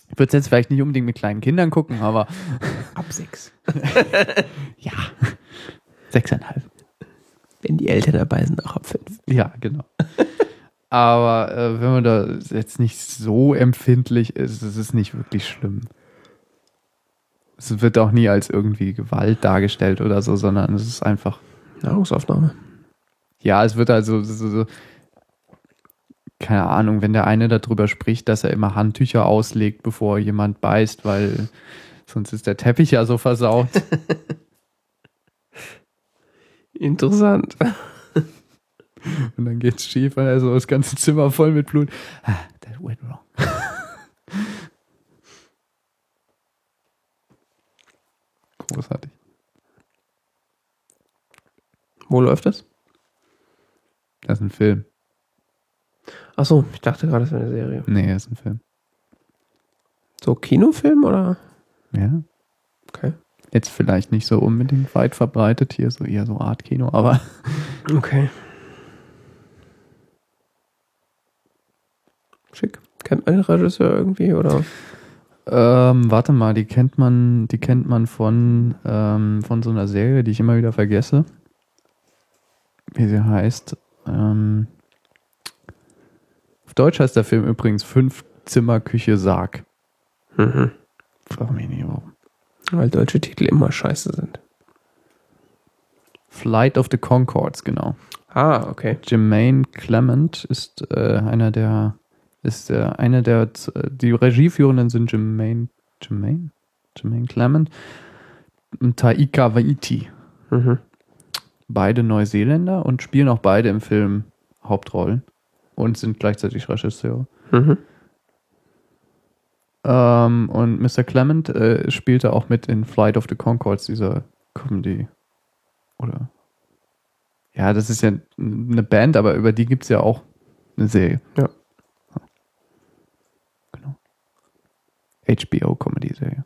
Ich würde es jetzt vielleicht nicht unbedingt mit kleinen Kindern gucken, aber [LAUGHS] Ab sechs. [LAUGHS] ja. Sechseinhalb. Wenn die Eltern dabei sind, auch ab fünf. Ja, genau. [LAUGHS] Aber äh, wenn man da jetzt nicht so empfindlich ist, ist es nicht wirklich schlimm. Es wird auch nie als irgendwie Gewalt dargestellt oder so, sondern es ist einfach, Nahrungsaufnahme. ja, es wird also so, so, keine Ahnung, wenn der eine darüber spricht, dass er immer Handtücher auslegt, bevor jemand beißt, weil sonst ist der Teppich ja so versaut. [LAUGHS] Interessant. [LAUGHS] Und dann geht's schief, weil er so das ganze Zimmer voll mit Blut. Ah, that went wrong. [LAUGHS] Großartig. Wo läuft das? Das ist ein Film. Achso, ich dachte gerade, das wäre eine Serie. Nee, das ist ein Film. So Kinofilm oder? Ja. Okay. Jetzt vielleicht nicht so unbedingt weit verbreitet hier, so eher so Art-Kino, aber Okay. Schick. Kennt man den Regisseur irgendwie oder? ähm, warte mal, die kennt man, die kennt man von, ähm, von so einer Serie, die ich immer wieder vergesse. Wie sie heißt. Ähm, Auf Deutsch heißt der Film übrigens Fünf Zimmer Küche Sarg. Mhm. Frag mich nicht warum. Weil deutsche Titel immer scheiße sind. Flight of the Concords, genau. Ah, okay. Jermaine Clement ist äh, einer der ist äh, einer der z- die Regieführenden sind Jermaine Jermaine Jermaine Clement und Taika Waiti. Mhm. Beide Neuseeländer und spielen auch beide im Film Hauptrollen und sind gleichzeitig Regisseure. Mhm. Ähm, und Mr. Clement äh, spielte auch mit in Flight of the Concords, dieser Comedy. Oder? Ja, das ist ja eine Band, aber über die gibt es ja auch eine Serie. Ja. HBO-Comedy-Serie.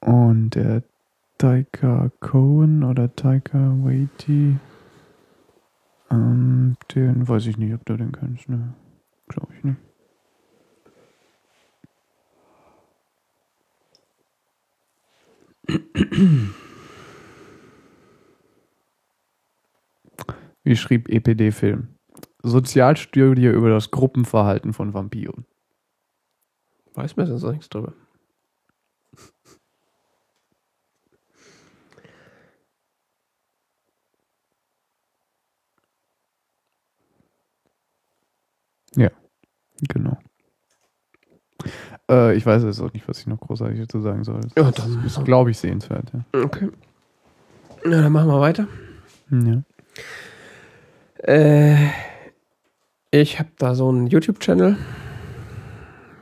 Und der Taika Cohen oder Taika Waiti, ähm, den weiß ich nicht, ob du den kennst, ne? Glaube ich nicht. Wie schrieb EPD-Film? Sozialstudie über das Gruppenverhalten von Vampiren. Weiß mir sonst nichts drüber. Genau. Äh, ich weiß jetzt auch nicht, was ich noch großartig dazu sagen soll. Ja, Das dann- ist, glaube ich, sehenswert. Ja. Okay. Na, dann machen wir weiter. Ja. Äh, ich habe da so einen YouTube-Channel,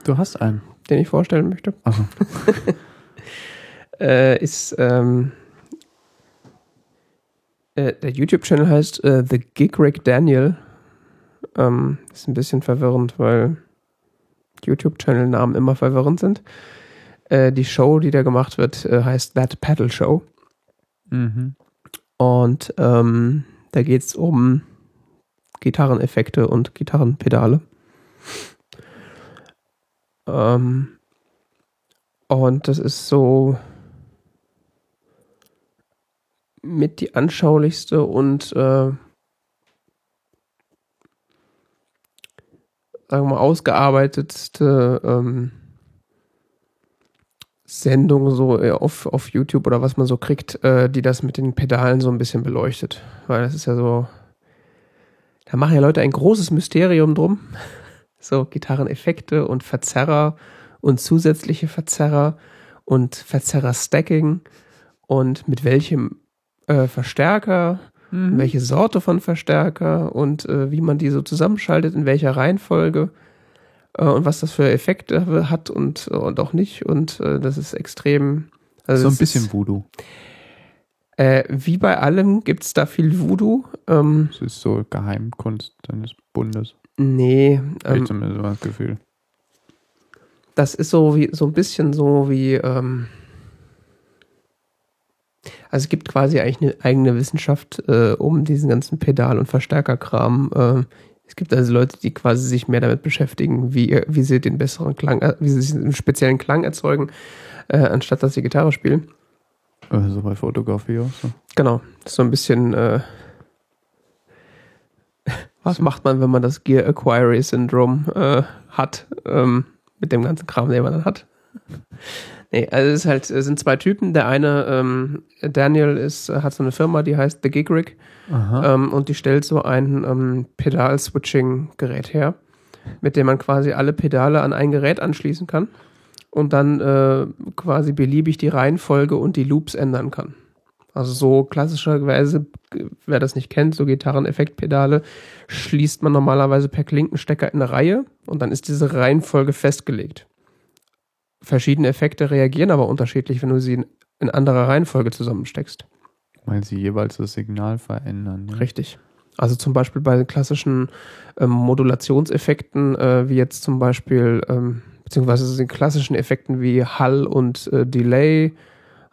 Du hast einen. den ich vorstellen möchte. Achso. [LAUGHS] Äh, ist, ähm, äh, der YouTube-Channel heißt äh, The Gig Rick Daniel. Ähm, ist ein bisschen verwirrend, weil YouTube-Channel-Namen immer verwirrend sind. Äh, die Show, die da gemacht wird, äh, heißt That Paddle Show. Mhm. Und ähm, da geht es um Gitarreneffekte und Gitarrenpedale. Ähm, und das ist so mit die anschaulichste und äh, sagen wir mal ausgearbeitetste ähm, Sendung so äh, auf, auf YouTube oder was man so kriegt, äh, die das mit den Pedalen so ein bisschen beleuchtet. Weil das ist ja so, da machen ja Leute ein großes Mysterium drum. [LAUGHS] So Gitarreneffekte und Verzerrer und zusätzliche Verzerrer und Verzerrer-Stacking und mit welchem äh, Verstärker, Mhm. welche Sorte von Verstärker und äh, wie man die so zusammenschaltet, in welcher Reihenfolge äh, und was das für Effekte hat und, und auch nicht. Und äh, das ist extrem. Also so ein bisschen Ist, Voodoo. Äh, wie bei allem gibt es da viel Voodoo. Ähm, Das ist so Geheimkunst deines Bundes. nee, Hab ich ähm, zumindest so das Gefühl. das ist so wie so ein bisschen so wie. Ähm, also es gibt quasi eigentlich eine eigene Wissenschaft äh, um diesen ganzen Pedal- und Verstärkerkram. Äh, es gibt also Leute, die quasi sich mehr damit beschäftigen, wie, wie sie den besseren Klang, äh, wie sie einen speziellen Klang erzeugen, äh, anstatt dass sie Gitarre spielen. Also bei Fotografie auch so. Genau, das ist so ein bisschen. Äh, was macht man, wenn man das Gear Acquiry Syndrome äh, hat, ähm, mit dem ganzen Kram, den man dann hat? Nee, also es ist halt, es sind zwei Typen. Der eine, ähm, Daniel, ist, hat so eine Firma, die heißt The Gig Rig. Ähm, und die stellt so ein ähm, Pedal-Switching-Gerät her, mit dem man quasi alle Pedale an ein Gerät anschließen kann und dann äh, quasi beliebig die Reihenfolge und die Loops ändern kann. Also so klassischerweise, wer das nicht kennt, so Gitarreneffektpedale, schließt man normalerweise per Klinkenstecker in eine Reihe und dann ist diese Reihenfolge festgelegt. Verschiedene Effekte reagieren aber unterschiedlich, wenn du sie in, anderer Reihenfolge zusammensteckst. Weil sie jeweils das Signal verändern. Ja. Richtig. Also zum Beispiel bei klassischen ähm, Modulationseffekten, äh, wie jetzt zum Beispiel, ähm, beziehungsweise den klassischen Effekten wie Hall und äh, Delay,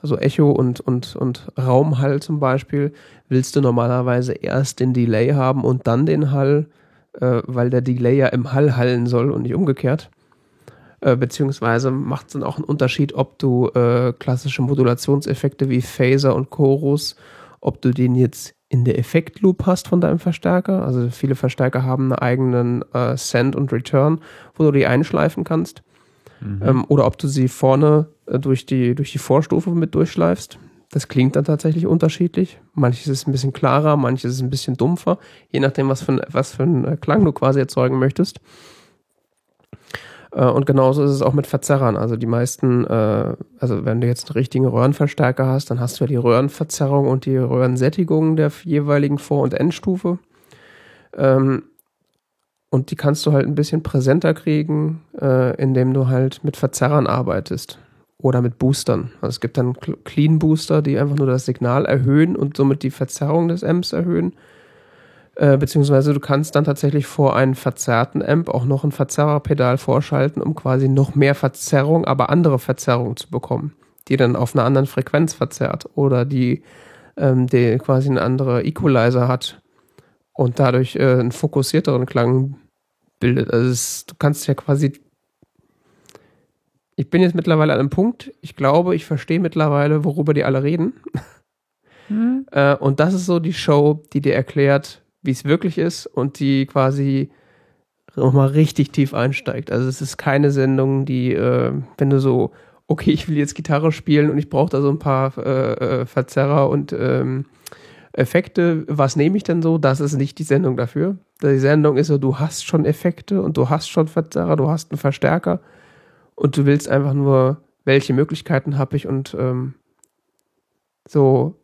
also Echo und, und, und Raumhall zum Beispiel, willst du normalerweise erst den Delay haben und dann den Hall, äh, weil der Delay ja im Hall hallen soll und nicht umgekehrt. Äh, beziehungsweise macht es dann auch einen Unterschied, ob du äh, klassische Modulationseffekte wie Phaser und Chorus, ob du den jetzt in der Effektloop hast von deinem Verstärker. Also viele Verstärker haben einen eigenen äh, Send und Return, wo du die einschleifen kannst. Mhm. Ähm, oder ob du sie vorne äh, durch, die, durch die Vorstufe mit durchschleifst. Das klingt dann tatsächlich unterschiedlich. Manches ist ein bisschen klarer, manches ist ein bisschen dumpfer, je nachdem, was für, ein, was für einen äh, Klang du quasi erzeugen möchtest. Äh, und genauso ist es auch mit Verzerrern. Also die meisten, äh, also wenn du jetzt einen richtigen Röhrenverstärker hast, dann hast du ja die Röhrenverzerrung und die Röhrensättigung der jeweiligen Vor- und Endstufe. Und die kannst du halt ein bisschen präsenter kriegen, äh, indem du halt mit Verzerrern arbeitest. Oder mit Boostern. Also es gibt dann Clean Booster, die einfach nur das Signal erhöhen und somit die Verzerrung des Amps erhöhen. Äh, beziehungsweise du kannst dann tatsächlich vor einen verzerrten Amp auch noch ein Verzerrerpedal vorschalten, um quasi noch mehr Verzerrung, aber andere Verzerrung zu bekommen, die dann auf einer anderen Frequenz verzerrt oder die, ähm, die quasi eine andere Equalizer hat und dadurch äh, einen fokussierteren Klang bildet. Also es, du kannst ja quasi ich bin jetzt mittlerweile an einem Punkt, ich glaube, ich verstehe mittlerweile, worüber die alle reden. Mhm. [LAUGHS] Äh, und das ist so die Show, die dir erklärt, wie es wirklich ist und die quasi nochmal richtig tief einsteigt. Also es ist keine Sendung, die, äh, wenn du so, okay, ich will jetzt Gitarre spielen und ich brauche da so ein paar äh, äh, Verzerrer und ähm, Effekte, was nehme ich denn so? Das ist nicht die Sendung dafür. Die Sendung ist so, du hast schon Effekte und du hast schon Verzerrer, du hast einen Verstärker und du willst einfach nur, welche Möglichkeiten habe ich und ähm, so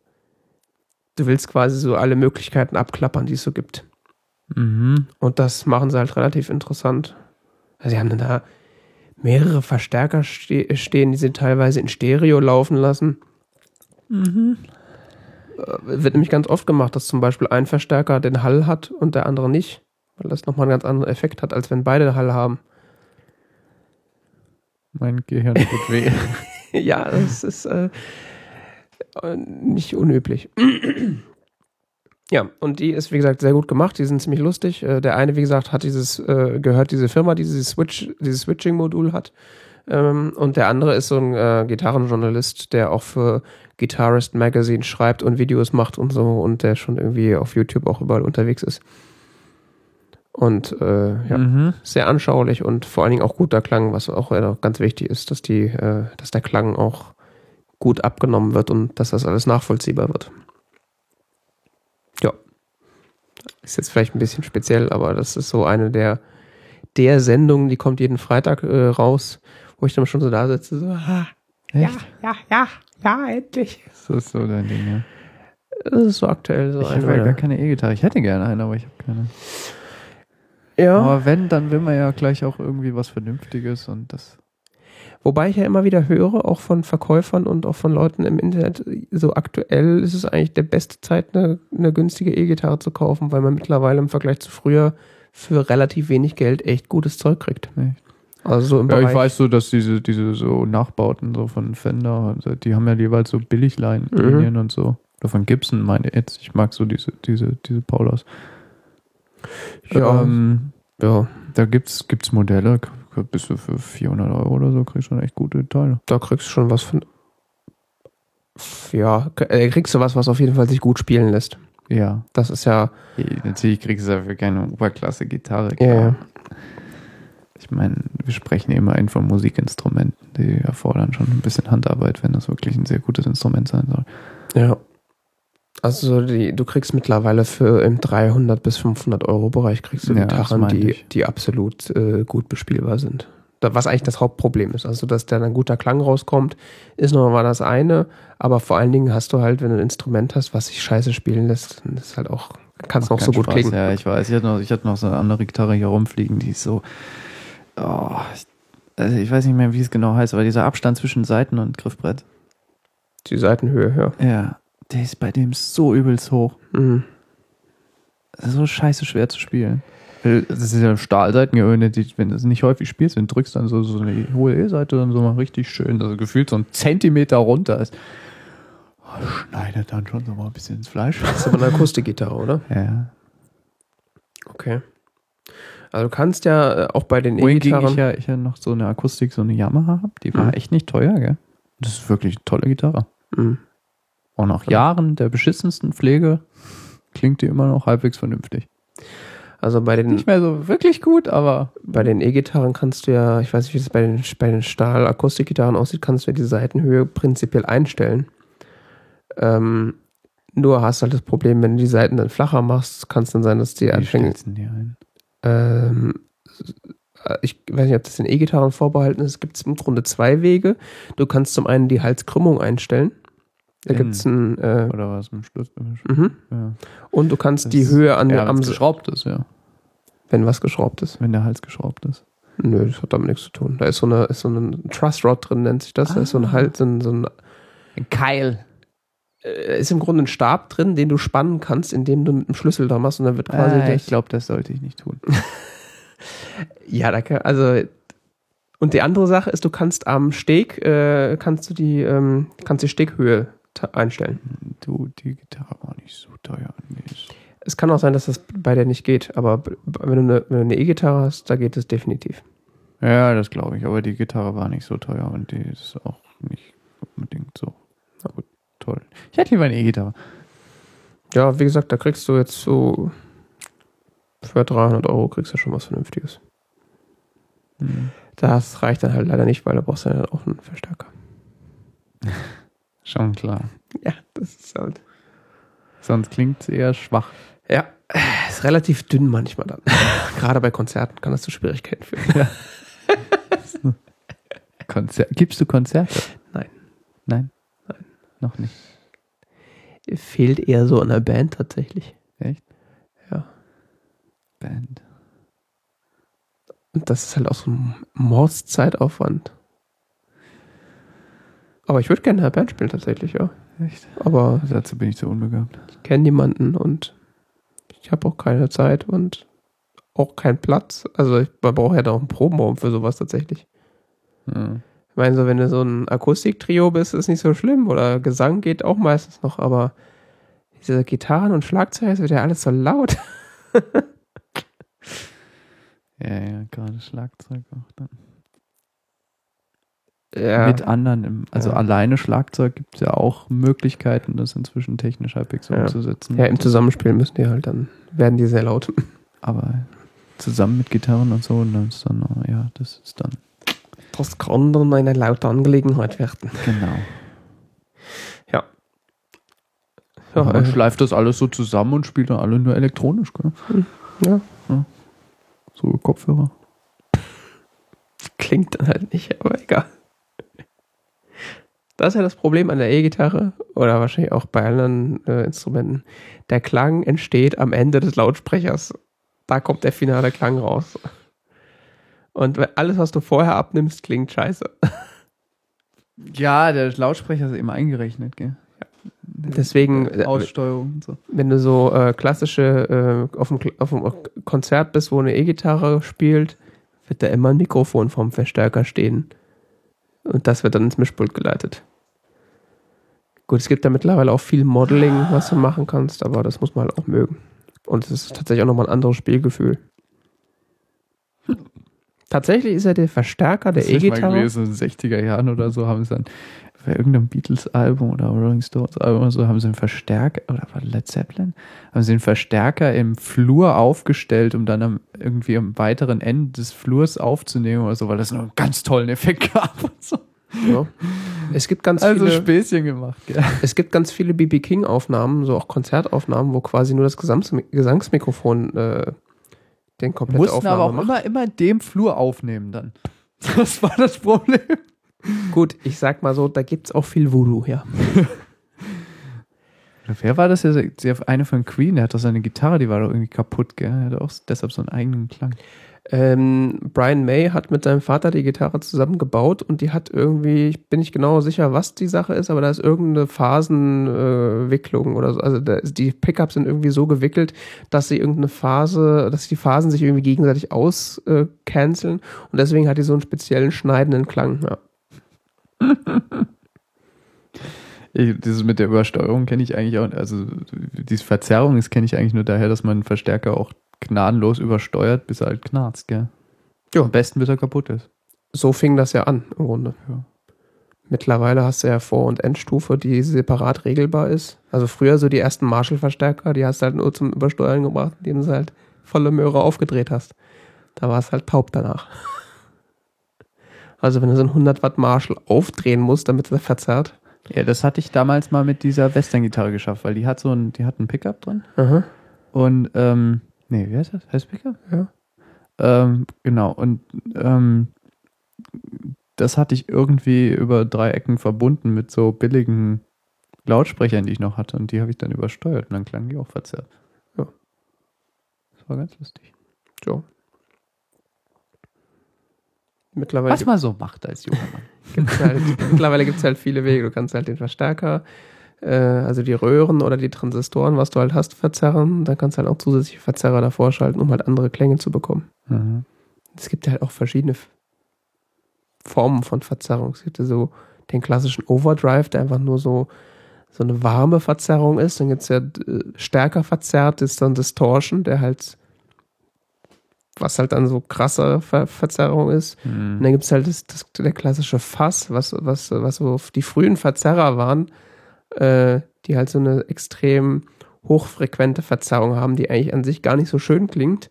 du willst quasi so alle Möglichkeiten abklappern, die es so gibt. Mhm. Und das machen sie halt relativ interessant. Also sie haben dann da mehrere Verstärker ste stehen, die sie teilweise in Stereo laufen lassen. Mhm. Äh, wird nämlich ganz oft gemacht, dass zum Beispiel ein Verstärker den Hall hat und der andere nicht, weil das nochmal einen ganz anderen Effekt hat, als wenn beide Hall haben. Mein Gehirn tut weh. [LAUGHS] ja, das ist äh, nicht unüblich. [CLEARS THROAT] Ja, und die ist, wie gesagt, sehr gut gemacht. Die sind ziemlich lustig. Äh, der eine, wie gesagt, hat dieses, äh, gehört diese Firma, die dieses Switch, dieses Switching-Modul hat. Ähm, und der andere ist so ein äh, Gitarrenjournalist, der auch für Guitarist Magazine schreibt und Videos macht und so und der schon irgendwie auf YouTube auch überall unterwegs ist. Und äh, ja, Mhm. sehr anschaulich und vor allen Dingen auch guter Klang, was auch ganz wichtig ist, dass die, äh, dass der Klang auch gut abgenommen wird und dass das alles nachvollziehbar wird. Ja. Ist jetzt vielleicht ein bisschen speziell, aber das ist so eine der, der Sendungen, die kommt jeden Freitag äh, raus, wo ich dann schon so da sitze, so, ah, ja, ja, ja, ja, endlich. Das ist so dein Ding, ja. Das ist so aktuell so Ich habe ja gar keine E-Gitarre. Ich hätte gerne eine, aber ich habe keine. Ja, Aber wenn, dann will man ja gleich auch irgendwie was Vernünftiges und das. wobei ich ja immer wieder höre, auch von Verkäufern und auch von Leuten im Internet, so aktuell ist es eigentlich der beste Zeit, eine, eine günstige E-Gitarre zu kaufen, weil man mittlerweile im Vergleich zu früher für relativ wenig Geld echt gutes Zeug kriegt. Echt? Also so im Ja, Bereich, ich weiß so, dass diese, diese so Nachbauten so von Fender, also die haben ja jeweils so Billiglinien Mhm. und so. Oder von Gibson meine ich jetzt. Ich mag so diese, diese, diese Paulas. Ja. Ähm, ja, da gibt's, gibt's Modelle, bist du für 400 Euro oder so, kriegst du schon echt gute Teile. da kriegst du schon was von. Ja, äh, kriegst du was, was auf jeden Fall sich gut spielen lässt. Ja. Das ist ja, Natürlich kriegst du dafür keine Oberklasse-Gitarre. Ja. Ich meine, wir sprechen immerhin von Musikinstrumenten, die erfordern schon ein bisschen Handarbeit, wenn das wirklich ein sehr gutes Instrument sein soll. ja. Also so die, du kriegst mittlerweile für im 300 bis 500 Euro Bereich kriegst du Ja, Gitarren, die, ich. die absolut äh, gut bespielbar sind. Was eigentlich das Hauptproblem ist. Also, dass da ein guter Klang rauskommt, ist nochmal das eine. Aber vor allen Dingen hast du halt, wenn du ein Instrument hast, was sich scheiße spielen lässt, dann ist halt auch, kann es noch so gut Spaß. klingen. Ja, ich weiß. Ich hatte, noch, ich hatte noch so eine andere Gitarre hier rumfliegen, die ist so. Oh, ich, also ich weiß nicht mehr, wie es genau heißt, aber dieser Abstand zwischen Seiten und Griffbrett. Die Seitenhöhe, ja. Ja, der ist bei dem so übelst hoch. Mhm. so scheiße schwer zu spielen. Weil Das ist ja Stahlseitengehöhne, die, wenn du es nicht häufig spielst, dann drückst du dann so, so eine hohe E-Seite dann so mal richtig schön, also gefühlt so ein Zentimeter runter ist. Oh, schneidet dann schon so mal ein bisschen ins Fleisch. Das ist aber eine Akustikgitarre, oder? Ja. Okay. Also du kannst ja äh, auch bei den Wohingegen ich E-Gitarren. ja, ich ja noch so eine Akustik, so eine Yamaha habe, die war Mhm. echt nicht teuer, gell? Das ist wirklich eine tolle Gitarre. Mhm. Und nach Jahren der beschissensten Pflege klingt die immer noch halbwegs vernünftig. Also bei den, Nicht mehr so wirklich gut, aber bei den E-Gitarren kannst du ja, ich weiß nicht, wie das bei den, bei den Stahl-Akustikgitarren aussieht, kannst du ja die Seitenhöhe prinzipiell einstellen. Ähm, nur hast halt das Problem, wenn du die Seiten dann flacher machst, kann es dann sein, dass die du die ein? Ähm, ich weiß nicht, ob das den E-Gitarren vorbehalten ist. Es gibt im Grunde zwei Wege. Du kannst zum einen die Halskrümmung einstellen. Da gibt es ein. Äh, Oder was im Schluss? mhm. Ja. Und du kannst Das die Höhe an ja, der am wenn's geschraubt ist, ja. wenn was geschraubt ist. Wenn der Hals geschraubt ist. Nö, das hat damit nichts zu tun. Da ist so eine, ist so ein Truss Rod drin, nennt sich das. Da ist so ein Ah. Halt, so ein, so ein Ein Keil. Äh, ist im Grunde ein Stab drin, den du spannen kannst, indem du mit einem Schlüssel da machst und dann wird quasi der, ich glaube, das sollte ich nicht tun. [LAUGHS] Ja, da kann, also und die andere Sache ist, du kannst am Steg äh, kannst du die ähm, kannst die Steghöhe einstellen. Du, die Gitarre war nicht so teuer. Ist- Es kann auch sein, dass das bei der nicht geht, aber b- wenn du eine, wenn du eine E-Gitarre hast, da geht es definitiv. Ja, das glaube ich. Aber die Gitarre war nicht so teuer und die ist auch nicht unbedingt so Na gut. Toll. Ich hätte lieber eine E-Gitarre. Ja, wie gesagt, da kriegst du jetzt so für 300 Euro kriegst du schon was Vernünftiges. Hm. Das reicht dann halt leider nicht, weil da brauchst du dann auch einen Verstärker. [LAUGHS] Schon klar. Ja, das ist halt. Sonst klingt es eher schwach. Ja, ist relativ dünn manchmal dann. [LAUGHS] Gerade bei Konzerten kann das zu Schwierigkeiten führen. [LAUGHS] Konzer Gibst du Konzerte? Nein. Nein? Noch nicht. Fehlt eher so an der Band tatsächlich. Echt? Ja. Band. Und das ist halt auch so ein Mordszeitaufwand. Aber ich würde gerne in einer Band spielen tatsächlich, ja. Echt? Aber Dazu bin ich zu unbegabt. ich kenne niemanden und ich habe auch keine Zeit und auch keinen Platz. Also ich, man braucht ja da auch einen Probenraum für sowas tatsächlich. Ja. Ich meine, so wenn du so ein Akustiktrio bist, ist nicht so schlimm. Oder Gesang geht auch meistens noch, aber diese Gitarren und Schlagzeug, es wird ja alles so laut. [LAUGHS] Ja, ja, gerade Schlagzeug auch dann. Ja. Mit anderen, im, also Ja. alleine Schlagzeug gibt es ja auch Möglichkeiten, das inzwischen technisch halbwegs Ja. umzusetzen. ja, im Zusammenspiel müssen die halt dann, werden die sehr laut. Aber zusammen mit Gitarren und so, und dann ist dann, ja, das ist dann, Das kann dann eine laute Angelegenheit werden. genau. Ja. Ja, Ja, man äh, schleift das alles so zusammen und spielt dann alle nur elektronisch, gell? ja. So Kopfhörer. Klingt dann halt nicht, aber egal. Das ist ja das Problem an der E-Gitarre oder wahrscheinlich auch bei anderen äh, Instrumenten. Der Klang entsteht am Ende des Lautsprechers. Da kommt der finale Klang raus. Und alles, was du vorher abnimmst, klingt scheiße. [LAUGHS] Ja, der Lautsprecher ist eben eingerechnet, gell? Deswegen, äh, Aussteuerung und so. wenn du so äh, klassische äh, auf, Kl- auf einem Konzert bist, wo eine E-Gitarre spielt, wird da immer ein Mikrofon vom Verstärker stehen. Und das wird dann ins Mischpult geleitet. Gut, es gibt da mittlerweile auch viel Modeling, was du machen kannst, aber das muss man halt auch mögen. Und es ist tatsächlich auch nochmal ein anderes Spielgefühl. [LAUGHS] Tatsächlich ist ja der Verstärker der Das hab ich mal E-Gitarre. gelesen, in den 60er Jahren oder so haben sie dann bei irgendeinem Beatles-Album oder Rolling Stones-Album oder so haben sie einen Verstärker, oder war Led Zeppelin? Haben sie einen Verstärker im Flur aufgestellt, um dann am, irgendwie am weiteren Ende des Flurs aufzunehmen oder so, weil das noch einen ganz tollen Effekt gab und so. Ja. Es gibt ganz Also viele. Späßchen gemacht, gell? Es gibt ganz viele BB King Aufnahmen, so auch Konzertaufnahmen, wo quasi nur das Gesangsmikrofon äh, den komplette Mussten Aufnahme aber auch macht. immer, immer in dem Flur aufnehmen dann. [LAUGHS] Das war das Problem. Gut, ich sag mal so, da gibt's auch viel Voodoo, ja. [LAUGHS] Wer war das? Der, der eine von Queen, der hat doch seine Gitarre, die war doch irgendwie kaputt, gell? Er hat auch deshalb so einen eigenen Klang. Ähm, Brian May hat mit seinem Vater die Gitarre zusammengebaut und die hat irgendwie, ich bin nicht genau sicher, was die Sache ist, aber da ist irgendeine Phasenwicklung äh, oder so. Also da, die Pickups sind irgendwie so gewickelt, dass sie irgendeine Phase, dass die Phasen sich irgendwie gegenseitig auscanceln äh, und deswegen hat die so einen speziellen schneidenden Klang. Ja. [LAUGHS] Ich, dieses mit der Übersteuerung kenne ich eigentlich auch, also diese Verzerrung, das kenne ich eigentlich nur daher, dass man Verstärker auch gnadenlos übersteuert, bis er halt knarzt, gell? Ja. Am besten, bis er kaputt ist. So fing das ja an, im Grunde. Ja. Mittlerweile hast du ja Vor- und Endstufe, die separat regelbar ist. Also früher so die ersten Marshall-Verstärker, die hast du halt nur zum Übersteuern gebracht, indem du halt volle Möhre aufgedreht hast. Da war es halt taub danach. Also wenn du so einen 100 Watt Marshall aufdrehen musst, damit er verzerrt. Ja, das hatte ich damals mal mit dieser Western-Gitarre geschafft, weil die hat so ein, die hat einen Pickup drin. Aha. Und, ähm, nee, wie heißt das? Heißt Pickup? Ja. Ähm, genau. Und, ähm, das hatte ich irgendwie über drei Ecken verbunden mit so billigen Lautsprechern, die ich noch hatte. Und die habe ich dann übersteuert und dann klangen die auch verzerrt. Ja. Das war ganz lustig. So. Mittlerweile Was man so macht als junger Mann. gibt's halt, mittlerweile gibt es halt viele Wege. Du kannst halt den Verstärker, äh, also die Röhren oder die Transistoren, was du halt hast, verzerren. Dann kannst du halt auch zusätzliche Verzerrer davor schalten, um halt andere Klänge zu bekommen. Mhm. Es gibt ja halt auch verschiedene Formen von Verzerrung. Es gibt ja so den klassischen Overdrive, der einfach nur so, so eine warme Verzerrung ist. Dann gibt es ja äh, stärker verzerrt, ist dann Distortion, der halt, was halt dann so krasse Ver Verzerrung ist. Und Mhm. dann gibt es halt das, das, der klassische Fass, was, was, was so die frühen Verzerrer waren, äh, die halt so eine extrem hochfrequente Verzerrung haben, die eigentlich an sich gar nicht so schön klingt,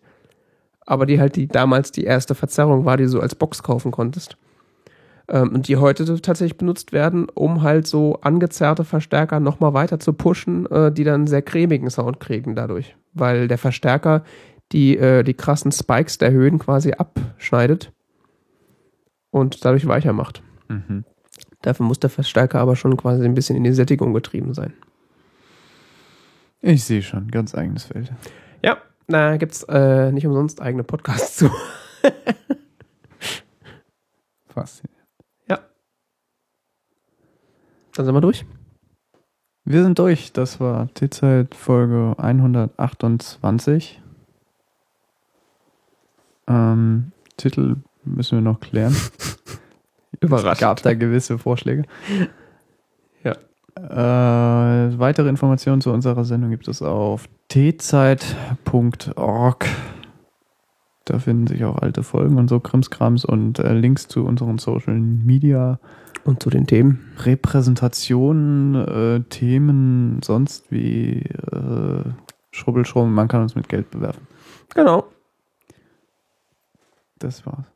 aber die halt die damals die erste Verzerrung war, die du so als Box kaufen konntest. Ähm, und die heute tatsächlich benutzt werden, um halt so angezerrte Verstärker nochmal weiter zu pushen, äh, die dann einen sehr cremigen Sound kriegen dadurch. Weil der Verstärker die, äh, die krassen Spikes der Höhen quasi abschneidet und dadurch weicher macht. Mhm. Dafür muss der Verstärker aber schon quasi ein bisschen in die Sättigung getrieben sein. Ich sehe schon, ganz eigenes Feld. Ja, da gibt's äh, nicht umsonst eigene Podcasts zu. [LAUGHS] Faszinierend. Dann sind wir durch. Wir sind durch. Das war T-Zeit Folge 128. Ähm, Titel müssen wir noch klären. [LAUGHS] Überrascht. Gab da gewisse Vorschläge. Ja. Äh, weitere Informationen zu unserer Sendung gibt es auf tzeit.org. Da finden sich auch alte Folgen und so Krimskrams und äh, Links zu unseren Social Media Und zu den Themen. Repräsentationen, äh, Themen, sonst wie äh, Schrubbelschrumm. Man kann uns mit Geld bewerfen. Genau. Das war's.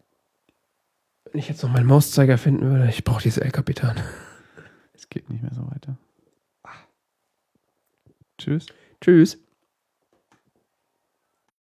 Wenn ich jetzt noch meinen Mauszeiger finden würde, ich brauche diese El-Kapitan. Es geht nicht mehr so weiter. Tschüss. Tschüss.